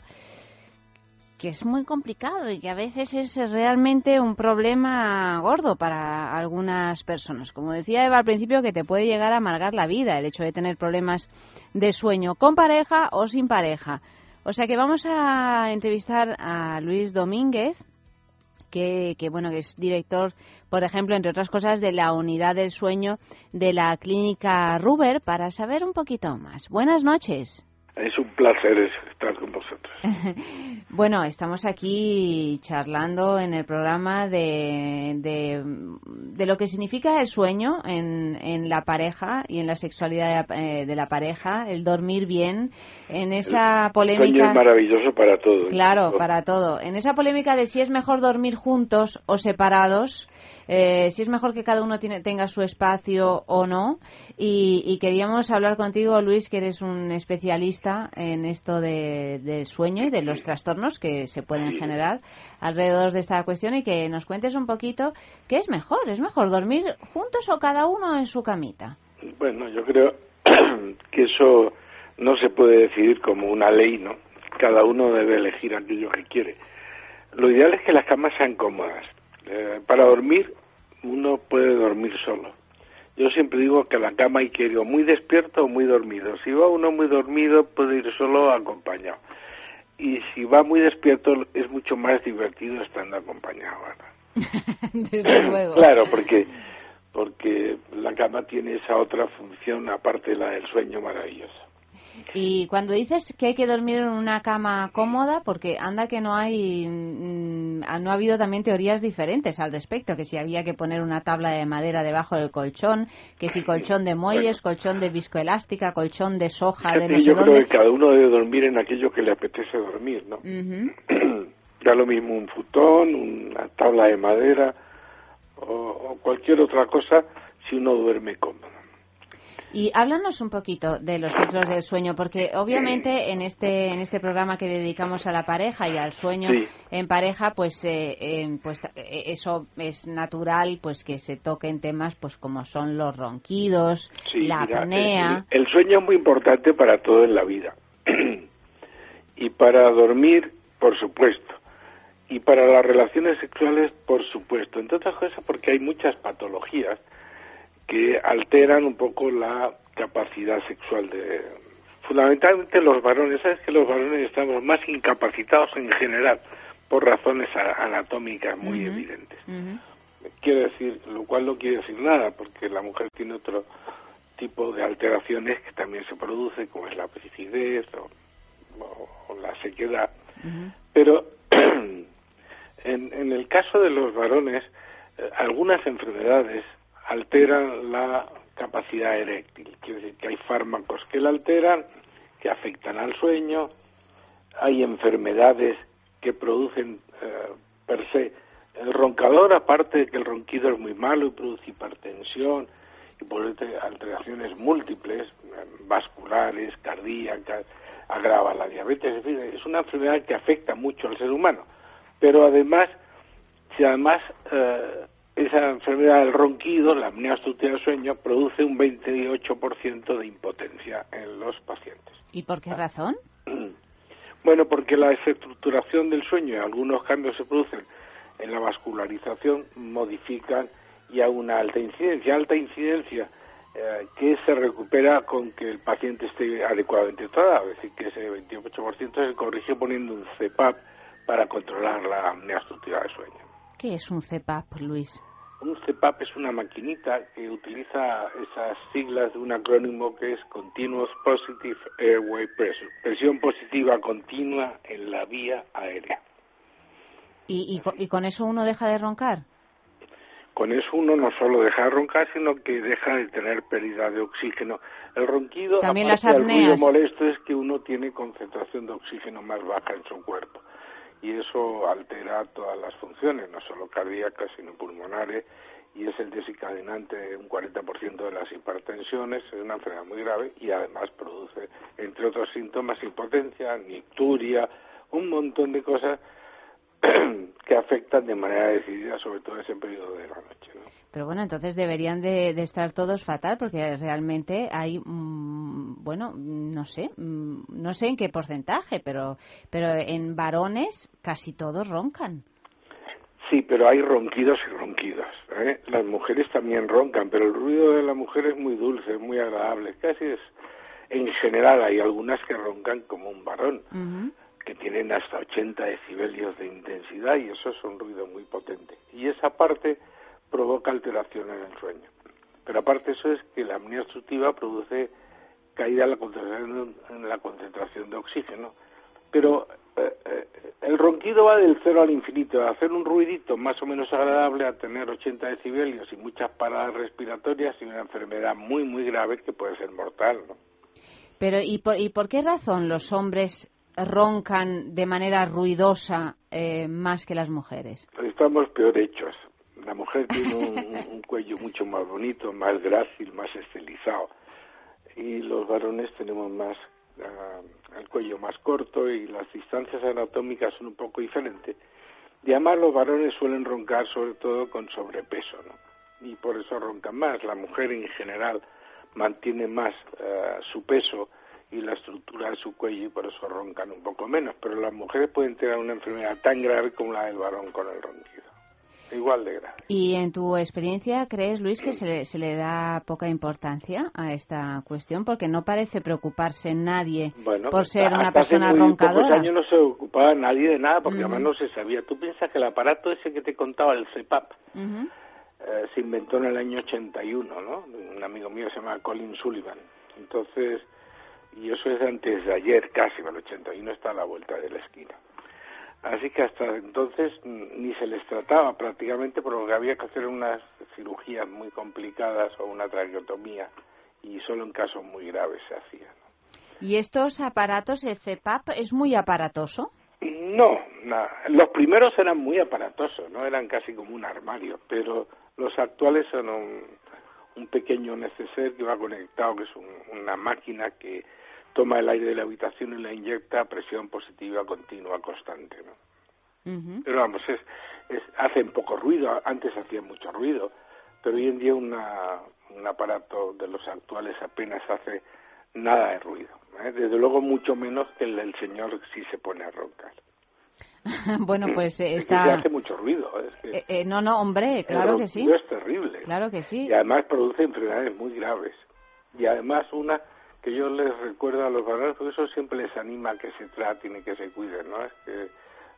que es muy complicado y que a veces es realmente un problema gordo para algunas personas. Como decía Eva al principio, que te puede llegar a amargar la vida el hecho de tener problemas de sueño con pareja o sin pareja. O sea que vamos a entrevistar a Luis Domínguez, que, que, bueno, que es director, por ejemplo, entre otras cosas, de la unidad del sueño de la clínica Ruber, para saber un poquito más. Buenas noches. Es un placer estar con vosotros. bueno, estamos aquí charlando en el programa de, de, de lo que significa el sueño en, en, la pareja y en la sexualidad de, de la pareja, el dormir bien, en esa polémica. El sueño es maravilloso para todo. Claro, para todo. En esa polémica de si es mejor dormir juntos o separados. Eh, si es mejor que cada uno tiene, tenga su espacio o no. Y, y, queríamos hablar contigo, Luis, que eres un especialista en esto de, del sueño y de los trastornos que se pueden generar alrededor de esta cuestión y que nos cuentes un poquito qué es mejor. ¿Es mejor dormir juntos o cada uno en su camita? Bueno, yo creo que eso no se puede decidir como una ley, ¿no? Cada uno debe elegir aquello que quiere. Lo ideal es que las camas sean cómodas. Eh, para dormir uno puede dormir solo. Yo siempre digo que a la cama hay que ir o muy despierto o muy dormido. Si va uno muy dormido, puede ir solo acompañado. Y si va muy despierto, es mucho más divertido estando acompañado. Desde luego. claro, porque, porque la cama tiene esa otra función aparte de la del sueño maravillosa. Y cuando dices que hay que dormir en una cama cómoda, porque anda que no hay, no ha habido también teorías diferentes al respecto, que si había que poner una tabla de madera debajo del colchón, que si colchón de muelles, colchón de viscoelástica, colchón de soja, de no sé Yo dónde. creo que cada uno debe dormir en aquello que le apetece dormir, ¿no? Uh -huh. lo mismo un futón, una tabla de madera o, o cualquier otra cosa si uno duerme cómodo. Y háblanos un poquito de los ciclos del sueño, porque obviamente en este en este programa que dedicamos a la pareja y al sueño sí. en pareja, pues eh, eh, pues eso es natural, pues que se toquen temas, pues como son los ronquidos, sí, la apnea. El, el, sueño es muy importante para todo en la vida y para dormir, por supuesto, y para las relaciones sexuales, por supuesto. Entre otras cosas, porque hay muchas patologías que alteran un poco la capacidad sexual de fundamentalmente los varones sabes que los varones estamos más incapacitados en general por razones anatómicas muy Uh -huh. evidentes Uh -huh. quiere decir lo cual no quiere decir nada porque la mujer tiene otro tipo de alteraciones que también se produce como es la flacidez o, o, o, la sequedad Uh -huh. pero en, en el caso de los varones eh, algunas enfermedades alteran la capacidad eréctil. Quiere decir que hay fármacos que la alteran, que afectan al sueño, hay enfermedades que producen eh, per se el roncador, aparte de que el ronquido es muy malo y produce hipertensión y produce alteraciones múltiples, vasculares, cardíacas, agrava la diabetes, en fin, es una enfermedad que afecta mucho al ser humano. Pero además, si además eh, esa enfermedad del ronquido, la apnea obstructiva del sueño, produce un 28% de impotencia en los pacientes. ¿Y por qué razón? Bueno, porque la desestructuración del sueño y algunos cambios se producen en la vascularización, modifican y a una alta incidencia. Alta incidencia eh, que se recupera con que el paciente esté adecuadamente tratado, es decir, que ese 28% se corrige poniendo un CPAP para controlar la apnea obstructiva del sueño. ¿Qué es un CPAP, Luis? Un CPAP es una maquinita que utiliza esas siglas de un acrónimo que es Continuous Positive Airway Pressure, presión positiva continua en la vía aérea. ¿Y, y, y con eso uno deja de roncar? Con eso uno no solo deja de roncar, sino que deja de tener pérdida de oxígeno. El ronquido, También aparte las del ruido molesto, es que uno tiene concentración de oxígeno más baja en su cuerpo y eso altera todas las funciones, no solo cardíacas, sino pulmonares, y es el desencadenante de un 40% de las hipertensiones, es una enfermedad muy grave y además produce, entre otros síntomas, impotencia, nicturia, un montón de cosas que afectan de manera decidida, sobre todo ese periodo de la noche. ¿no? Pero bueno, entonces deberían de, de, estar todos fatal porque realmente hay, mmm, bueno, no sé, mmm, no sé en qué porcentaje, pero, pero en varones casi todos roncan. Sí, pero hay ronquidos y ronquidos. ¿eh? Las mujeres también roncan, pero el ruido de la mujer es muy dulce, es muy agradable. Casi es, en general, hay algunas que roncan como un varón. Uh -huh. que tienen hasta 80 decibelios de intensidad y eso es un ruido muy potente. Y esa parte provoca alteraciones en el sueño. Pero aparte eso es que la apnea obstructiva produce caída en la concentración, en la concentración de oxígeno. Pero eh, eh, el ronquido va del cero al infinito, de hacer un ruidito más o menos agradable a tener 80 decibelios y muchas paradas respiratorias y una enfermedad muy, muy grave que puede ser mortal. ¿no? Pero ¿y por, ¿y por qué razón los hombres roncan de manera ruidosa eh, más que las mujeres? Estamos peor hechos. La mujer tiene un, un cuello mucho más bonito, más grácil, más estilizado. Y los varones tenemos más uh, el cuello más corto y las distancias anatómicas son un poco diferentes. Y además los varones suelen roncar sobre todo con sobrepeso, ¿no? Y por eso roncan más. La mujer en general mantiene más uh, su peso y la estructura de su cuello y por eso roncan un poco menos. Pero las mujeres pueden tener una enfermedad tan grave como la del varón con el ronquido igual de grave. ¿Y en tu experiencia crees, Luis, que se le, se le da poca importancia a esta cuestión? Porque no parece preocuparse nadie bueno, por ser hasta una persona hace muy roncadora. años no se ocupaba nadie de nada porque además no se sabía. Tú piensas que el aparato ese que te contaba, el CEPAP, eh, se inventó en el año 81, ¿no? Un amigo mío se llama Colin Sullivan. Entonces, y eso es antes de ayer casi, el 81 está a la vuelta de la esquina. Así que hasta entonces ni se les trataba prácticamente porque había que hacer unas cirugías muy complicadas o una traqueotomía y solo en casos muy graves se hacía. ¿Y estos aparatos, el CEPAP, es muy aparatoso? No, los primeros eran muy aparatosos, no eran casi como un armario, pero los actuales son un, un pequeño neceser que va conectado, que es un- una máquina que toma el aire de la habitación y la inyecta a presión positiva continua constante. ¿no? Pero vamos, es, es, hacen poco ruido, antes hacían mucho ruido, pero hoy en día una, un aparato de los actuales apenas hace nada de ruido. ¿eh? Desde luego mucho menos que el del señor si se pone a roncar. bueno, pues eh, Es que está... se hace mucho ruido. Es que Eh, eh, no, no, hombre, claro que sí. es terrible. Claro que sí. Y además produce enfermedades muy graves. Y además una que yo les recuerdo a los varones, porque eso siempre les anima a que se traten y que se cuiden, ¿no? Es que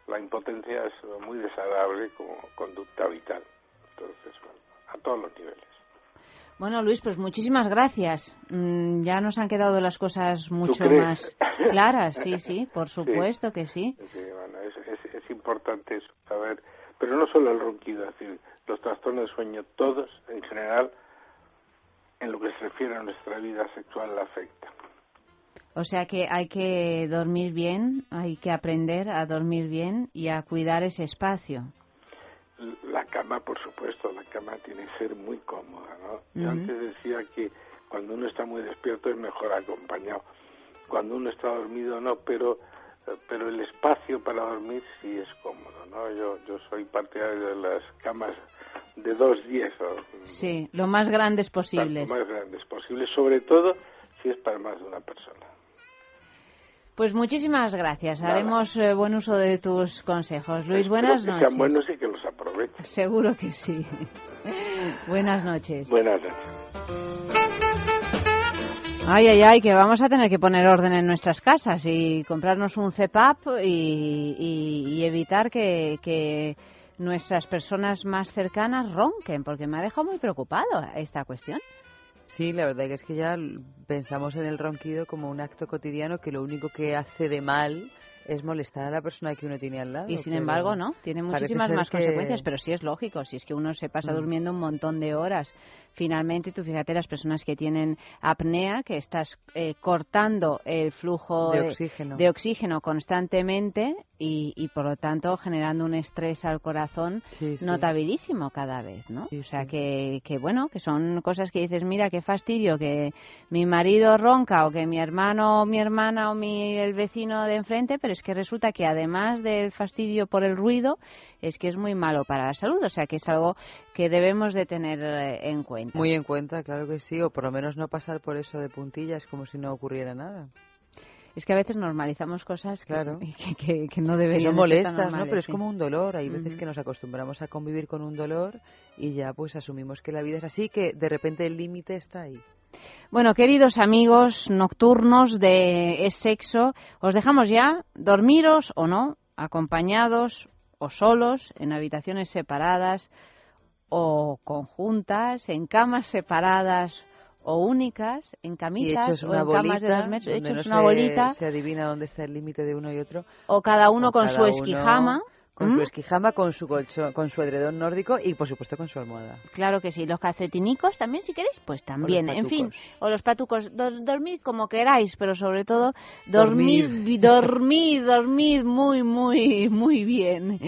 la impotencia es muy desagradable como conducta vital. Entonces, bueno, a todos los niveles. Bueno, Luis, pues muchísimas gracias. Mm, ya nos han quedado las cosas mucho más claras, sí, sí, por supuesto que sí. Sí, bueno, es, es, es importante eso, saber, pero no solo el ronquido, es decir, los trastornos de sueño, todos en general, en lo que se refiere a nuestra vida sexual, la afecta. O sea que hay que dormir bien, hay que aprender a dormir bien y a cuidar ese espacio. La cama, por supuesto, la cama tiene que ser muy cómoda, ¿no? Yo antes decía que cuando uno está muy despierto es mejor acompañado. Cuando uno está dormido no, pero pero el espacio para dormir sí es cómodo, ¿no? Yo yo soy partidario de las camas de dos diez Sí, lo más grandes posibles. tanto más grandes posible, sobre todo si es para más de una persona. Pues muchísimas gracias. Nada. Haremos eh, buen uso de tus consejos. Luis, buenas Espero que noches. sean buenos y que los aprovechen. Seguro que sí. buenas noches. Buenas noches. Ay, ay, ay, que vamos a tener que poner orden en nuestras casas y comprarnos un CEPAP y, y- y evitar que, que nuestras personas más cercanas ronquen, porque me ha dejado muy preocupado esta cuestión. Sí, la verdad que es que ya pensamos en el ronquido como un acto cotidiano que lo único que hace de mal es molestar a la persona que uno tiene al lado. Y sin embargo, no, tiene muchísimas más que- consecuencias, pero sí es lógico, si es que uno se pasa Mm. durmiendo un montón de horas. Finalmente, tú fíjate, las personas que tienen apnea, que estás eh, cortando el flujo De oxígeno. de oxígeno constantemente y, y, por lo tanto, generando un estrés al corazón Sí, sí. notabilísimo cada vez, ¿no? o sea, que, que, bueno, que son cosas que dices, mira, qué fastidio que mi marido ronca o que mi hermano o mi hermana o mi, el vecino de enfrente, pero es que resulta que además del fastidio por el ruido, es que es muy malo para la salud, o sea, que es algo que debemos de tener eh, en cuenta. Muy en cuenta, claro que sí, o por lo menos no pasar por eso de puntillas como si no ocurriera nada. Es que a veces normalizamos cosas que, Claro. que, que- que no deberían ser tan molestas, ¿no? Pero es como un dolor. Hay veces que nos acostumbramos a convivir con un dolor y ya pues asumimos que la vida es así, que de repente el límite está ahí. Bueno, queridos amigos nocturnos de Es Sexo, os dejamos ya, dormiros o no, acompañados o solos, en habitaciones separadas o conjuntas, en camas separadas o únicas, en camisas o en camas de dos metros, hechos no una se- bolita, se adivina dónde está el límite de uno y otro. o cada uno o con cada su uno esquijama. Con ¿Mm? su esquijama, con su colchón, con su edredón nórdico y, por supuesto, con su almohada. Claro que sí, los calcetinicos también, si queréis, pues también. En fin, o los patucos, do- dormid como queráis, pero sobre todo dormid, Dormid. dormid, dormid muy, muy, muy bien.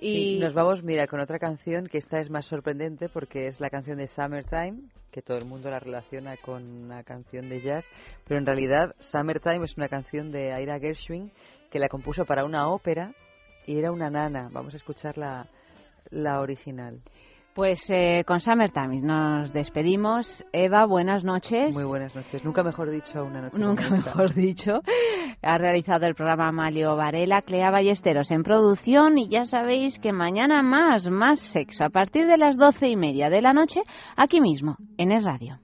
Y Y nos vamos, mira, con otra canción que esta es más sorprendente porque es la canción de Summertime, que todo el mundo la relaciona con una canción de jazz, pero en realidad Summertime es una canción de Ira Gershwin que la compuso para una ópera y era una nana. Vamos a escuchar la, la original. pues eh, con Summertime nos despedimos. Eva, buenas noches. Muy buenas noches. Nunca mejor dicho una noche. Nunca mejor dicho. Ha realizado el programa Malio Varela, Clea Ballesteros en producción y ya sabéis que mañana más, más sexo a partir de las doce y media de la noche aquí mismo en Es Radio.